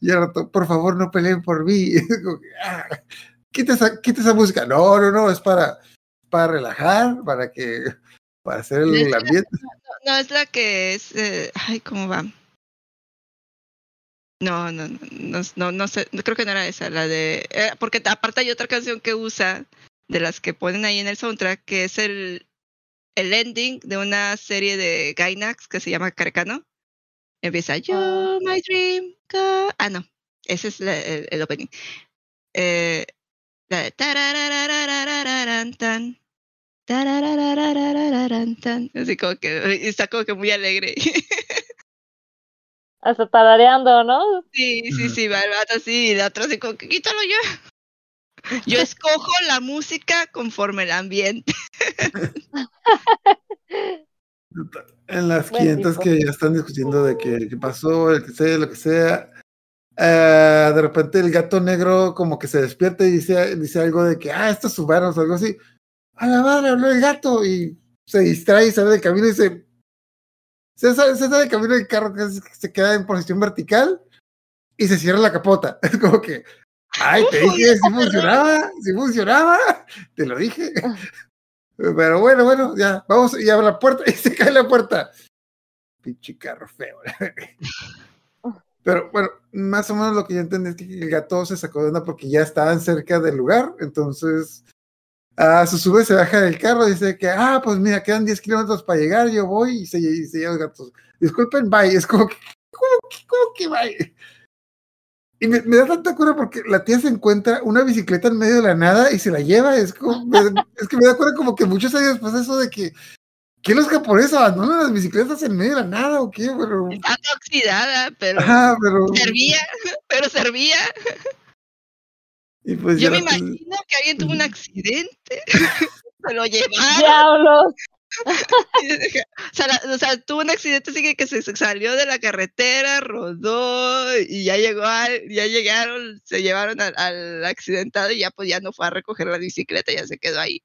y al rato, por favor no peleen por mí. Como que, ah, quita, esa, quita esa música. No, no, no, es para, para relajar, para que, para hacer el ambiente. No, es la que es. eh, ay, ¿cómo va? No, no, no, no, no, no sé, creo que no era esa, la de. eh, porque aparte hay otra canción que usa, de las que ponen ahí en el soundtrack, que es el, el ending de una serie de Gainax que se llama Carcano. Empieza, You're my dream. girl". Ah, no, ese es la- el, el opening. Eh, la de tarararararararan, tan, tarararararararan, tan. Así como que está como que muy alegre. Hasta tarareando, ¿no? Sí, sí, sí, va el vato así y la otra así como que quítalo ya. Yo escojo la música conforme el ambiente. En las Buen 500 tipo. que ya están discutiendo de que, qué pasó, el que sea, lo que sea. eh, de repente el gato negro como que se despierta y dice, dice algo de que, ah, estos subanos o algo así. A la madre, habló el gato y se distrae y sale del camino y se, se, sale, se del camino del carro se queda en posición vertical y se cierra la capota. Es como que, ay, te dije, si funcionaba, si funcionaba, te lo dije. Pero bueno, bueno, ya, vamos y abre la puerta y se cae la puerta. Pinche carro feo. Pero bueno, más o menos lo que yo entendí es que el gato se sacó de onda porque ya estaban cerca del lugar. Entonces, a su sube se baja del carro dice que, ah, pues mira, quedan 10 kilómetros para llegar, yo voy y se, y se lleva los gatos. Disculpen, bye. Es como que, ¿cómo, que- cómo que bye? Y me, me da tanta cura porque la tía se encuentra una bicicleta en medio de la nada y se la lleva. Es, como, me- es que me da cura como que muchos años después eso de que, ¿qué los japoneses abandonan las bicicletas en medio de la nada o qué? Pero, Está oxidada, pero ajá, pero. servía, pero servía. Y pues Yo ya me la- imagino que alguien tuvo un accidente. Se lo llevaron. ¡Diablos! o, sea, la- o sea, tuvo un accidente así que, que se se salió de la carretera, rodó y ya llegó al, ya llegaron, se llevaron al, al accidentado y ya pues ya no fue a recoger la bicicleta, ya se quedó ahí.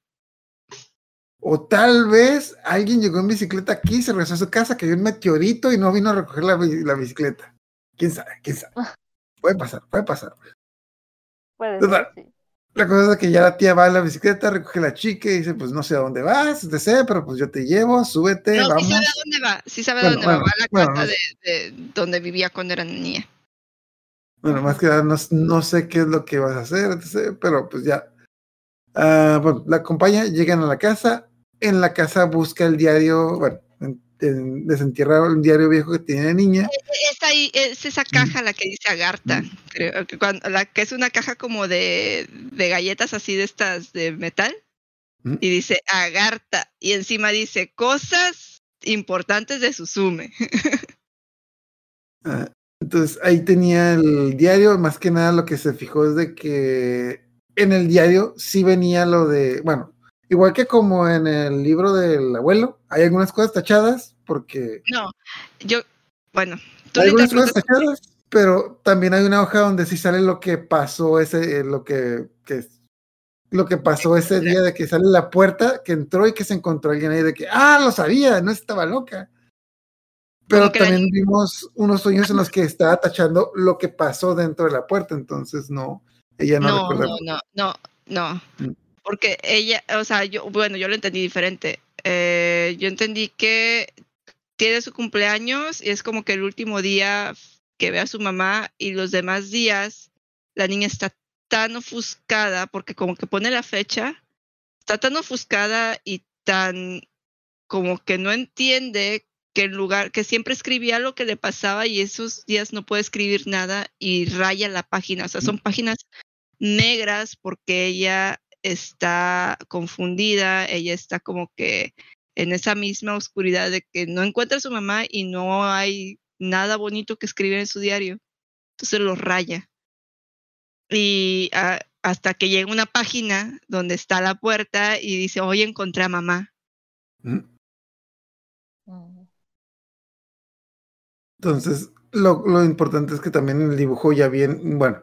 O tal vez alguien llegó en bicicleta aquí, se regresó a su casa, cayó un meteorito y no vino a recoger la, bi- la bicicleta. ¿Quién sabe? ¿Quién sabe? Puede pasar, puede pasar. Puede ser, sí. La cosa es que ya la tía va a la bicicleta, recoge la chica y dice, pues no sé a dónde vas, te sé, pero pues yo te llevo, súbete, No, sí vamos. sabe a dónde va, sí sabe a Bueno, dónde va, bueno, va a la bueno, casa no de, de donde vivía cuando era niña. Bueno, más que nada, no, no sé qué es lo que vas a hacer, etc., pero pues ya. Ah, bueno, la acompaña, llegan a la casa. En la casa busca el diario, bueno, en- en- desentierra un diario viejo que tiene de niña. Es ahí, es esa caja la que dice Agartha, creo que cuando, la que es una caja como de, de galletas así de estas de metal, Ujú. y dice Agartha, y encima dice cosas importantes de Suzume. Ah, entonces ahí tenía el diario, más que nada lo que se fijó es de que en el diario sí venía lo de, bueno, igual que como en el libro del abuelo, hay algunas cosas tachadas, porque No, yo, bueno, tú hay algunas cosas tachadas, pero también hay una hoja donde sí sale lo que pasó ese, eh, lo que, que lo que pasó ese día de que sale la puerta, que entró y que se encontró alguien ahí de que, ah, lo sabía, no estaba loca. Pero la también vimos unos sueños en los que estaba tachando lo que pasó dentro de la puerta, entonces no, ella no, No, recuerda. no, no, no, no. Mm. Porque ella, o sea, yo, bueno, yo lo entendí diferente. Eh, yo entendí que tiene su cumpleaños y es como que el último día que ve a su mamá y los demás días la niña está tan ofuscada porque como que pone la fecha está tan ofuscada y tan como que no entiende que el lugar, que siempre escribía lo que le pasaba y esos días no puede escribir nada y raya la página. O sea, son páginas negras porque ella está confundida, ella está como que en esa misma oscuridad de que no encuentra a su mamá y no hay nada bonito que escribir en su diario. Entonces lo raya. Y ah, hasta que llega una página donde está la puerta y dice, hoy encontré a mamá. Mm. Mm. Entonces, lo, lo importante es que también el dibujo ya bien, bueno,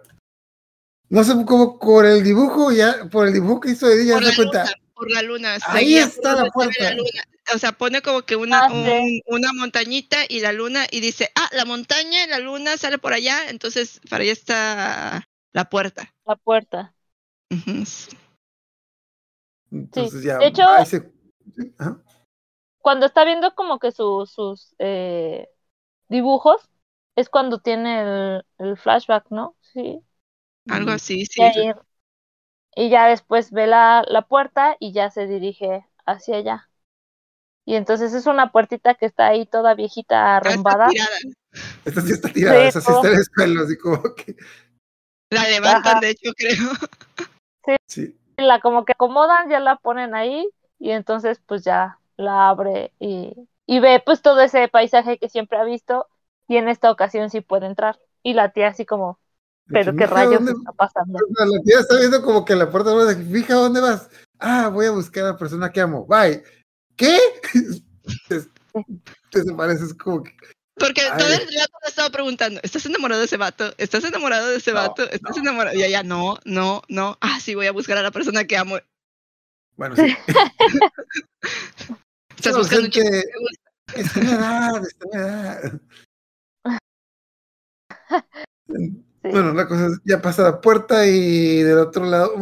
no sé cómo por el dibujo, ya, por el dibujo que hizo ya Por se la, cuenta. luna, por la luna. Ahí está la puerta. luna. O sea, pone como que una, Ah, sí. un- una montañita y la luna y dice, ah, la montaña y la luna sale por allá, entonces para allá está la puerta. La puerta. Entonces ya. De hecho- se-. Cuando está viendo como que su- sus eh, dibujos, es cuando tiene el, el flashback, ¿no? Sí. Algo así, sí. Y, ahí- y ya después ve la, la puerta y ya se dirige hacia allá. Y entonces es una puertita que está ahí toda viejita, arrumbada. Esta sí está tirada, Sí, esa sí está en el suelo, así como que. La levantan, Ajá. de hecho, creo. Sí. La como que acomodan, ya la ponen ahí y entonces pues ya la abre y, y ve pues todo ese paisaje que siempre ha visto y en esta ocasión sí puede entrar. Y la tía así como, pero qué rayos dónde- está pasando. La tía está viendo como que la puerta abre, fija dónde vas. Ah, voy a buscar a la persona que amo. Bye. ¿Qué? te, desapareces como que. Porque Ay. todo el rato le estaba preguntando, ¿estás enamorado de ese vato? ¿Estás enamorado de ese No, vato? ¿Estás no. enamorado? Y ella, no, no, no. Ah, sí, voy a buscar a la persona que amo. Bueno, sí. Estás No, buscando un chico gente, que te gusta. Está en edad, está en edad. Bueno, la cosa es, ya pasa la puerta y del otro lado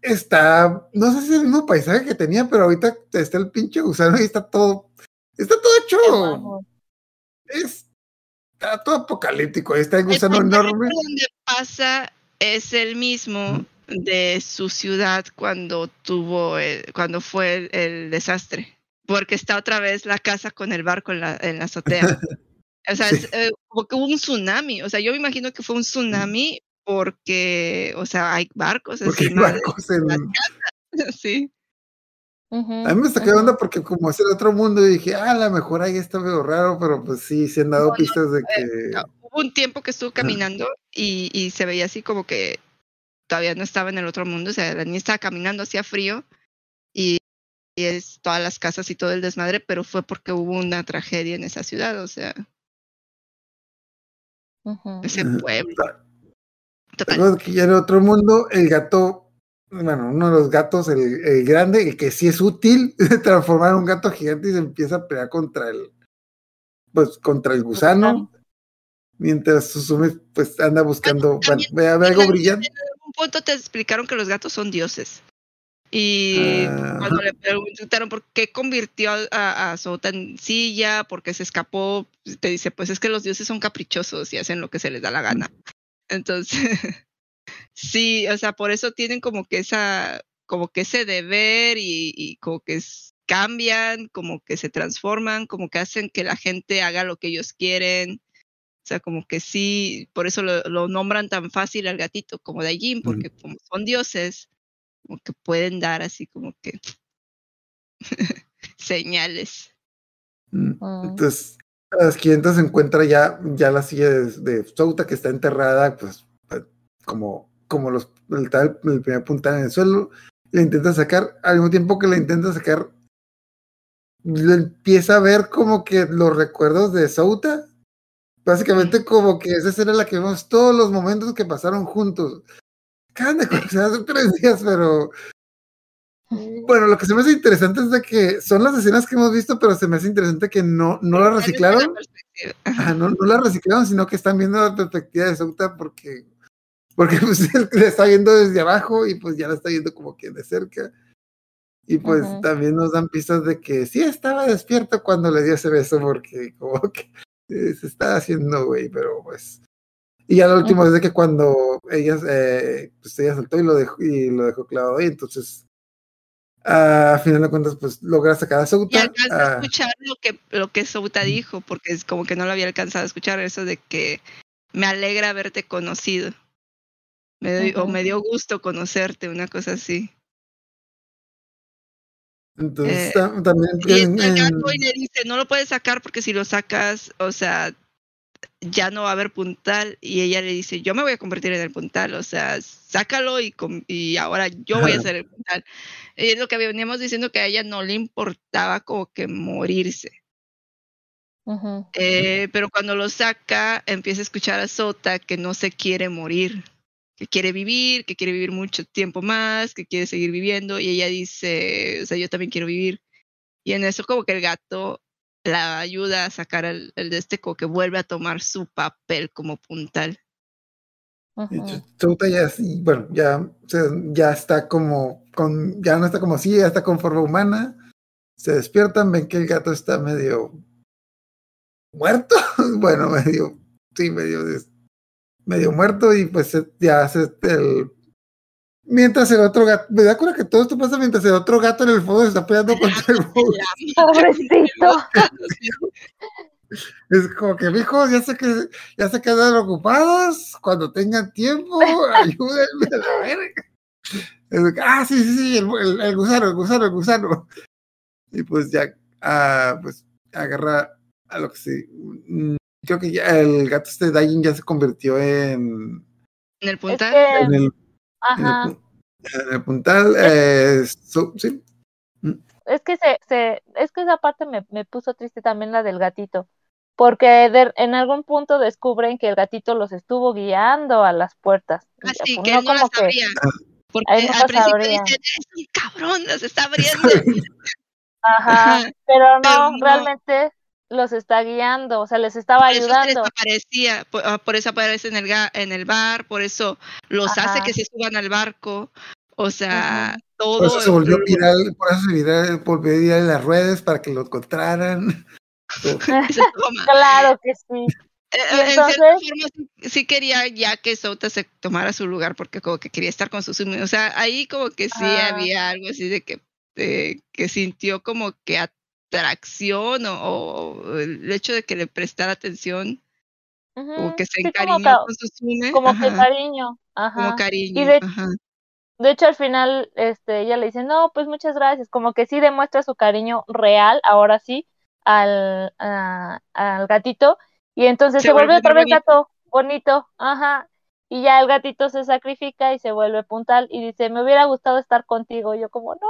está, no sé si es el mismo paisaje que tenía, pero ahorita está el pinche gusano y está todo, está todo hecho, es, está todo apocalíptico, está el El gusano paisaje enorme. donde pasa es el mismo de su ciudad cuando tuvo, el- cuando fue el, el desastre. Porque está otra vez la casa con el barco en la, en la azotea. O sea, Sí. es, eh, como que hubo un tsunami. O sea, yo me imagino que fue un tsunami porque, o sea, hay barcos Porque hay barcos en... sí. A mí me de ujú. onda porque como es el otro mundo y dije, ah, a lo mejor ahí está medio raro, pero pues sí, se han dado No, no, pistas de que... no, hubo un tiempo que estuvo caminando y, y se veía así como que todavía no estaba en el otro mundo, o sea, la niña estaba caminando, hacía frío y, y es todas las casas y todo el desmadre, pero fue porque hubo una tragedia en esa ciudad, o sea, Ujú. ese Ajá. pueblo. ¿Te Total. ya en otro mundo el gato, bueno, uno de los gatos, el, el grande, el que sí es útil, transformar en un gato gigante y se empieza a pelear contra el, pues contra el gusano, mientras Susume pues anda buscando, bueno, ve, ve algo brillante. En algún punto te explicaron que los gatos son dioses. Y Ah, cuando le preguntaron por qué convirtió a, a, Sota en silla, por qué se escapó, te dice, pues es que los dioses son caprichosos y hacen lo que se les da la gana. Entonces, sí, o sea, por eso tienen como que esa, como que ese deber y, y como que es- cambian, como que se transforman, como que hacen que la gente haga lo que ellos quieren. O sea, como que sí, por eso lo, lo nombran tan fácil al gatito como Daijin, porque como son dioses, como que pueden dar así como que señales. Mm. Mm. Entonces, a las 500 se encuentra ya, ya la silla de, de Souta que está enterrada, pues, pues, como, como los, el, tal- el primer puntal en el suelo, le intenta sacar, al mismo tiempo que le intenta sacar, le empieza a ver como que los recuerdos de Souta. Básicamente como que esa era la que vemos todos los momentos que pasaron juntos. Acaban de conocer hace tres días, pero bueno, lo que se me hace interesante es de que son las escenas que hemos visto, pero se me hace interesante que no, no las reciclaron. No, no la reciclaron, sino que están viendo la perspectiva de Souta porque, porque pues, la está viendo desde abajo y pues ya la está viendo como que de cerca. Y pues también nos dan pistas de que sí estaba despierto cuando le dio ese beso, porque como que eh, se está haciendo, güey, pero pues. Y ya lo último es de que cuando ella, eh, pues ella saltó y lo dejó, y lo dejó clavado ahí, entonces a final de cuentas, pues logra sacar a Y Souta. alcanza a escuchar lo que, lo que Souta dijo, porque es como que no lo había alcanzado a escuchar, eso de que me alegra haberte conocido. Me doy- O me dio gusto conocerte, una cosa así. entonces, eh, ta- también Y en- en- y le dice, no lo puedes sacar porque si lo sacas, o sea, ya no va a haber puntal. Y ella le dice, yo me voy a convertir en el puntal, o sea, sácalo y, y ahora yo voy a ser el puntal. Y es lo que veníamos diciendo que a ella no le importaba como que morirse. Eh, pero cuando lo saca, empieza a escuchar a Sota que no se quiere morir, que quiere vivir, que quiere vivir mucho tiempo más, que quiere seguir viviendo. Y ella dice, o sea, yo también quiero vivir. Y en eso como que el gato la ayuda a sacar el, el de este, como que vuelve a tomar su papel como puntal. Souta ya, bueno, ya, se- ya está como, con, ya no está como así, ya está con forma humana. Se despiertan, ven que el gato está medio muerto. bueno, medio, sí, medio, medio muerto y pues se- ya hace el... Mientras el otro gato, me da cuenta que todo esto pasa mientras el otro gato en el fondo se está peleando contra el monstruo. Pobrecito. Es como que, mijo, ya sé que ya se quedan ocupados. Cuando tengan tiempo, ayúdenme a la verga. Es que, ah, sí, sí, sí, el, el- el gusano, el gusano, el gusano. Y pues ya, ah, pues agarra a lo que sí. mm, Creo que ya el gato este Dayin ya se convirtió en, En el puntal. en que, el, en el ajá, en el puntal. eh, su- sí, es que se, se, es que esa parte me, me puso triste también la del gatito, porque de- en algún punto descubren que el gatito los estuvo guiando a las puertas. Ah, Y, sí, pues, que no él no como sabría. Porque Él al principio sabría. dicen, es un cabrón, las está abriendo. Ajá, Ajá, pero no, pero no. realmente los está guiando, o sea, les estaba Por eso ayudando. desaparecía, por, ah, por eso aparece en el, en el bar, por eso los hace Ajá. que se suban al barco. O sea, Ujú. todo. por eso se volvió viral, por eso se viral, volvió viral en las redes para que lo encontraran. Eso. Claro que sí. Eh, Y eh, en entonces- cierta forma sí, sí quería ya que Souta se tomara su lugar porque como que quería estar con sus O sea, ahí como que sí Ah. había algo así de que, que sintió como que atracción o, o el hecho de que le prestara atención, como Ujú, que se sí, como, encariñó ca- con como que cariño. Ajá. como cariño. Y de, ajá. de hecho al final este ella le dice, "No, pues muchas gracias", como que sí demuestra su cariño real, ahora sí, al a- al gatito y entonces Se se, vuelve otra vez gato bonito, ajá. Y ya el gatito se sacrifica y se vuelve puntal y dice, "Me hubiera gustado estar contigo." Y yo como, "No."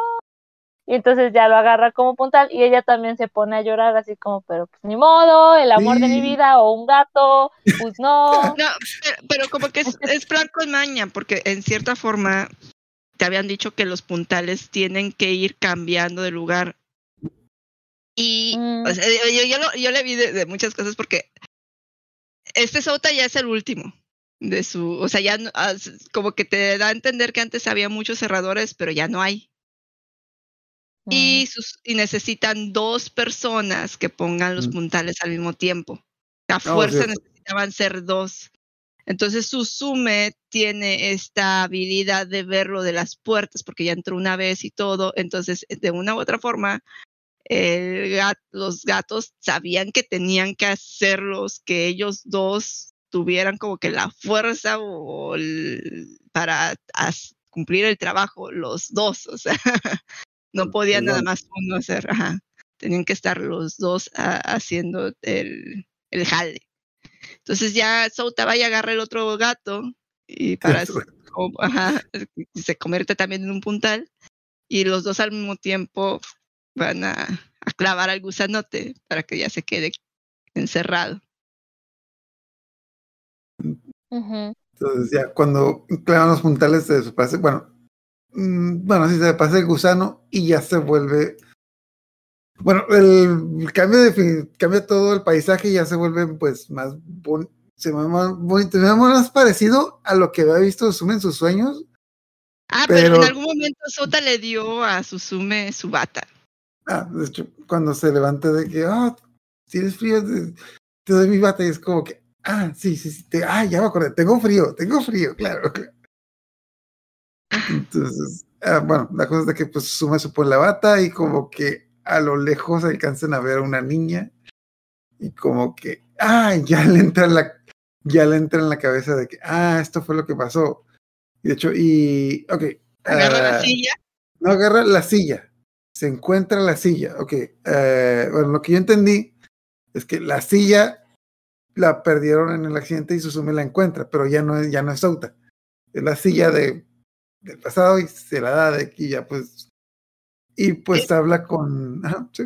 Y entonces ya lo agarra como puntal y ella también se pone a llorar así como, pero pues ni modo, el amor de mi vida o un gato, pues no. No, pero, pero como que es, es plan con maña, porque en cierta forma te habían dicho que los puntales tienen que ir cambiando de lugar. Y Mm. o sea, yo, yo, lo- yo le vi de, de muchas cosas porque este Sota ya es el último de su, o sea, ya como que te da a entender que antes había muchos cerradores, pero ya no hay. Y, sus, y necesitan dos personas que pongan los Mm. puntales al mismo tiempo. A Oh, fuerza Dios. necesitaban ser dos. Entonces Susume tiene esta habilidad de ver lo de las puertas, porque ya entró una vez y todo. Entonces, de una u otra forma, el los gatos sabían que tenían que hacerlos, que ellos dos tuvieran como que la fuerza o el- para as- cumplir el trabajo, los dos, o sea, no podían nada más uno hacer, ajá. tenían que estar los dos ah, haciendo el, el jale. Entonces ya Souta va y agarra el otro gato y para o- ajá, y se convierte también en un puntal y los dos al mismo tiempo van a, a clavar al gusanote para que ya se quede encerrado. Ujú. Entonces ya cuando clavan los puntales se desaparece, bueno, mm, bueno, sí se pasa el gusano y ya se vuelve, bueno, el cambio de fin- cambia todo el paisaje y ya se vuelve pues más bon- se ve más bonito, más parecido a lo que había visto Sume en sus sueños. Ah, pero, Pero- en algún momento Sota le dio a Susume su bata. Ah, de hecho, cuando se levanta de que, ah, tienes frío, te, te doy mi bata y es como que, ah, sí, sí, sí, te- ah, ya me acordé, tengo frío, tengo frío, claro. claro. Entonces, ah, bueno, la cosa es de que pues Susume se pone la bata y como que a lo lejos alcanzan a ver a una niña y como que, ah, ya le entra en la, ya le entra en la cabeza de que, ah, esto fue lo que pasó. Y de hecho, y, ok. Agarra la ah, silla. No agarra la silla. Se encuentra la silla. Ok. eh, bueno, lo que yo entendí es que la silla la perdieron en el accidente y Susume la encuentra, pero ya no es, ya no es Souta. Es la silla de, del pasado y se la da de aquí ya pues. Y pues habla con. Ajá, sí.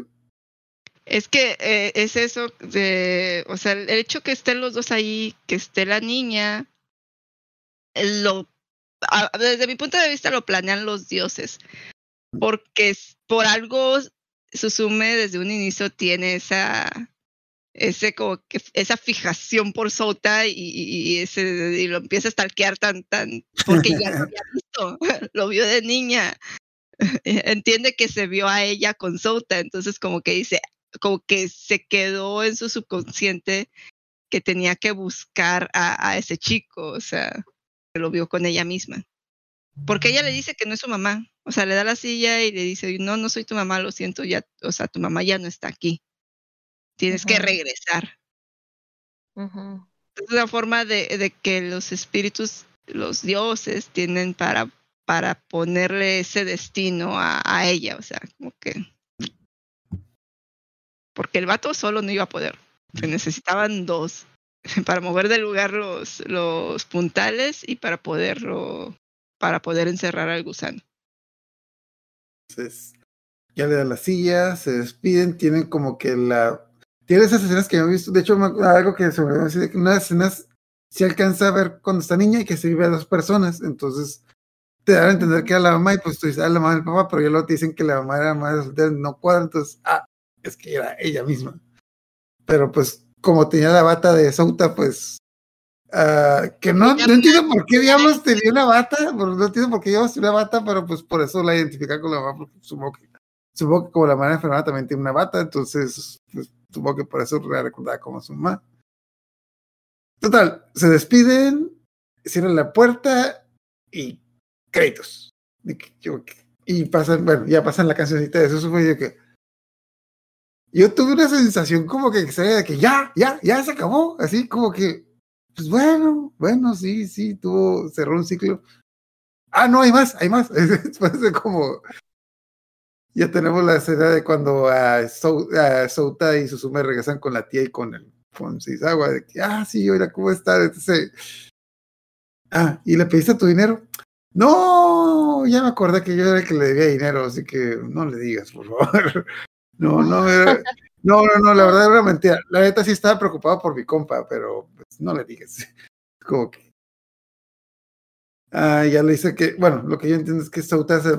Es que eh, es eso de, o sea, el hecho que estén los dos ahí, que esté la niña, lo, a- desde mi punto de vista lo planean los dioses, porque por algo Susume desde un inicio tiene esa, ese como que esa fijación por Sota y, y- ese y lo empieza a stalkear tan tan porque ya lo había visto, lo vio de niña. Entiende que se vio a ella con Sota, entonces como que dice, como que se quedó en su subconsciente que tenía que buscar a, a ese chico, o sea, que lo vio con ella misma. Porque ella le dice que no es su mamá, o sea, le da la silla y le dice, no, no soy tu mamá, lo siento, ya, o sea, tu mamá ya no está aquí. Tienes que regresar. Es una forma de, de que los espíritus, los dioses, tienen para, para ponerle ese destino a, a ella, o sea, como que... Porque el vato solo no iba a poder. Se necesitaban dos para mover del lugar los, los puntales y para poderlo, para poder encerrar al gusano. Entonces, ya le dan la silla, se despiden, tienen como que la. Tiene esas escenas que yo he visto. De hecho, algo que se me olvidó decir, que una de las escenas se alcanza a ver cuando está niña y que se vive a dos personas. Entonces, te dan a entender que era la mamá y pues tú dices, ah, la mamá del papá, pero ya luego te dicen que la mamá era madre soltera, no cuadra. Entonces, ah, es que era ella misma. Pero pues, como tenía la bata de Souta, pues. ah, que no, no entiendo por qué diablos tenía una bata, no entiendo por qué diablos tenía una bata, pero pues por eso la identifica con la mamá, porque supongo que, supongo que como la mamá enfermada también tiene una bata, entonces pues, supongo que por eso la recordaba como su mamá. Total, se despiden, cierran la puerta y créditos. Y pasan, bueno, ya pasan la cancioncita de eso, fue yo que yo tuve una sensación como que extraña de que ya, ya, ya se acabó, así como que, pues bueno, bueno, sí, sí, tuvo, cerró un ciclo. Ah, no, hay más, hay más. Después de como, ya tenemos la escena de cuando a, Sou- a Souta y Susume regresan con la tía y con el con Seizawa, de que, ah, sí, oiga, ¿cómo está? Entonces, ah, ¿y le pediste tu dinero? No, ya me acordé que yo era el que le debía dinero, así que no le digas, por favor. No, no, no, no, no, la verdad era mentira. La neta sí estaba preocupado por mi compa, pero pues, no le digas. Como que. Ah, ya le dice que, bueno, lo que yo entiendo es que Souta se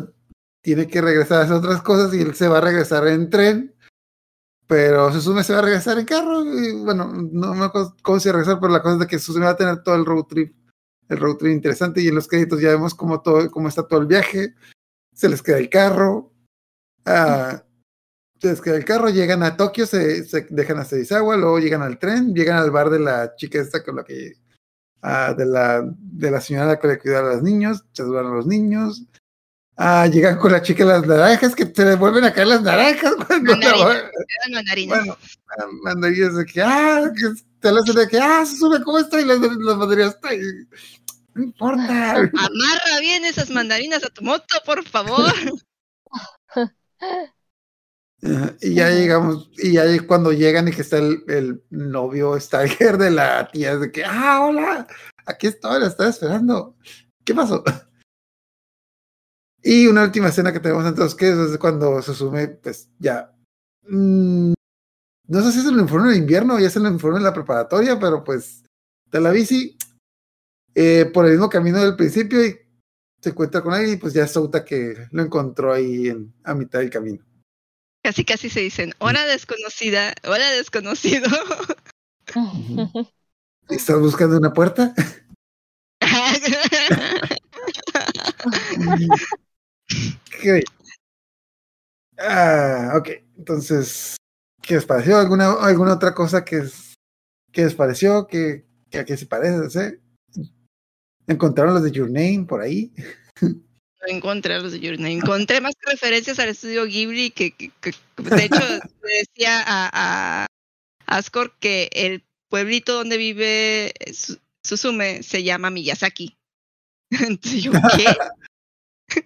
tiene que regresar a hacer otras cosas y él se va a regresar en tren, pero Susume se va a regresar en carro. Y bueno, no me acuerdo cómo se va regresar, pero la cosa es de que Susume va a tener todo el road trip, el road trip interesante y en los créditos ya vemos cómo, todo, cómo está todo el viaje. Se les queda el carro. Ah, se les queda el carro, llegan a Tokio, se, dejan a Seizawa, luego llegan al tren, llegan al bar de la chica esta con la que ah, de la de la señora que le cuidaba a los niños, se saludan a los niños. Ah, llegan con la chica las naranjas, que se les vuelven a caer las naranjas cuando Mandarinas. Mandarinas. bueno, ah, mandarinas de que, ah, que te lo hacen de que, ah, se sube, ¿cómo está? Y las, las mandarinas, "Ay, no importa. Amarra bien esas mandarinas a tu moto, por favor. Y ya llegamos, y ya cuando llegan y que está el, el novio Stalker de la tía, es de que, ah, hola, aquí estoy, la estaba esperando. ¿Qué pasó? Y una última escena que tenemos entonces, que es cuando Susume, pues ya. mm, no sé si es el informe de invierno o ya es el informe de la preparatoria, pero pues de la bici eh, por el mismo camino del principio y se encuentra con alguien y pues ya es Souta que lo encontró ahí en, a mitad del camino. Casi casi se dicen, hora desconocida, hora desconocido. ¿Estás buscando una puerta? Ok. Ah, ok. Entonces, ¿qué les pareció? ¿Alguna, alguna otra cosa que, es- que les pareció? ¿Que, que a qué se parece? ¿sí? ¿Encontraron los de Your Name por ahí? no encontré los de Your Name. Encontré más referencias al estudio Ghibli que, que- que- de hecho, le decía a, a Ascor que el pueblito donde vive Su- Suzume se llama Miyazaki. Entonces yo, ¿qué?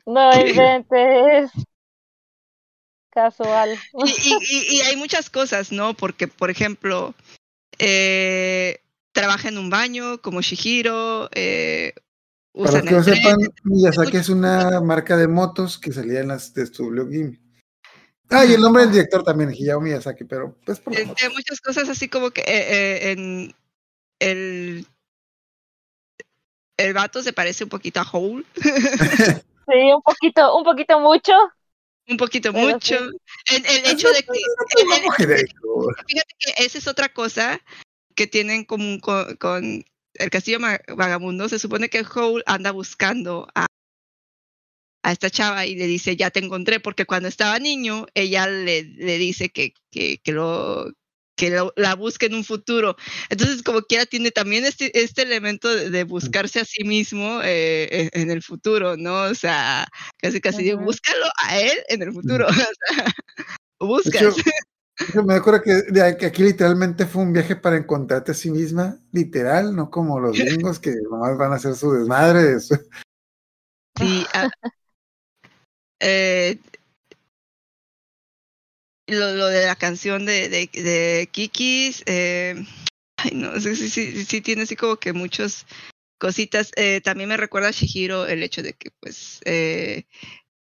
No inventes. Casual. Y, y- y- y hay muchas cosas, ¿no? Porque, por ejemplo, eh, trabaja en un baño como Shihiro. Eh, Para que no tren. sepan, Miyazaki es una marca de motos que salía en las de Studio Ghibli. Ah, y el nombre del director también, Hayao Miyazaki, pero pues por de muchas cosas así como que eh, eh, en el el vato se parece un poquito a Hole, Sí, un poquito, un poquito mucho. un poquito Pero mucho. sí. El, el hecho de que el- el- fíjate que esa es otra cosa que tienen común con, con el Castillo Vagabundo. Se supone que Hole anda buscando a, a esta chava y le dice, ya te encontré, porque cuando estaba niño, ella le, le dice que, que, que lo que lo- la busque en un futuro. Entonces, como quiera, tiene también este, este elemento de, de buscarse a sí mismo eh, en, en el futuro, ¿no? O sea, casi casi digo, búscalo a él en el futuro. O sea, De buscas. hecho, yo me acuerdo que, de- que aquí literalmente fue un viaje para encontrarte a sí misma, literal, no como los gringos que nomás van a hacer su desmadre. de su- Sí. eh, lo, lo de la canción de, de, de Kikis, eh, ay no, sí, sí, sí, sí tiene así como que muchas cositas. Eh, también me recuerda a Shihiro el hecho de que pues eh,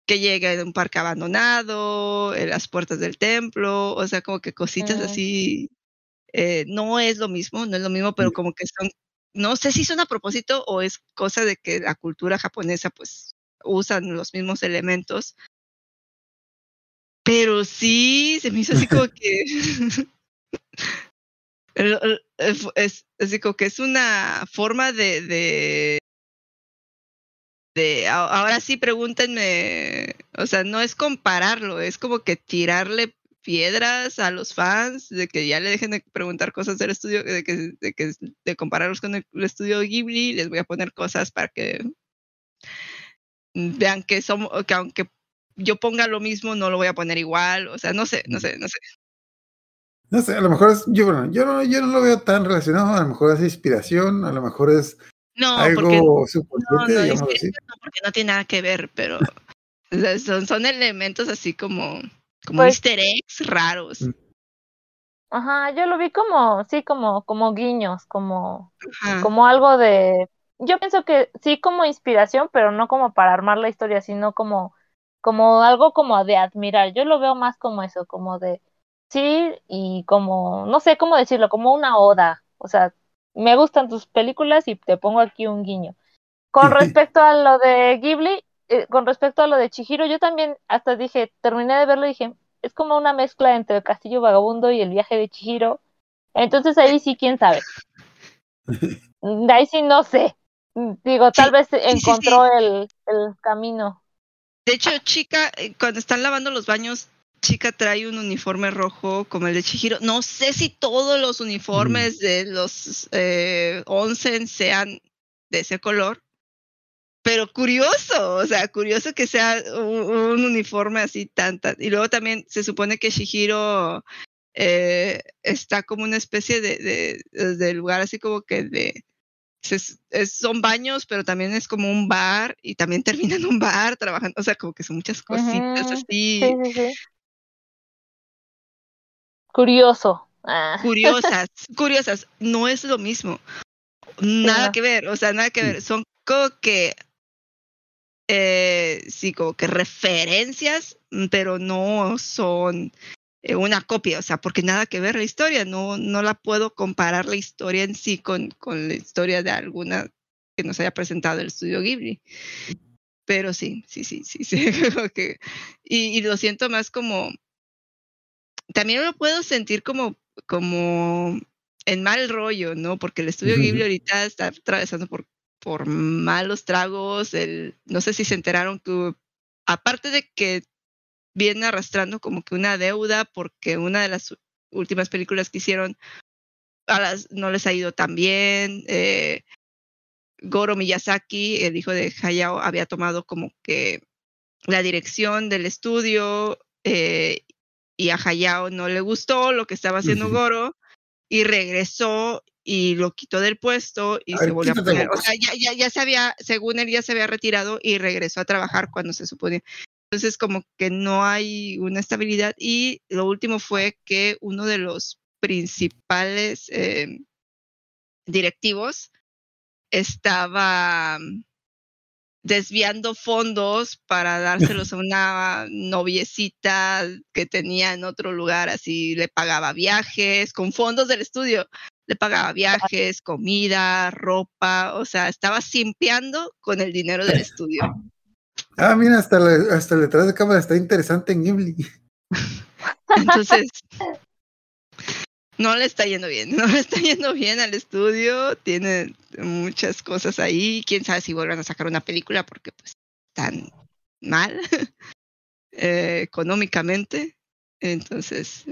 que llega en un parque abandonado, en las puertas del templo, o sea, como que cositas Ujú. así. eh, no es lo mismo, no es lo mismo, pero como que son, no sé si son a propósito o es cosa de que la cultura japonesa pues usan los mismos elementos. Pero sí, se me hizo así como que el- el- es así como que es una forma de de ahora sí pregúntenme, o sea, no es compararlo, es como que tirarle piedras a los fans de que ya le dejen de preguntar cosas del estudio, de que de, que, de compararlos con el, el estudio Ghibli, les voy a poner cosas para que vean que somos que aunque yo ponga lo mismo no lo voy a poner igual, o sea, no sé, no sé, no sé. No sé, a lo mejor es, yo, bueno, yo, no, yo no lo veo tan relacionado, a lo mejor es inspiración, a lo mejor es No, porque algo no, subconsciente, no, digamos así. no, porque no tiene nada que ver, pero o sea, son, son elementos así como, como Pues- easter eggs raros. Mm. Ajá, yo lo vi como, sí, como, como guiños, como, Ajá. como algo de, yo pienso que sí como inspiración, pero no como para armar la historia, sino como, como algo como de admirar. Yo lo veo más como eso, como de, sí, y como, no sé cómo decirlo, como una oda. O sea, me gustan tus películas y te pongo aquí un guiño. Con respecto a lo de Ghibli, eh, con respecto a lo de Chihiro, yo también hasta dije, terminé de verlo y dije, es como una mezcla entre el Castillo Vagabundo y el viaje de Chihiro. Entonces ahí sí, quién sabe. De ahí sí no sé. Digo, tal vez encontró el, el camino. De hecho, chica, eh, cuando están lavando los baños, chica trae un uniforme rojo como el de Chihiro. No sé si todos los uniformes de los eh, onsen sean de ese color, pero curioso, o sea, curioso que sea un, un uniforme así tan, tan- Y luego también se supone que Shihiro eh, está como una especie de, de, de lugar así como que de... se- es- son baños, pero también es como un bar y también termina en un bar trabajando, o sea, como que son muchas cositas Ujú, así Sí, sí, sí. Curioso. Ah, curiosas, curiosas, no es lo mismo. Nada no. que ver, o sea, nada que ver. Son como que, eh, sí, como que referencias, mm, pero no son una copia, o sea, porque nada que ver la historia, no, no la puedo comparar la historia en sí con, con la historia de alguna que nos haya presentado el estudio Ghibli. Pero sí, sí, sí, sí, sí. que- y, y lo siento más como, también lo puedo sentir como, como en mal rollo, ¿no? Porque el estudio Ujú. Ghibli ahorita está atravesando por, por malos tragos. El, no sé si se enteraron que, aparte de que viene arrastrando como que una deuda, porque una de las últimas películas que hicieron a las, no les ha ido tan bien. eh, Goro Miyazaki, el hijo de Hayao, había tomado como que la dirección del estudio eh, y a Hayao no le gustó lo que estaba haciendo. Goro y regresó y lo quitó del puesto y A se ver, volvió a poner. O sea, ya, ya, ya se había, según él, ya se había retirado y regresó a trabajar cuando se suponía. Entonces, como que no hay una estabilidad. Y lo último fue que uno de los principales eh, directivos estaba desviando fondos para dárselos a una noviecita que tenía en otro lugar, así le pagaba viajes con fondos del estudio, le pagaba viajes, comida, ropa, o sea, estaba simpeando con el dinero del estudio. Ah, mira, hasta, la- hasta el detrás de cámara está interesante en Ghibli. Entonces, no le está yendo bien, no le está yendo bien al estudio, tiene muchas cosas ahí, quién sabe si vuelvan a sacar una película porque pues están mal eh, económicamente. Entonces,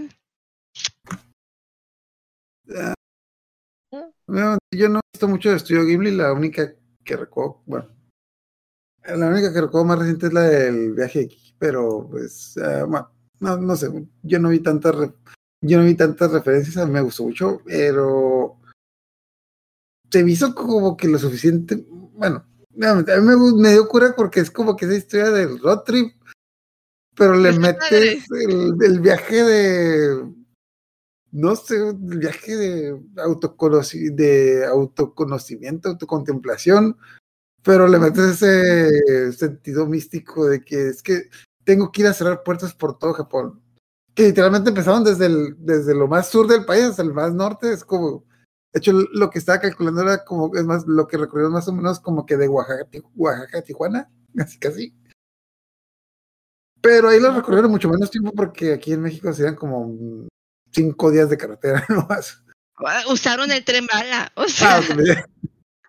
No, yo no he visto mucho de Estudio Ghibli, la única que recuerdo, bueno, la única que recuerdo más reciente es la del viaje Kiki, pero pues, ah, bueno, no, no sé, yo no vi tantas, yo no vi tantas referencias, a mí me gustó mucho, pero se me hizo como que lo suficiente, bueno, a mí me, dio cura porque es como que esa historia del road trip, pero le metes el, el viaje de no sé, el viaje de, autoconoci- de autoconocimiento, autocontemplación, pero le metes ese sentido místico de que es que tengo que ir a cerrar puertas por todo Japón. Que literalmente empezaron desde, el, desde lo más sur del país hasta el más norte. Es como, de hecho, lo que estaba calculando era como, es más, lo que recorrieron más o menos como que de Oaxaca, Oaxaca a Tijuana, casi casi. Pero ahí lo recorrieron mucho menos tiempo porque aquí en México serían como cinco días de carretera nomás. ah, usaron el tren bala. O sea, Ah.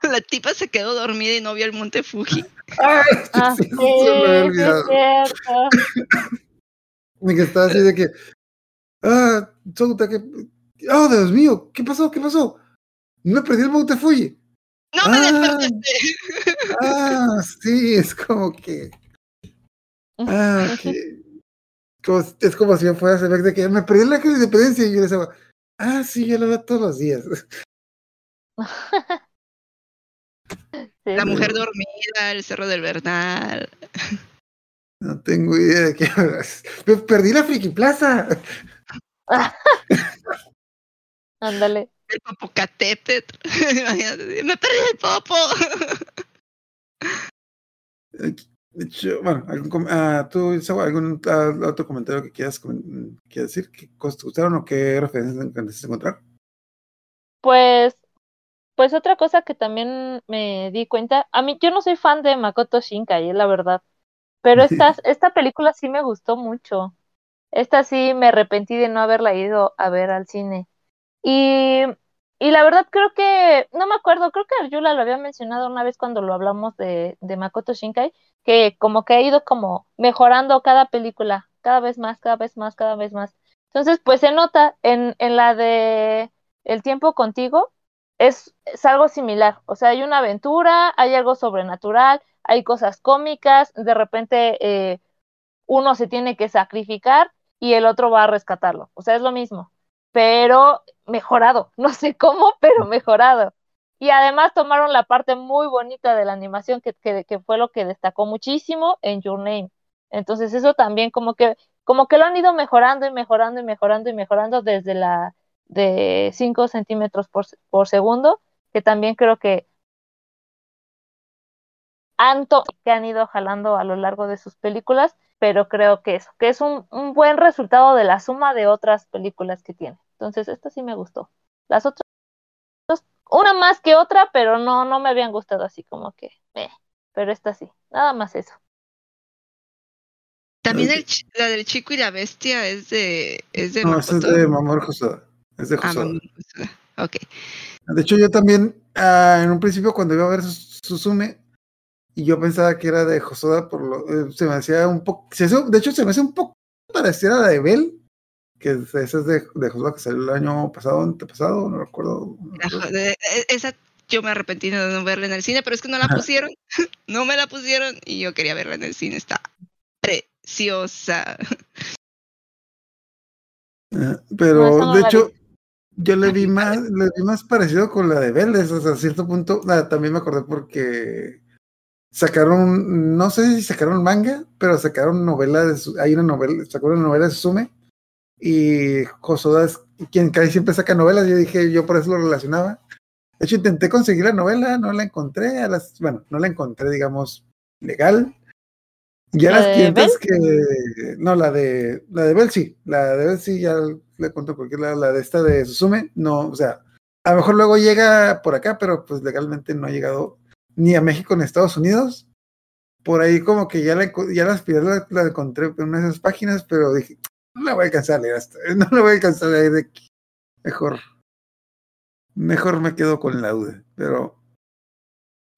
la tipa se quedó dormida y no vio el monte Fuji. Ay, Ah, sí, sí, me es cierto. Y que estaba así de que, ah, Souta, que, oh, Dios mío, ¿qué pasó? ¿Qué pasó? Me perdí el Monte Fuji. ¡No me Ah. despertaste! Ah, sí, es como que, ah, que, como- es como si me fuera a saber de que me perdí la crisis de independencia y yo le decía, ah, sí, yo lo veo todos los días. Sí, La sí. mujer dormida, el cerro del Bernal. No tengo idea de qué hablas. Me perdí la Friki Plaza. Ándale. El Popocatépetl. Imagínate, me perdí el popo. De hecho, bueno, algún, ah, ¿tú, algún ah, otro comentario que quieras, quieras decir? ¿Qué cosas te gustaron o qué referencias encantaste encontrar? Pues, pues otra cosa que también me di cuenta, a mí yo no soy fan de Makoto Shinkai, es la verdad, pero esta, esta película sí me gustó mucho. Esta sí me arrepentí de no haberla ido a ver al cine. Y, y la verdad creo que, no me acuerdo, creo que Arjula lo había mencionado una vez cuando lo hablamos de, de Makoto Shinkai, que como que ha ido como mejorando cada película, cada vez más, cada vez más, cada vez más. Entonces, pues se nota en, en la de El tiempo contigo, es, algo similar. O sea, hay una aventura, hay algo sobrenatural, hay cosas cómicas, de repente eh, uno se tiene que sacrificar y el otro va a rescatarlo. O sea, es lo mismo, pero mejorado. No sé cómo, pero mejorado. Y además tomaron la parte muy bonita de la animación, que, que, que fue lo que destacó muchísimo en Your Name. Entonces eso también como que, como que lo han ido mejorando y mejorando y mejorando y mejorando desde la de 5 centímetros por, por segundo, que también creo que han, to- que han ido jalando a lo largo de sus películas, pero creo que eso, que es un, un buen resultado de la suma de otras películas que tiene. Entonces, esta sí me gustó. Las otras, una más que otra, pero no, no me habían gustado así como que, eh, pero esta sí, nada más eso. También el la del chico y la bestia es de. Es de No, es de Mamoru Hosoda. Es de Ah, Hosoda. Mamoru Hosoda. Ok. De hecho, yo también, ah, en un principio, cuando iba a ver Sus- Suzume, y yo pensaba que era de Hosoda, por lo, eh, se me hacía un poco, de hecho, se me hace un poco parecida a la de Bell, que es- esa es de, de Hosoda que salió el año pasado, antepasado, no recuerdo. no recuerdo. e- esa yo me arrepentí de no verla en el cine, pero es que no la pusieron, no me la pusieron y yo quería verla en el cine, está preciosa. Ah, No, Pero de hecho, yo le vi más, le vi más parecido con la de Vélez, o sea, a cierto punto, ah, también me acordé porque sacaron, no sé si sacaron manga, pero sacaron novela de su- hay una novela, sacaron una novela de y Hosoda es quien casi siempre saca novelas, yo dije, yo por eso lo relacionaba. De hecho, intenté conseguir la novela, no la encontré, a las, bueno, no la encontré, digamos, legal. Ya ¿La las clientes que, no, la de, la de Bell sí, la de Bell sí, ya le cuento porque la, la de esta de Suzume, no, o sea, a lo mejor luego llega por acá, pero pues legalmente no ha llegado ni a México ni a Estados Unidos. Por ahí como que ya la, ya la aspiré, la, la encontré en una de esas páginas, pero dije, no la voy a alcanzar a leer hasta, no la voy a alcanzar a leer de aquí. Mejor, mejor me quedo con la duda, pero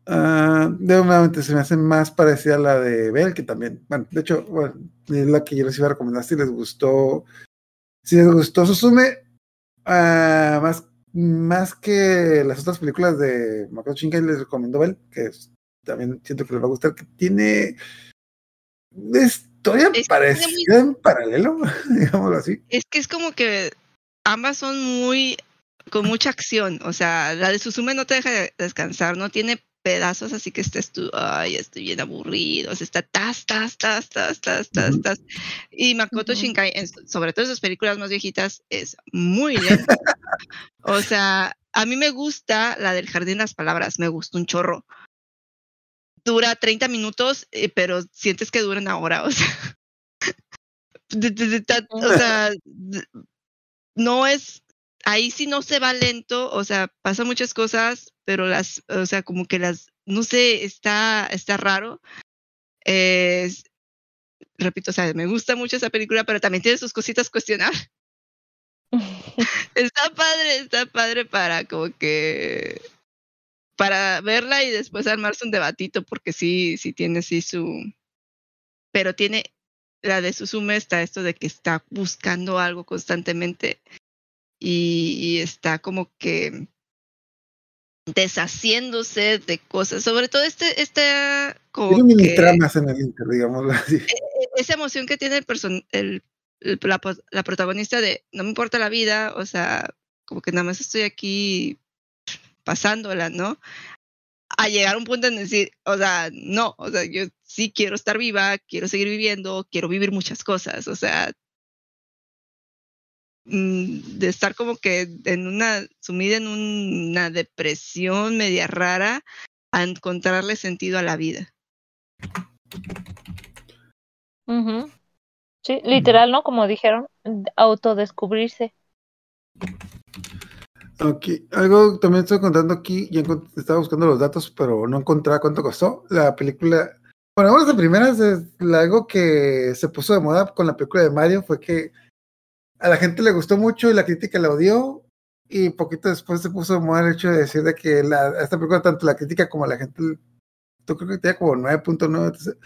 ah, de se me hace más parecida a la de Bell, que también, bueno, de hecho, bueno, es la que yo les iba a recomendar si les gustó, si les gustó Susume, ah, más, más que las otras películas de Makoto Shinkai les recomiendo Bell, que es- también siento que les va a gustar, que tiene una historia Es parecida en paralelo, digámoslo así. Es que es como que ambas son muy con mucha acción, o sea, la de Suzume no te deja de- descansar, no tiene pedazos así que estés tú, ay, estoy bien aburrido, o sea, está tas, tas, tas, tas, tas, tas, tas. Y Makoto. Shinkai, en- sobre todo en sus películas más viejitas, es muy lento. o sea, a mí me gusta la del Jardín de las Palabras, me gusta un chorro. Dura 30 minutos, eh, pero sientes que dura una hora, o sea. o sea, no es, ahí sí no se va lento, o sea, pasan muchas cosas, pero las, o sea, como que las, no sé, está, está raro. Repito, o sea, me gusta mucho esa película, pero también tiene sus cositas cuestionables. Está padre, está padre para como que para verla y después armarse un debatito porque sí, sí tiene sí su pero tiene la de Suzume está esto de que está buscando algo constantemente y, y está como que deshaciéndose de cosas, sobre todo este este como Tiene mini tramas en el Inter, digámoslo así. esa emoción que tiene el, person el, el- la, la protagonista de no me importa la vida, o sea, como que nada más estoy aquí pasándola, ¿no? A llegar a un punto en decir, o sea, no, o sea, yo sí quiero estar viva, quiero seguir viviendo, quiero vivir muchas cosas, o sea, de estar como que en una, sumida en una depresión media rara, a encontrarle sentido a la vida. Sí, literal, ¿no? Como dijeron, autodescubrirse. Ok, algo también estoy contando aquí, ya estaba buscando los datos, pero no encontraba cuánto costó. La película, bueno, una de las primeras, es algo que se puso de moda con la película de Mario fue que a la gente le gustó mucho y la crítica la odió, y poquito después se puso de moda el hecho de decir de que la, esta película, tanto la crítica como la gente, yo creo que tenía como 9.9. entonces,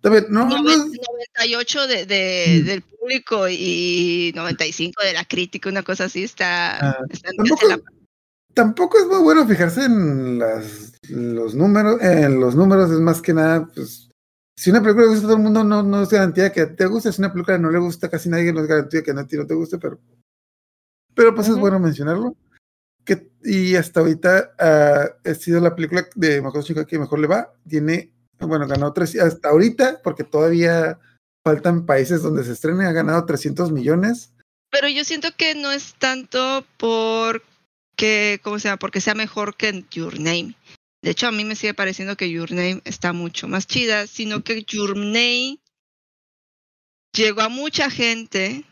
También, no, no, Noven- es- 98 de, de- Mm. del público y 95 de la crítica, una cosa así, está, Ah, está tampoco, la- tampoco es muy bueno fijarse en las, los números, en los números es más que nada, pues, si una película le gusta a todo el mundo, no, no es garantía que te guste, si una película no le gusta a casi nadie, no es garantía que a ti no te guste, pero, pero pues es bueno mencionarlo. Que, y hasta ahorita ah, ha sido la película de Makoto Shinkai que mejor le va, tiene, bueno, ganó tres, hasta ahorita, porque todavía faltan países donde se estrene, ha ganado 300 millones. Pero yo siento que no es tanto porque, ¿cómo se llama? Porque sea mejor que Your Name. De hecho, a mí me sigue pareciendo que Your Name está mucho más chida, sino que Your Name llegó a mucha gente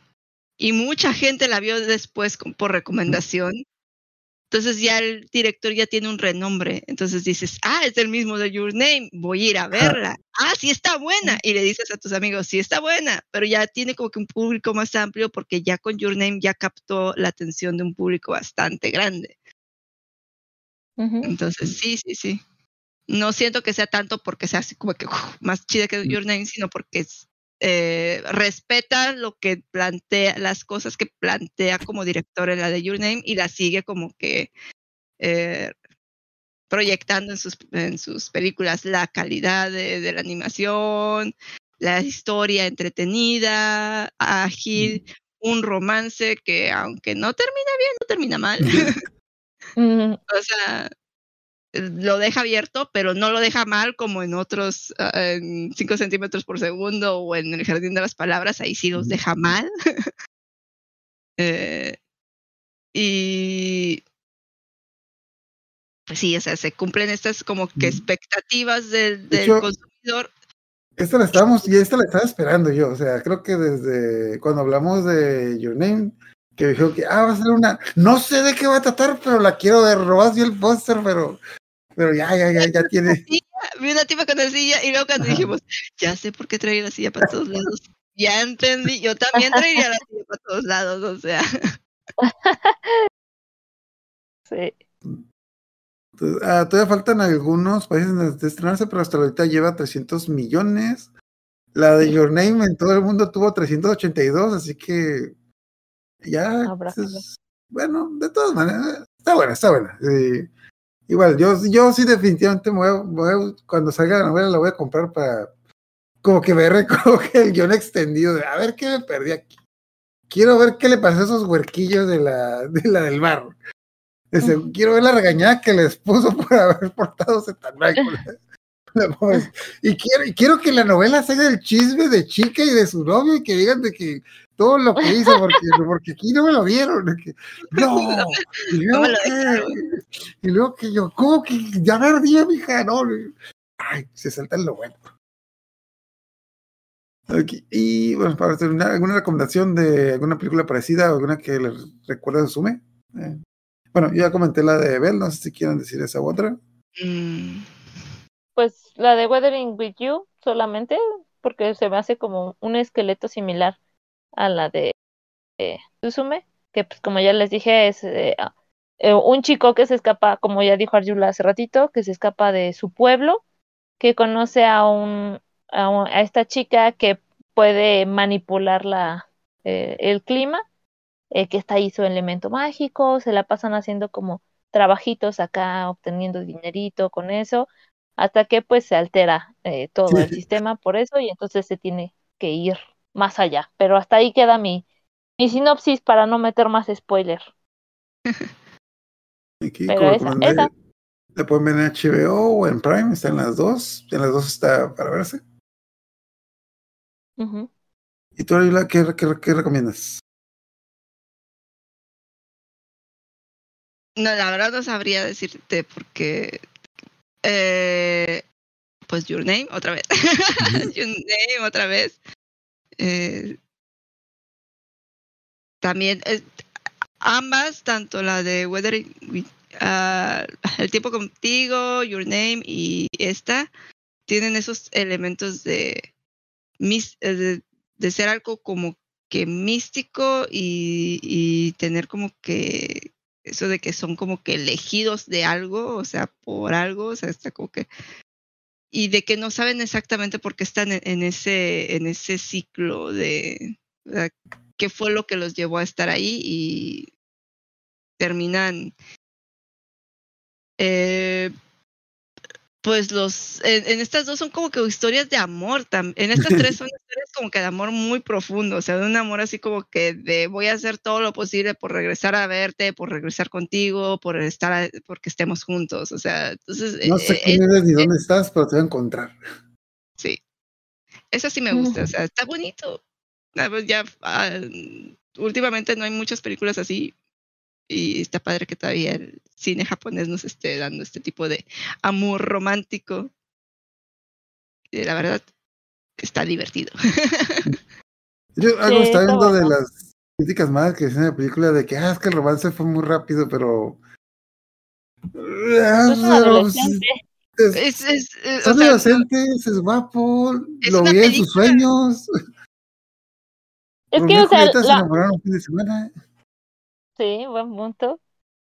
y mucha gente la vio después por recomendación. Entonces ya el director ya tiene un renombre. Entonces dices, ah, es el mismo de Your Name, voy a ir a verla. Ah, sí está buena. Y le dices a tus amigos, sí está buena, pero ya tiene como que un público más amplio porque ya con Your Name ya captó la atención de un público bastante grande. Entonces, sí, sí, sí. No siento que sea tanto porque sea así como que más chida que Your Name, sino porque es, eh, respeta lo que plantea, las cosas que plantea como director en la de Your Name y la sigue como que eh, proyectando en sus, en sus películas la calidad de, de la animación, la historia entretenida, ágil, un romance que aunque no termina bien, no termina mal. Mm, o sea, lo deja abierto, pero no lo deja mal como en otros, ah, en 5 centímetros por segundo o en el jardín de las palabras, ahí sí los deja mal. Eh, y pues sí, o sea, se cumplen estas como que expectativas del, consumidor. Esta la estábamos, y esta la estaba esperando yo. O sea, creo que desde cuando hablamos de Your Name, que dijo que ah, va a ser una. No sé de qué va a tratar, pero la quiero ver. Robas el póster, pero. Pero ya, ya, ya, ya tiene. Vi una tipa con la silla y luego cuando dijimos, ya sé por qué traía la silla para todos lados. Ya entendí, yo también traería la silla para todos lados, o sea. sí. Entonces, ah, todavía faltan algunos países de estrenarse, pero hasta ahorita lleva 300 millones. La de Your Name en todo el mundo tuvo 382, así que ya. Habrá que es- bueno, de todas maneras, está buena, está buena. Igual, yo, yo sí definitivamente me voy voy cuando salga la novela la voy a comprar para como que me recoge el guion extendido de a ver qué me perdí aquí. Quiero ver qué le pasó a esos huerquillos de la, de la del bar. Ese, quiero ver la regañada que les puso por haber portado tan Y quiero, y quiero que la novela sea el chisme de chica y de su novio y que digan de que todo lo que hizo, porque, porque aquí no me lo vieron. que, no, y luego, que, y luego que yo, ¿cómo que? Ya ver, día, mija, no. Ay, se salta lo bueno. Y bueno, para terminar, ¿alguna recomendación de alguna película parecida o alguna que les recuerde a Sume? Eh, bueno, yo ya comenté la de Bell, no sé si quieren decir esa u otra. mm, Pues la de Weathering with You solamente, porque se me hace como un esqueleto similar a la de eh, que pues como ya les dije es eh, ah, eh, un chico que se escapa, como ya dijo Arjula hace ratito, que se escapa de su pueblo, que conoce a un a, un- a esta chica que puede manipular la eh, el clima, eh, que está ahí su elemento mágico, se la pasan haciendo como trabajitos acá, obteniendo dinerito con eso, hasta que pues se altera eh, todo el sistema por eso y entonces se tiene que ir más allá. Pero hasta ahí queda mi, mi sinopsis para no meter más spoiler. Aquí, Pero esa- esa. La pueden ver en HBO o en Prime, están las dos. En las dos está para verse. ¿Y tú, Arila, qué, qué, qué recomiendas? No, la verdad no sabría decirte porque. Eh, pues Your Name, otra vez. Your Name, otra vez. Eh, también, eh, ambas, tanto la de Weathering with- ah, El tiempo contigo, Your Name y esta, tienen esos elementos de, mis- eh, de, de ser algo como que místico y, y tener como que eso de que son como que elegidos de algo, o sea, por algo, o sea, está como que y de que no saben exactamente por qué están en, en ese en ese ciclo de qué fue lo que los llevó a estar ahí y terminan eh, pues los en, en estas dos son como que historias de amor tam- en estas tres son historias como que de amor muy profundo o sea de un amor así como que de voy a hacer todo lo posible por regresar a verte por regresar contigo por estar a- porque estemos juntos o sea entonces No sé eh, quién eres ni dónde estás, pero te voy a encontrar. Sí. Eso sí me gusta, o sea, está bonito. Ya ah, últimamente no hay muchas películas así y está padre que todavía el cine japonés nos esté dando este tipo de amor romántico. Y la verdad está divertido. Yo algo Sí, está viendo de las críticas malas que dicen de la película de que, ah, es que el romance fue muy rápido, pero. Es pero, es- es, es, es- o Son sea, adolescentes, es guapo, Es lo vi en sus sueños. Es que, o sea, Julieta se la, enamoraron un fin de semana. Sí, buen punto.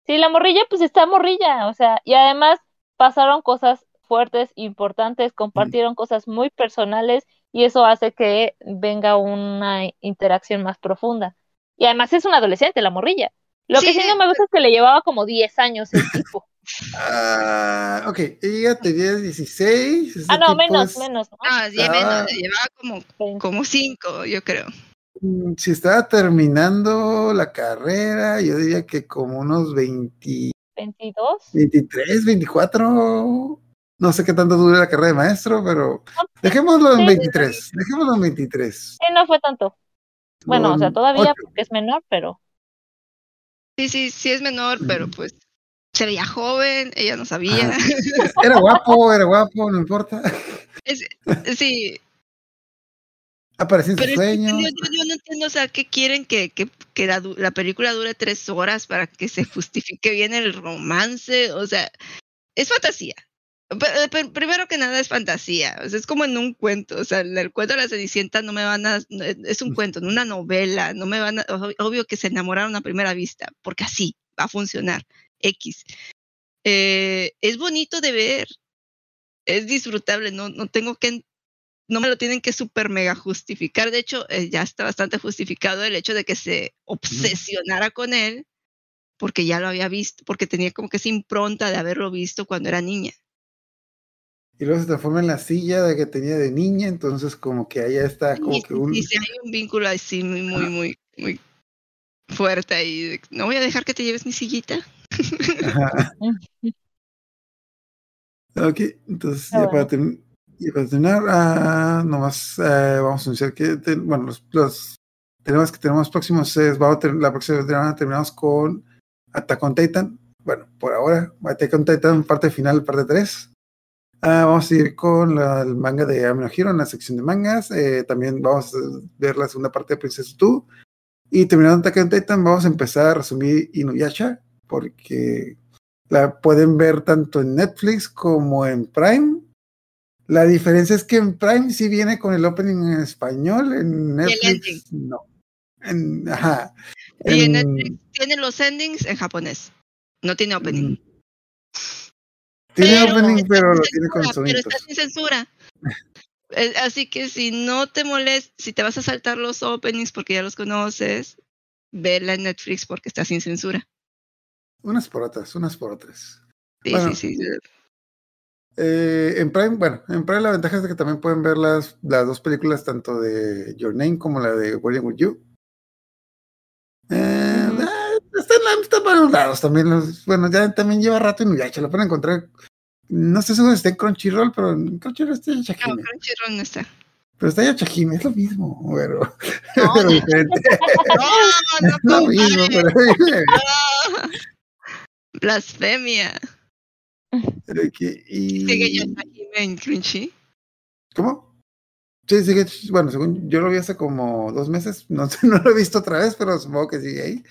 Sí, la morrilla, pues está morrilla, o sea, y además pasaron cosas fuertes, importantes, compartieron cosas muy personales y eso hace que venga una interacción más profunda. Y además es un adolescente, la morrilla. Lo Sí, que sí no me gusta es que le llevaba como 10 años el tipo. Ah, ok, ella tenía 16. ese Ah, no, menos, es- menos. ¿no? Ah, sí, Ah. menos, llevaba como, Sí. como cinco, yo creo. Mm, Si estaba terminando la carrera, yo diría que como unos 20, 22. 23, 24. No sé qué tanto dure la carrera de maestro, pero dejémoslo en Sí. 23. Dejémoslo en 23. Sí, no fue tanto. Bueno, o sea, todavía porque es menor, pero Sí, sí, sí es menor, pero pues se veía joven, ella no sabía. Ajá. Era guapo, era guapo, no importa. Es- sí, Apareció en pero su es que sueño. yo, yo- no entiendo, o sea, ¿qué quieren que, que, que la, la película dure tres horas para que se justifique bien el romance? O sea, es fantasía. Pe- Primero que nada es fantasía, o sea, es como en un cuento, o sea, el, cuento de la Cenicienta no me van a, no, es un cuento, no una novela, no me van a, ob- obvio que se enamoraron a primera vista, porque así va a funcionar, X. Eh, es bonito de ver, es disfrutable, no, no tengo que, no me lo tienen que super mega justificar, de hecho, eh, ya está bastante justificado el hecho de que se obsesionara con él, porque ya lo había visto, porque tenía como que esa impronta de haberlo visto cuando era niña. Y luego se transforma en la silla de que tenía de niña, entonces como que allá está como que un... sí, sí, hay un vínculo así muy, muy, muy, muy fuerte ahí. de, No voy a dejar que te lleves mi sillita. Ajá. Ok, entonces ya, para term- ya para terminar, ah, nomás eh, vamos a anunciar que, bueno, los, los tenemos que tenemos próximos es, vamos a ter- la próxima semana terminamos con Attack on Titan. Bueno, por ahora, Attack on Titan, parte final, parte 3. Ah, vamos a ir con la- el manga de Amino Hero en la sección de mangas. eh, también vamos a ver la segunda parte de Princess 2. Y terminando Attack on Titan, vamos a empezar a resumir Inuyasha, porque la pueden ver tanto en Netflix como en Prime. La diferencia es que en Prime sí viene con el opening en español, en Netflix no. En, ajá. Y en Netflix tiene los endings en japonés. No tiene opening. Mm. Tiene Pero opening, pero lo tiene con Pero está sin censura. Eh, Así que si no te molestas, si te vas a saltar los openings porque ya los conoces, vela en Netflix porque está sin censura. Unas por otras, unas por otras. Sí, Bueno. sí, sí. Eh, en Prime, bueno, en Prime la ventaja es de que también pueden ver las, las dos películas, tanto de Your Name como la de Wedding with You. Eh, Ujú. eh, para los lados también. los- bueno, ya también lleva rato y ya se lo pueden encontrar. No seguro si está en Crunchyroll, pero en Crunchyroll está en No. Crunchyroll no está. Pero está en Chajime, es lo mismo, pero, No, pero no, diferente. no, no, lo mismo, compadre, pero no. Blasfemia. Y- Sigue ya en Crunchy. ¿Cómo? Sí, sigue, bueno, según yo lo vi hace como dos meses, no sé, no lo he visto otra vez, pero supongo que sigue ahí.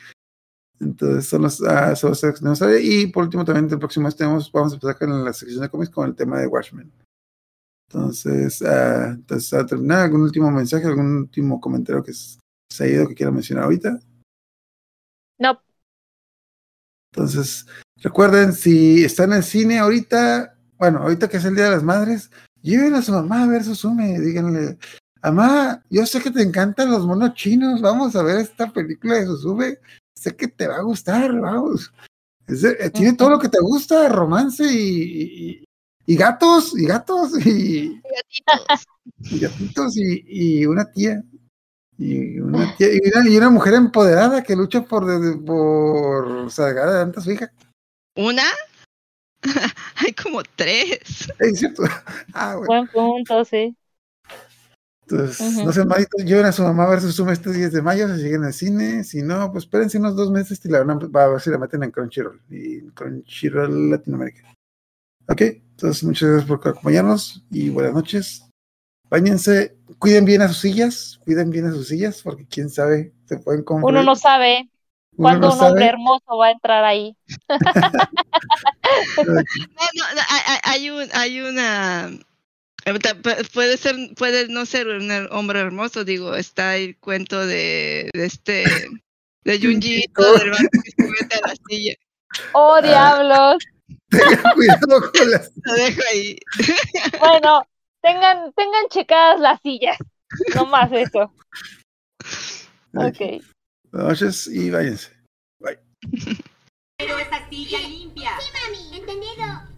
Entonces son los, ah, son los que tenemos ahí. Y por último también el próximo mes tenemos, vamos a empezar con la sección de cómics con el tema de Watchmen. Entonces, ah, entonces a terminar, ¿algún último mensaje, algún último comentario que se ha ido que quiera mencionar ahorita? no. Entonces, recuerden, si están en cine ahorita, bueno, ahorita que es el Día de las Madres, lleven a su mamá a ver Susume, díganle, mamá, yo sé que te encantan los monos chinos, vamos a ver esta película de Susume, sé que te va a gustar, vamos. Es eh, tiene todo lo que te gusta, romance y, y- y gatos, y gatos, y, Gatitos. y una tía. Y una, tía, y una, una mujer empoderada que lucha por, por sacar adelante su hija. ¿Una? Hay como tres. Es cierto. Ah, bueno. Buen punto, sí. Entonces, no sean malitos, lleven a su mamá a ver su suma este 10 de mayo, si siguen en el cine. Si no, pues espérense unos dos meses y la van a, ver si la meten en Crunchyroll. Y en Crunchyroll Latinoamérica. Ok, entonces muchas gracias por acompañarnos y buenas noches. Báñense, cuiden bien a sus sillas, cuiden bien a sus sillas, porque quién sabe, se pueden confundir. Uno no sabe No un hombre sabe. hermoso va a entrar ahí. No, no, no, hay, un, hay una. eh, Puede ser, puede no ser un hombre hermoso, digo, está el cuento de, de este, de Junji Ito, del vato que se mete a la silla. ¡Oh, Ah. diablos! Tengan cuidado con las Lo dejo ahí. Bueno, tengan, tengan checadas las sillas. No más eso. Ok. Buenas noches y váyanse. Pero esa mesilla limpia. Sí, mami. Entendido.